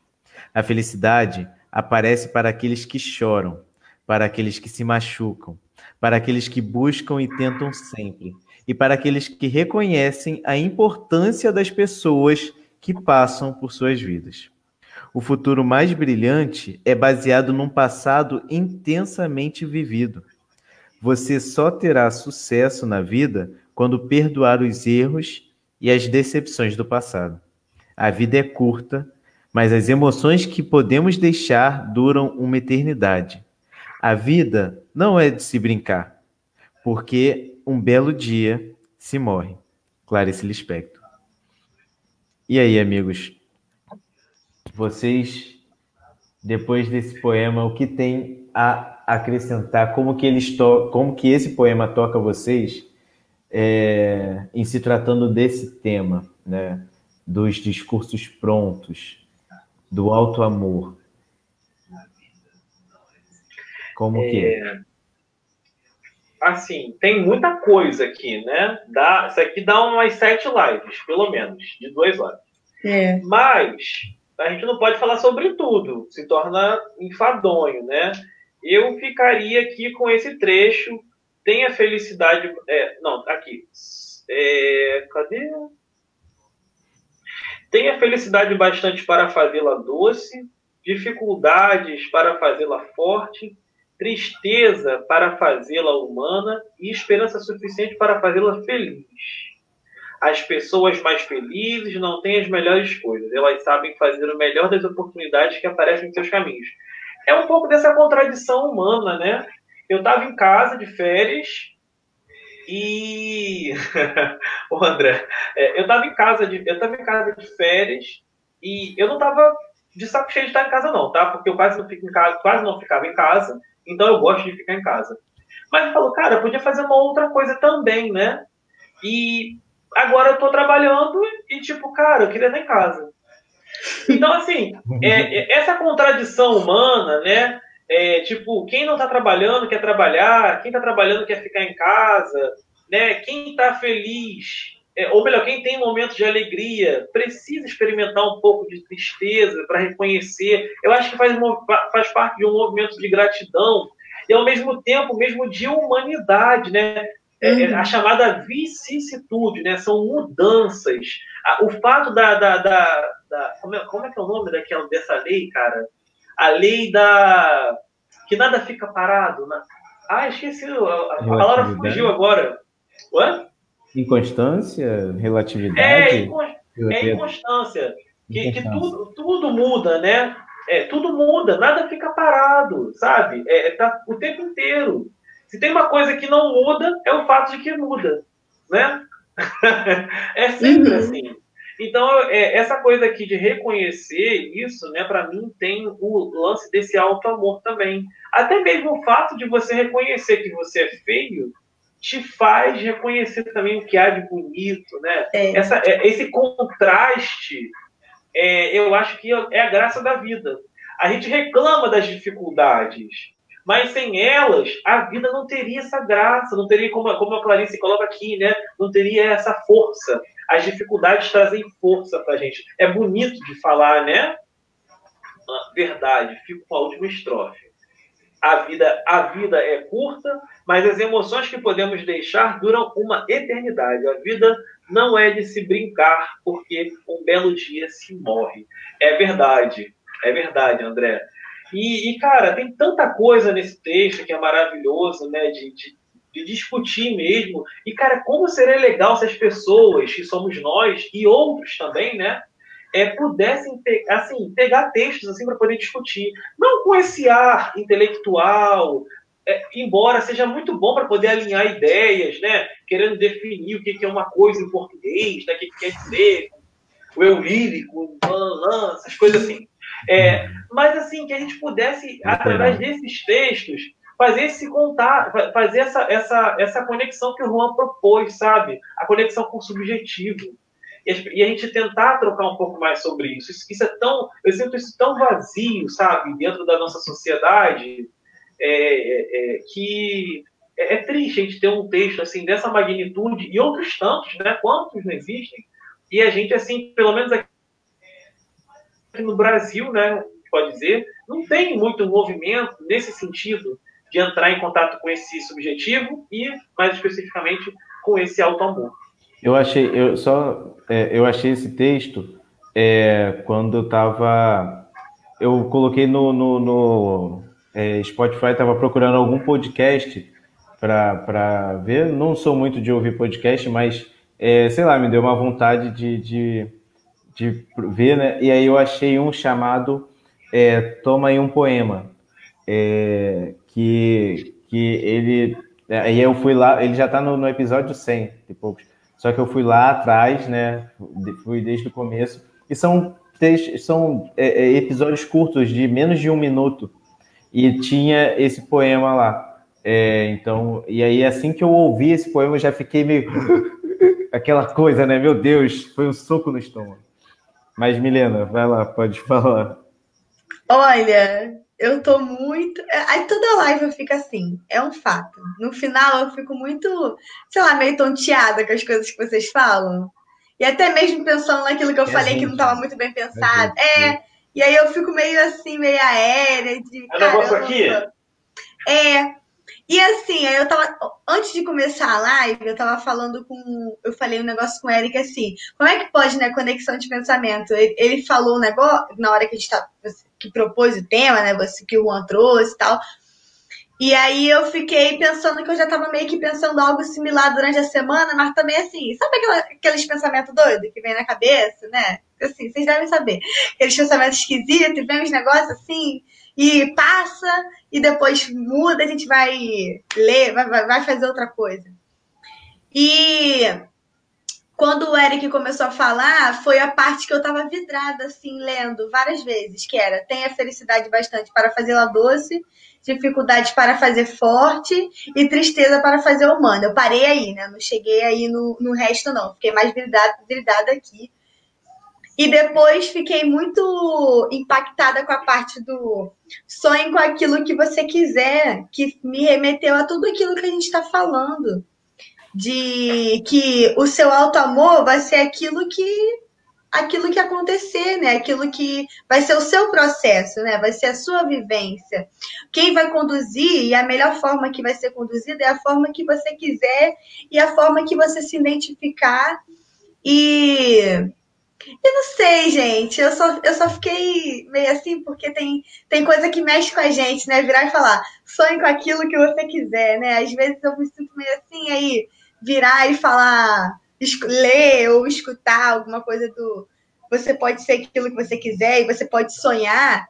A felicidade aparece para aqueles que choram, para aqueles que se machucam, para aqueles que buscam e tentam sempre, e para aqueles que reconhecem a importância das pessoas que passam por suas vidas. O futuro mais brilhante é baseado num passado intensamente vivido. Você só terá sucesso na vida quando perdoar os erros e as decepções do passado. A vida é curta, mas as emoções que podemos deixar duram uma eternidade. A vida não é de se brincar, porque um belo dia se morre. Clarice Lispector. E aí, amigos? Vocês, depois desse poema, o que tem a acrescentar? Como que eles como que esse poema toca vocês é, em se tratando desse tema, né? Dos discursos prontos, do alto amor. Como que é? é? assim, tem muita coisa aqui, né? Dá, isso aqui dá umas sete lives, pelo menos, de duas horas. É. Mas a gente não pode falar sobre tudo, se torna enfadonho, né? Eu ficaria aqui com esse trecho. Tenha felicidade. É, não, aqui. É, cadê? Tenha felicidade bastante para fazê-la doce, dificuldades para fazê-la forte tristeza para fazê-la humana e esperança suficiente para fazê-la feliz. As pessoas mais felizes não têm as melhores coisas, elas sabem fazer o melhor das oportunidades que aparecem em seus caminhos. É um pouco dessa contradição humana, né? Eu estava em casa de férias E o André, é, eu estava em casa de eu tava em casa de férias e eu não estava de saco cheio de estar em casa não, tá? Porque eu quase não fico em casa, quase não ficava em casa, então eu gosto de ficar em casa. Mas ele falou, cara, eu podia fazer uma outra coisa também, né? E agora eu tô trabalhando e tipo, cara, eu queria estar em casa. Então, assim, é, é, essa contradição humana, né? É, tipo, quem não está trabalhando quer trabalhar, quem está trabalhando quer ficar em casa, né? Quem está feliz, é, ou melhor, quem tem momentos de alegria, precisa experimentar um pouco de tristeza para reconhecer. Eu acho que faz, faz parte de um movimento de gratidão e, ao mesmo tempo, mesmo de humanidade, né? É, é a chamada vicissitude, né? São mudanças. O fato da, da, da, da como, é, como, é, que é o nome daquela, dessa lei, cara? A lei da que nada fica parado. Né? Ah, esqueci. A, a palavra fugiu agora. Ué? Inconstância, relatividade. É, é inconstância. Que, que tudo, tudo muda, né? É, tudo muda, nada fica parado, sabe? É, tá o tempo inteiro. Se tem uma coisa que não muda, é o fato de que muda, né? é sempre uhum. assim. Então, é, essa coisa aqui de reconhecer isso, né, para mim tem o lance desse auto-amor também. Até mesmo o fato de você reconhecer que você é feio te faz reconhecer também o que há de bonito, né? É. Essa, é, esse contraste, é, eu acho que é a graça da vida. A gente reclama das dificuldades, mas sem elas, a vida não teria essa graça, não teria, como, como a Clarice coloca aqui, né? Não teria essa força. As dificuldades trazem força para a gente. É bonito de falar, né? Ah, verdade, fico com a última estrofe. A vida, a vida é curta, mas as emoções que podemos deixar duram uma eternidade. A vida não é de se brincar, porque um belo dia se morre. É verdade, é verdade, André. E, e, cara, tem tanta coisa nesse texto que é maravilhoso, né? De, de, de, discutir mesmo. E, cara, como seria legal se as pessoas, que somos nós e outros também, né? É, pudessem assim, pegar textos assim para poder discutir. Não com esse ar intelectual, é, embora seja muito bom para poder alinhar ideias, né? Querendo definir o que, que é uma coisa em português, né? o que, que quer dizer, o eu lírico, essas coisas assim. É, mas assim, que a gente pudesse, através desses textos, fazer esse contar, fazer essa, essa, essa conexão que o Juan propôs, sabe? A conexão com o subjetivo. E a gente tentar trocar um pouco mais sobre isso. Isso, isso é tão. Eu sinto isso tão vazio, sabe, dentro da nossa sociedade, é, é, é que é, é, triste a gente ter um texto assim dessa magnitude e outros tantos, né? Quantos não existem? E a gente, assim, pelo menos aqui no Brasil, né, pode dizer, não tem muito movimento nesse sentido de entrar em contato com esse subjetivo e, mais especificamente, com esse auto-amor. Eu achei, eu só, é, eu achei esse texto é, quando eu estava, eu coloquei no, no, no é, Spotify, estava procurando algum podcast para ver. Não sou muito de ouvir podcast, mas é, sei lá, me deu uma vontade de, de de ver, né? E aí eu achei um chamado é, Toma aí um poema, é, que, que ele. Aí eu fui lá, ele já está no, no, episódio 100 de poucos. Só que eu fui lá atrás, né? Fui desde o começo. E são, são é, é, episódios curtos, de menos de um minuto. E tinha esse poema lá. É, então, e aí assim que eu ouvi esse poema, eu já fiquei meio. Aquela coisa, né? Meu Deus, foi um soco no estômago. Mas, Milena, vai lá, pode falar. Olha, eu tô muito. Aí toda live fica assim, é um fato. No final eu fico muito, sei lá, meio tonteada com as coisas que vocês falam. E até mesmo pensando naquilo que eu é falei gente. que não estava muito bem pensado. É, é, e aí eu fico meio assim, meio aérea. De, é negócio aqui? É, e assim, eu tava. Antes de começar a live, eu tava falando com. Eu falei um negócio com o Eric assim. Como é que pode, né? Conexão de pensamento. Ele, ele falou um negócio, na hora que a gente tá. Que propôs o tema, né? Você que o Juan trouxe e tal. E aí eu fiquei pensando que eu já tava meio que pensando algo similar durante a semana, mas também assim, sabe aquela, aqueles pensamentos doidos que vem na cabeça, né? Assim, vocês devem saber. Aqueles pensamentos esquisitos, vem uns negócios assim e passa e depois muda, a gente vai ler, vai, vai fazer outra coisa. E quando o Eric começou a falar, foi a parte que eu tava vidrada, assim, lendo várias vezes, que era tenha felicidade bastante para fazê-la doce, dificuldade para fazer forte e tristeza para fazer humana. Eu parei aí, né? Não cheguei aí no, no resto, não. Fiquei mais vidrada, vidrada aqui. E depois fiquei muito impactada com a parte do sonhe com aquilo que você quiser, que me remeteu a tudo aquilo que a gente está falando de que o seu alto amor vai ser aquilo que aquilo que acontecer, né? Aquilo que vai ser o seu processo, né? Vai ser a sua vivência. Quem vai conduzir e a melhor forma que vai ser conduzida é a forma que você quiser e a forma que você se identificar e eu não sei, gente. Eu só, eu só fiquei meio assim, porque tem, tem coisa que mexe com a gente, né? Virar e falar, sonhe com aquilo que você quiser, né? Às vezes eu me sinto meio assim, aí virar e falar, ler ou escutar alguma coisa do você pode ser aquilo que você quiser e você pode sonhar,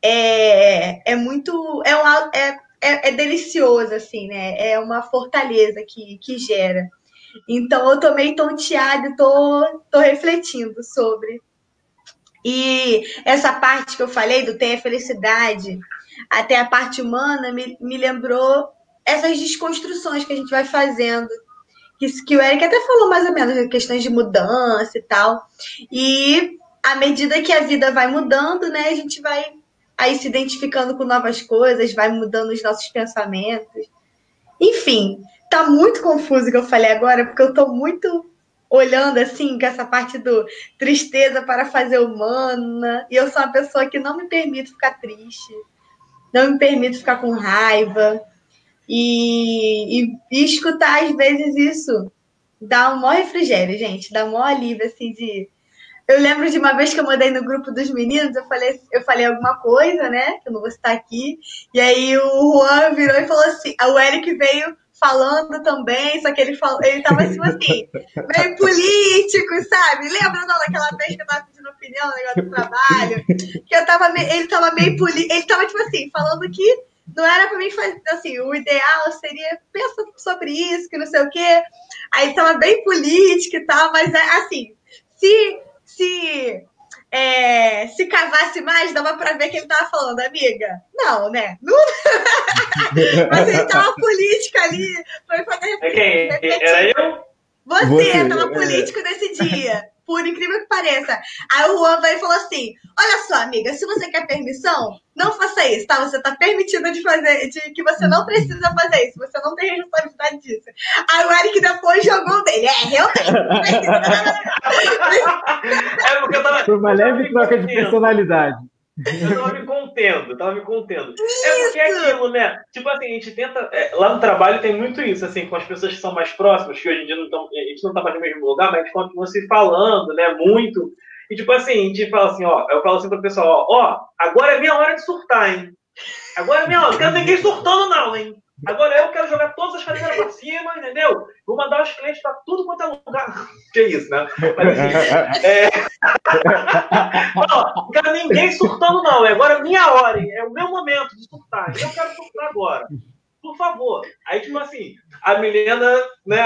é, é muito. É, um, é, é, é delicioso, assim, né? É uma fortaleza que, que gera. Então eu tô meio tonteada tô, tô refletindo sobre. E essa parte que eu falei do ter a felicidade, até a parte humana, me, me lembrou essas desconstruções que a gente vai fazendo que, que o Eric até falou mais ou menos, questões de mudança e tal. E à medida que a vida vai mudando, né, a gente vai aí se identificando com novas coisas, vai mudando os nossos pensamentos. Enfim, tá muito confuso o que eu falei agora, porque eu tô muito olhando assim, com essa parte do tristeza para fazer humana, e eu sou uma pessoa que não me permite ficar triste, não me permite ficar com raiva. E, e, e, escutar, às vezes, isso dá um maior refrigério, gente. Dá um maior alívio, assim, de... Eu lembro de uma vez que eu mandei no grupo dos meninos, eu falei, eu falei alguma coisa, né? Que eu não vou citar aqui. E aí o Juan virou e falou assim... O Eric veio falando também, só que ele falou, ele tava assim, assim, meio político, sabe? Lembra não, daquela vez que eu tava pedindo opinião negócio do trabalho? Que eu tava ele tava meio político, ele tava, tipo assim, falando que não era para mim fazer assim, o ideal seria pensa sobre isso, que não sei o quê. Aí tava bem político e tal, mas é, assim, se se é, se cavasse mais, dava para ver que ele tava falando, amiga. Não, né? Não... mas ele tava político ali, foi fazer. É quem? Era eu? Você, Você tava político nesse dia por incrível que pareça. Aí o Juan vai e falou assim: Olha só, amiga, se você quer permissão, não faça isso, tá? Você tá permitida de fazer, de que você não precisa fazer isso, você não tem responsabilidade disso. Aí o Eric depois jogou dele. É, realmente. é porque eu tava. Foi uma leve troca de personalidade. Eu tava me contendo, tava me contendo. Isso. É porque é aquilo, né? Tipo assim, a gente tenta. É, lá no trabalho tem muito isso, assim, com as pessoas que são mais próximas, que hoje em dia não tão, a gente não tá mais no mesmo lugar, mas a gente continua se falando, né? Muito. E tipo assim, a gente fala assim, ó, eu falo assim pro pessoal, ó, ó, agora é minha hora de surtar, hein? Agora é minha hora, não quero ninguém surtando, não, hein? Agora eu quero jogar todas as cadeiras para cima, entendeu? Vou mandar os clientes para tudo quanto é lugar. Que isso, né? É... não, não quero ninguém surtando, não. É agora a minha hora, é o meu momento de surtar. Eu quero surtar agora por favor. Aí, tipo assim, a Milena, né?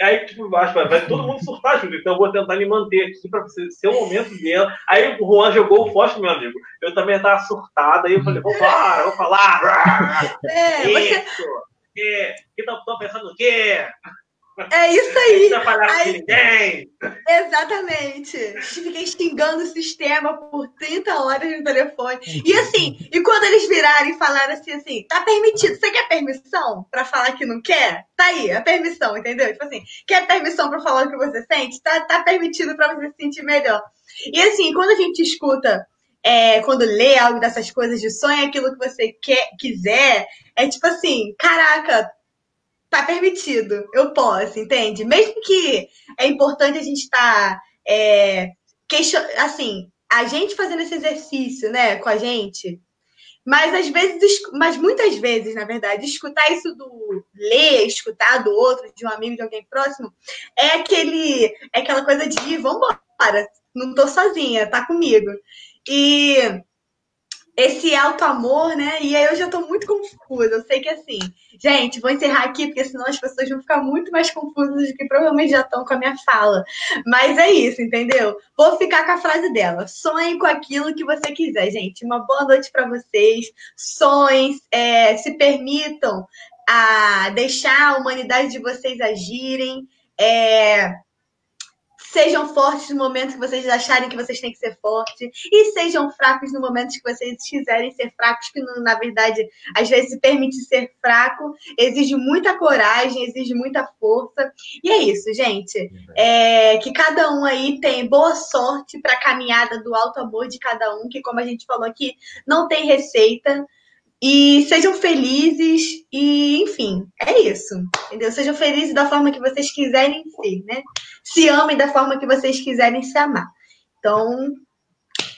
Aí, tipo, acho vai todo mundo surtar junto, então eu vou tentar me manter aqui para ser o momento dela. Aí o Juan jogou o fósforo, meu amigo. Eu também tava surtada, aí eu falei, vou falar, vou falar. É, Isso! Você... É, que estão pensando o quê? É isso aí. aí exatamente. Fiquei xingando o sistema por 30 horas no telefone. E assim, e quando eles viraram e falaram assim, assim, tá permitido. Você quer permissão para falar que não quer? Tá aí, a permissão, entendeu? Tipo assim, quer permissão para falar o que você sente? Tá, tá permitido para você se sentir melhor. E assim, quando a gente escuta é, quando lê algo dessas coisas de sonho, aquilo que você quer, quiser, é tipo assim, caraca, tá permitido, eu posso, entende? Mesmo que é importante a gente estar tá, é, question... assim, a gente fazendo esse exercício, né, com a gente, mas às vezes, mas muitas vezes, na verdade, escutar isso do ler, escutar do outro, de um amigo, de alguém próximo, é aquele, é aquela coisa de vambora, não tô sozinha, tá comigo. E esse alto amor, né? E aí eu já tô muito confusa. Eu sei que assim, gente, vou encerrar aqui, porque senão as pessoas vão ficar muito mais confusas do que provavelmente já estão com a minha fala. Mas é isso, entendeu? Vou ficar com a frase dela. Sonhe com aquilo que você quiser, gente. Uma boa noite para vocês. Sonhem, é, se permitam a deixar a humanidade de vocês agirem. É, Sejam fortes no momento que vocês acharem que vocês têm que ser fortes. E sejam fracos no momento que vocês quiserem ser fracos, que na verdade, às vezes, permite ser fraco, exige muita coragem, exige muita força. E é isso, gente. É, que cada um aí tem boa sorte para a caminhada do alto amor de cada um, que, como a gente falou aqui, não tem receita. E sejam felizes e, enfim, é isso. Entendeu? Sejam felizes da forma que vocês quiserem ser, né? Se amem da forma que vocês quiserem se amar. Então,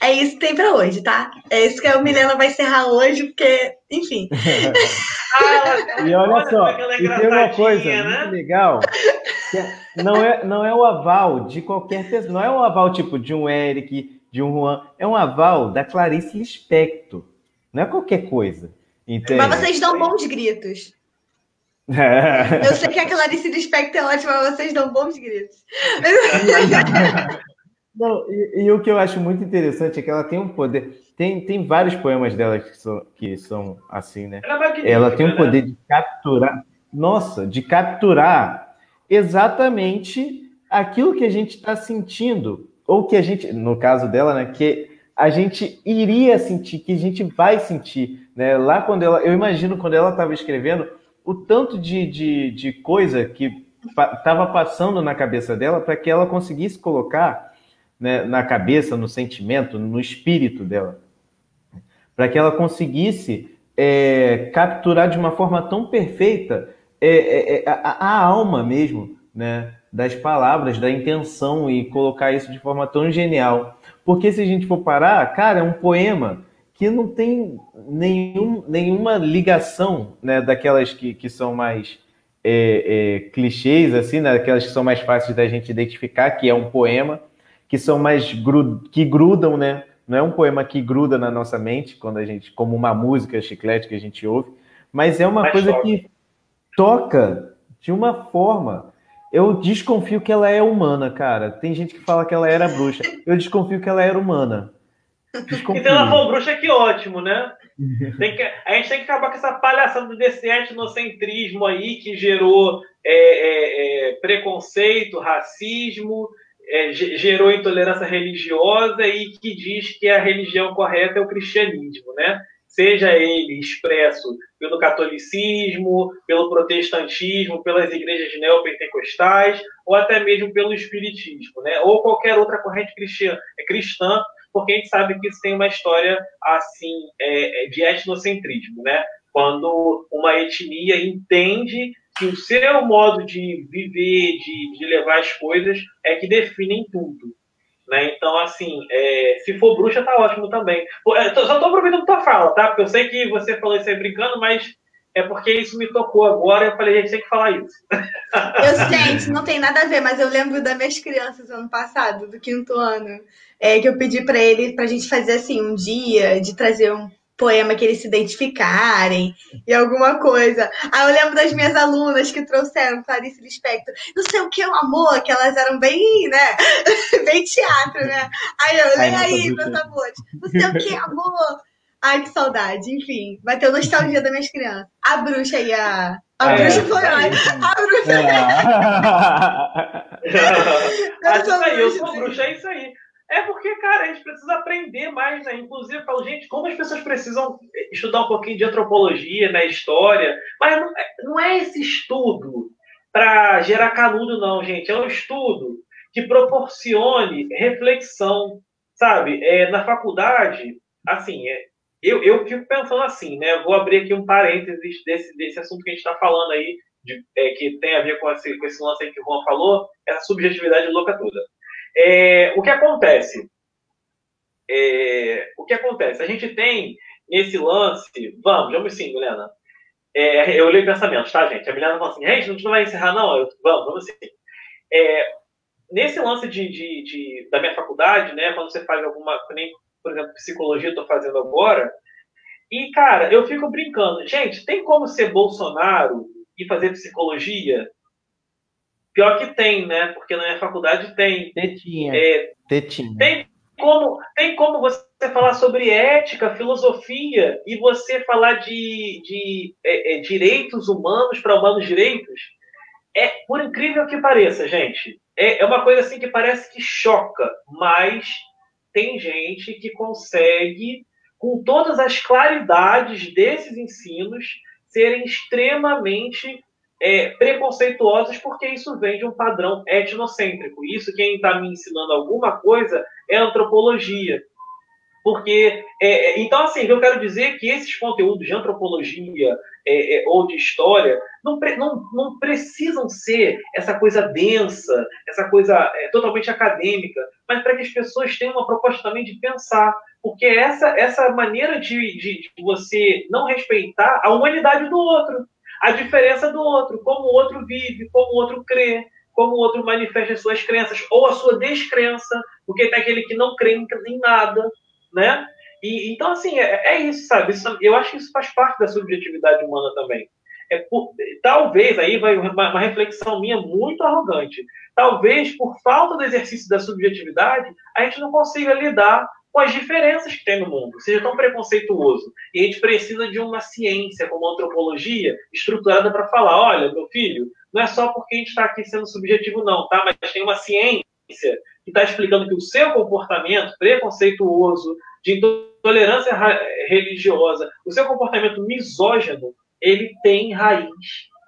é isso que tem para hoje, tá? É isso que a Milena vai encerrar hoje, porque, enfim. ah, e olha só, é e tem uma coisa né? muito legal, é, não é, não é o aval de qualquer pessoa, não é um aval tipo de um Eric, de um Juan, é um aval da Clarice Lispector. Não é qualquer coisa. Entende? Mas vocês dão bons gritos. É. Eu sei que a Clarice Lispector é ótima, mas vocês dão bons gritos. Não, e, e, o que eu acho muito interessante é que ela tem um poder. Tem, tem vários poemas dela que são, que são assim, né? Ela, ela tem um né? poder de capturar. Nossa, de capturar exatamente aquilo que a gente está sentindo. Ou que a gente, no caso dela, né? Que a gente iria sentir, que a gente vai sentir. Né? Lá quando ela, eu imagino quando ela estava escrevendo, o tanto de, de, de coisa que estava passando na cabeça dela para que ela conseguisse colocar né, na cabeça, no sentimento, no espírito dela. Para que ela conseguisse é, capturar de uma forma tão perfeita é, é, é, a, a, alma mesmo né, das palavras, da intenção e colocar isso de forma tão genial. Porque se a gente for parar, cara, é um poema que não tem nenhum, nenhuma ligação né, daquelas que, que são mais é, é, clichês, assim, né, daquelas que são mais fáceis da gente identificar, que é um poema, que são mais gru, que grudam, né? Não é um poema que gruda na nossa mente, quando a gente, como uma música chiclete que a gente ouve, mas é uma mais coisa que toca de uma forma eu desconfio que ela é humana, cara. Tem gente que fala que ela era bruxa. Eu desconfio que ela era humana. Desconfio. Então ela for bruxa, que ótimo, né? Que, a gente tem que acabar com essa palhaçada desse etnocentrismo aí que gerou é, é, é, preconceito, racismo, é, gerou intolerância religiosa e que diz que a religião correta é o cristianismo, né? Seja ele expresso pelo catolicismo, pelo protestantismo, pelas igrejas neopentecostais, ou até mesmo pelo espiritismo, né? ou qualquer outra corrente cristã, é cristã, porque a gente sabe que isso tem uma história assim é, é, de etnocentrismo, né? quando uma etnia entende que o seu modo de viver, de, de levar as coisas, é que definem tudo. Né? Então, assim, é, se for bruxa, tá ótimo também. Eu só tô aproveitando tua fala, tá? Porque eu sei que você falou isso aí brincando, mas é porque isso me tocou agora. Eu falei, a gente tem que falar isso. Eu isso não tem nada a ver, mas eu lembro das minhas crianças ano passado, do quinto ano, é, que eu pedi para ele, pra gente fazer assim, um dia de trazer um poema que eles se identificarem e alguma coisa. Aí eu lembro das minhas alunas que trouxeram Clarice Lispector, não sei o que, o amor, que elas eram bem, né, bem teatro, né? Aí eu, leio aí, meus amores, não sei o que, amor. Ai, que saudade. Enfim, vai ter nostalgia das minhas crianças. A bruxa aí, a... A é, bruxa foi é, A bruxa. É. é isso aí, eu sou bruxa, é isso aí. É porque, cara, a gente precisa aprender mais, né? Inclusive, eu falo, gente, como as pessoas precisam estudar um pouquinho de antropologia, né, história, mas não é, não é esse estudo para gerar canudo, não, gente. É um estudo que proporcione reflexão, sabe? É, na faculdade, assim, é, eu, eu fico pensando assim, né? Vou abrir aqui um parênteses desse, desse assunto que a gente está falando aí, de, é, que tem a ver com esse, com esse lance aí que o Juan falou, essa subjetividade louca toda. É, o que acontece? É, o que acontece? A gente tem nesse lance. Vamos, vamos sim, Milena. É, eu olhei pensamentos, tá, gente? A Milena falou assim: gente, a gente não vai encerrar, não. Eu, vamos, vamos sim. É, nesse lance de, de, de, da minha faculdade, né, quando você faz alguma, nem, por exemplo, psicologia, estou fazendo agora, E, cara, eu fico brincando. Gente, tem como ser Bolsonaro e fazer psicologia? Pior que tem, né? Porque na minha faculdade tem. Tetinha. É, Tetinha. Tem como, tem como você falar sobre ética, filosofia e você falar de, de é, é, direitos humanos para humanos direitos? É, por incrível que pareça, gente, é, é uma coisa assim que parece que choca, mas tem gente que consegue, com todas as claridades desses ensinos, serem extremamente é, preconceituosos, porque isso vem de um padrão etnocêntrico. Isso, quem está me ensinando alguma coisa, é antropologia. Porque, é, é então, assim, eu quero dizer que esses conteúdos de antropologia é, é, ou de história não, não, não precisam ser essa coisa densa, essa coisa é, totalmente acadêmica, mas para que as pessoas tenham uma proposta também de pensar. Porque essa, essa maneira de, de, de você não respeitar a humanidade do outro, a diferença do outro, como o outro vive, como o outro crê, como o outro manifesta as suas crenças, ou a sua descrença, porque tem aquele que não crê em nada, né? E, então, assim, é, é isso, sabe? Isso, eu acho que isso faz parte da subjetividade humana também. É por, talvez, aí vai uma, uma reflexão minha muito arrogante, talvez por falta do exercício da subjetividade, a gente não consiga lidar com as diferenças que tem no mundo, seja tão preconceituoso. E a gente precisa de uma ciência, como a antropologia, estruturada para falar: olha, meu filho, não é só porque a gente está aqui sendo subjetivo, não, tá? Mas tem uma ciência que está explicando que o seu comportamento preconceituoso, de intolerância religiosa, o seu comportamento misógino, ele tem raiz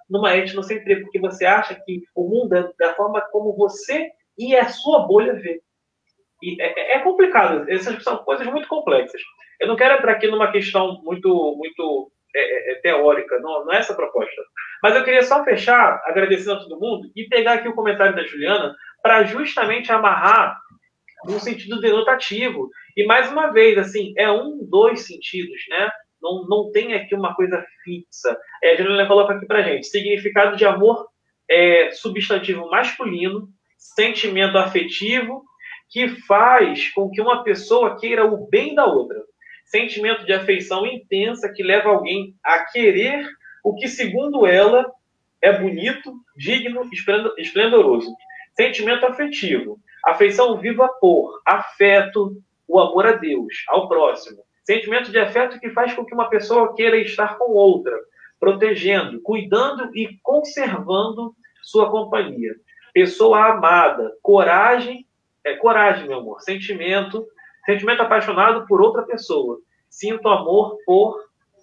numa etnocentria, porque você acha que o mundo é da forma como você e a sua bolha vê. E é, é, complicado, essas são coisas muito complexas. Eu não quero entrar aqui numa questão muito, muito é, é, é, teórica, não, não é essa a proposta. Mas eu queria só fechar agradecendo a todo mundo e pegar aqui o comentário da Juliana para justamente amarrar no sentido denotativo. E mais uma vez, assim, é um, dois sentidos, né? Não, não tem aqui uma coisa fixa. É, a Juliana coloca aqui para gente: significado de amor é substantivo masculino, sentimento afetivo que faz com que uma pessoa queira o bem da outra. Sentimento de afeição intensa que leva alguém a querer o que, segundo ela, é bonito, digno, esplendoroso. Sentimento afetivo. Afeição viva por afeto, o amor a Deus, ao próximo. Sentimento de afeto que faz com que uma pessoa queira estar com outra, protegendo, cuidando e conservando sua companhia. Pessoa amada, coragem é coragem, meu amor. Sentimento. Sentimento apaixonado por outra pessoa. Sinto amor por.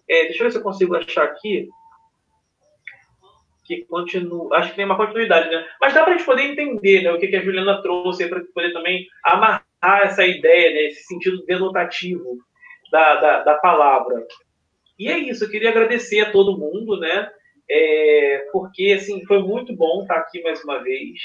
É, deixa eu ver se eu consigo achar aqui. Que continua. Acho que tem uma continuidade, né? Mas dá para a gente poder entender né, o que, que a Juliana trouxe para poder também amarrar essa ideia, né, esse sentido denotativo da, da, da palavra. E é isso, eu queria agradecer a todo mundo, né? É, porque assim foi muito bom estar aqui mais uma vez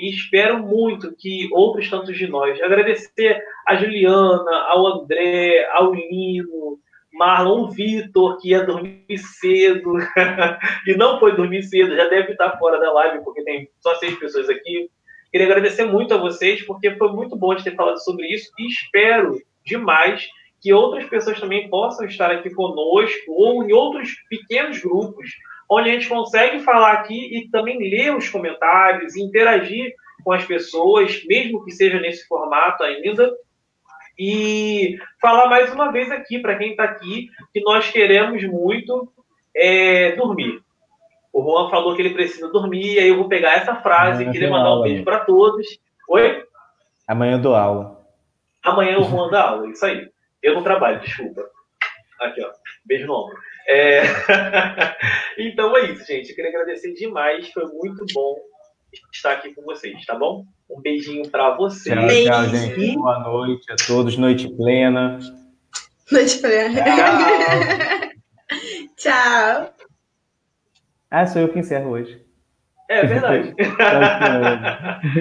e espero muito que outros tantos de nós, agradecer a Juliana, ao André, ao Lino, Marlon Vitor, que ia dormir cedo e não foi dormir cedo, já deve estar fora da live, porque tem só seis pessoas aqui. Queria agradecer muito a vocês, porque foi muito bom de ter falado sobre isso e espero demais que outras pessoas também possam estar aqui conosco ou em outros pequenos grupos onde a gente consegue falar aqui e também ler os comentários, interagir com as pessoas, mesmo que seja nesse formato ainda. E falar mais uma vez aqui, para quem está aqui, que nós queremos muito é, dormir. O Juan falou que ele precisa dormir, aí eu vou pegar essa frase e queria mandar um beijo para todos. Oi? Amanhã eu dou aula. Amanhã o Juan dá aula, isso aí. Eu não trabalho, desculpa. Aqui, ó. Beijo no ombro. É... então é isso, gente. Eu queria agradecer demais. Foi muito bom estar aqui com vocês, tá bom? Um beijinho para vocês. Tchau, tchau, gente. Boa noite a todos. Noite plena. Noite plena. Tchau. tchau. Ah, sou eu que encerro hoje. É verdade.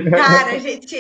Cara, gente.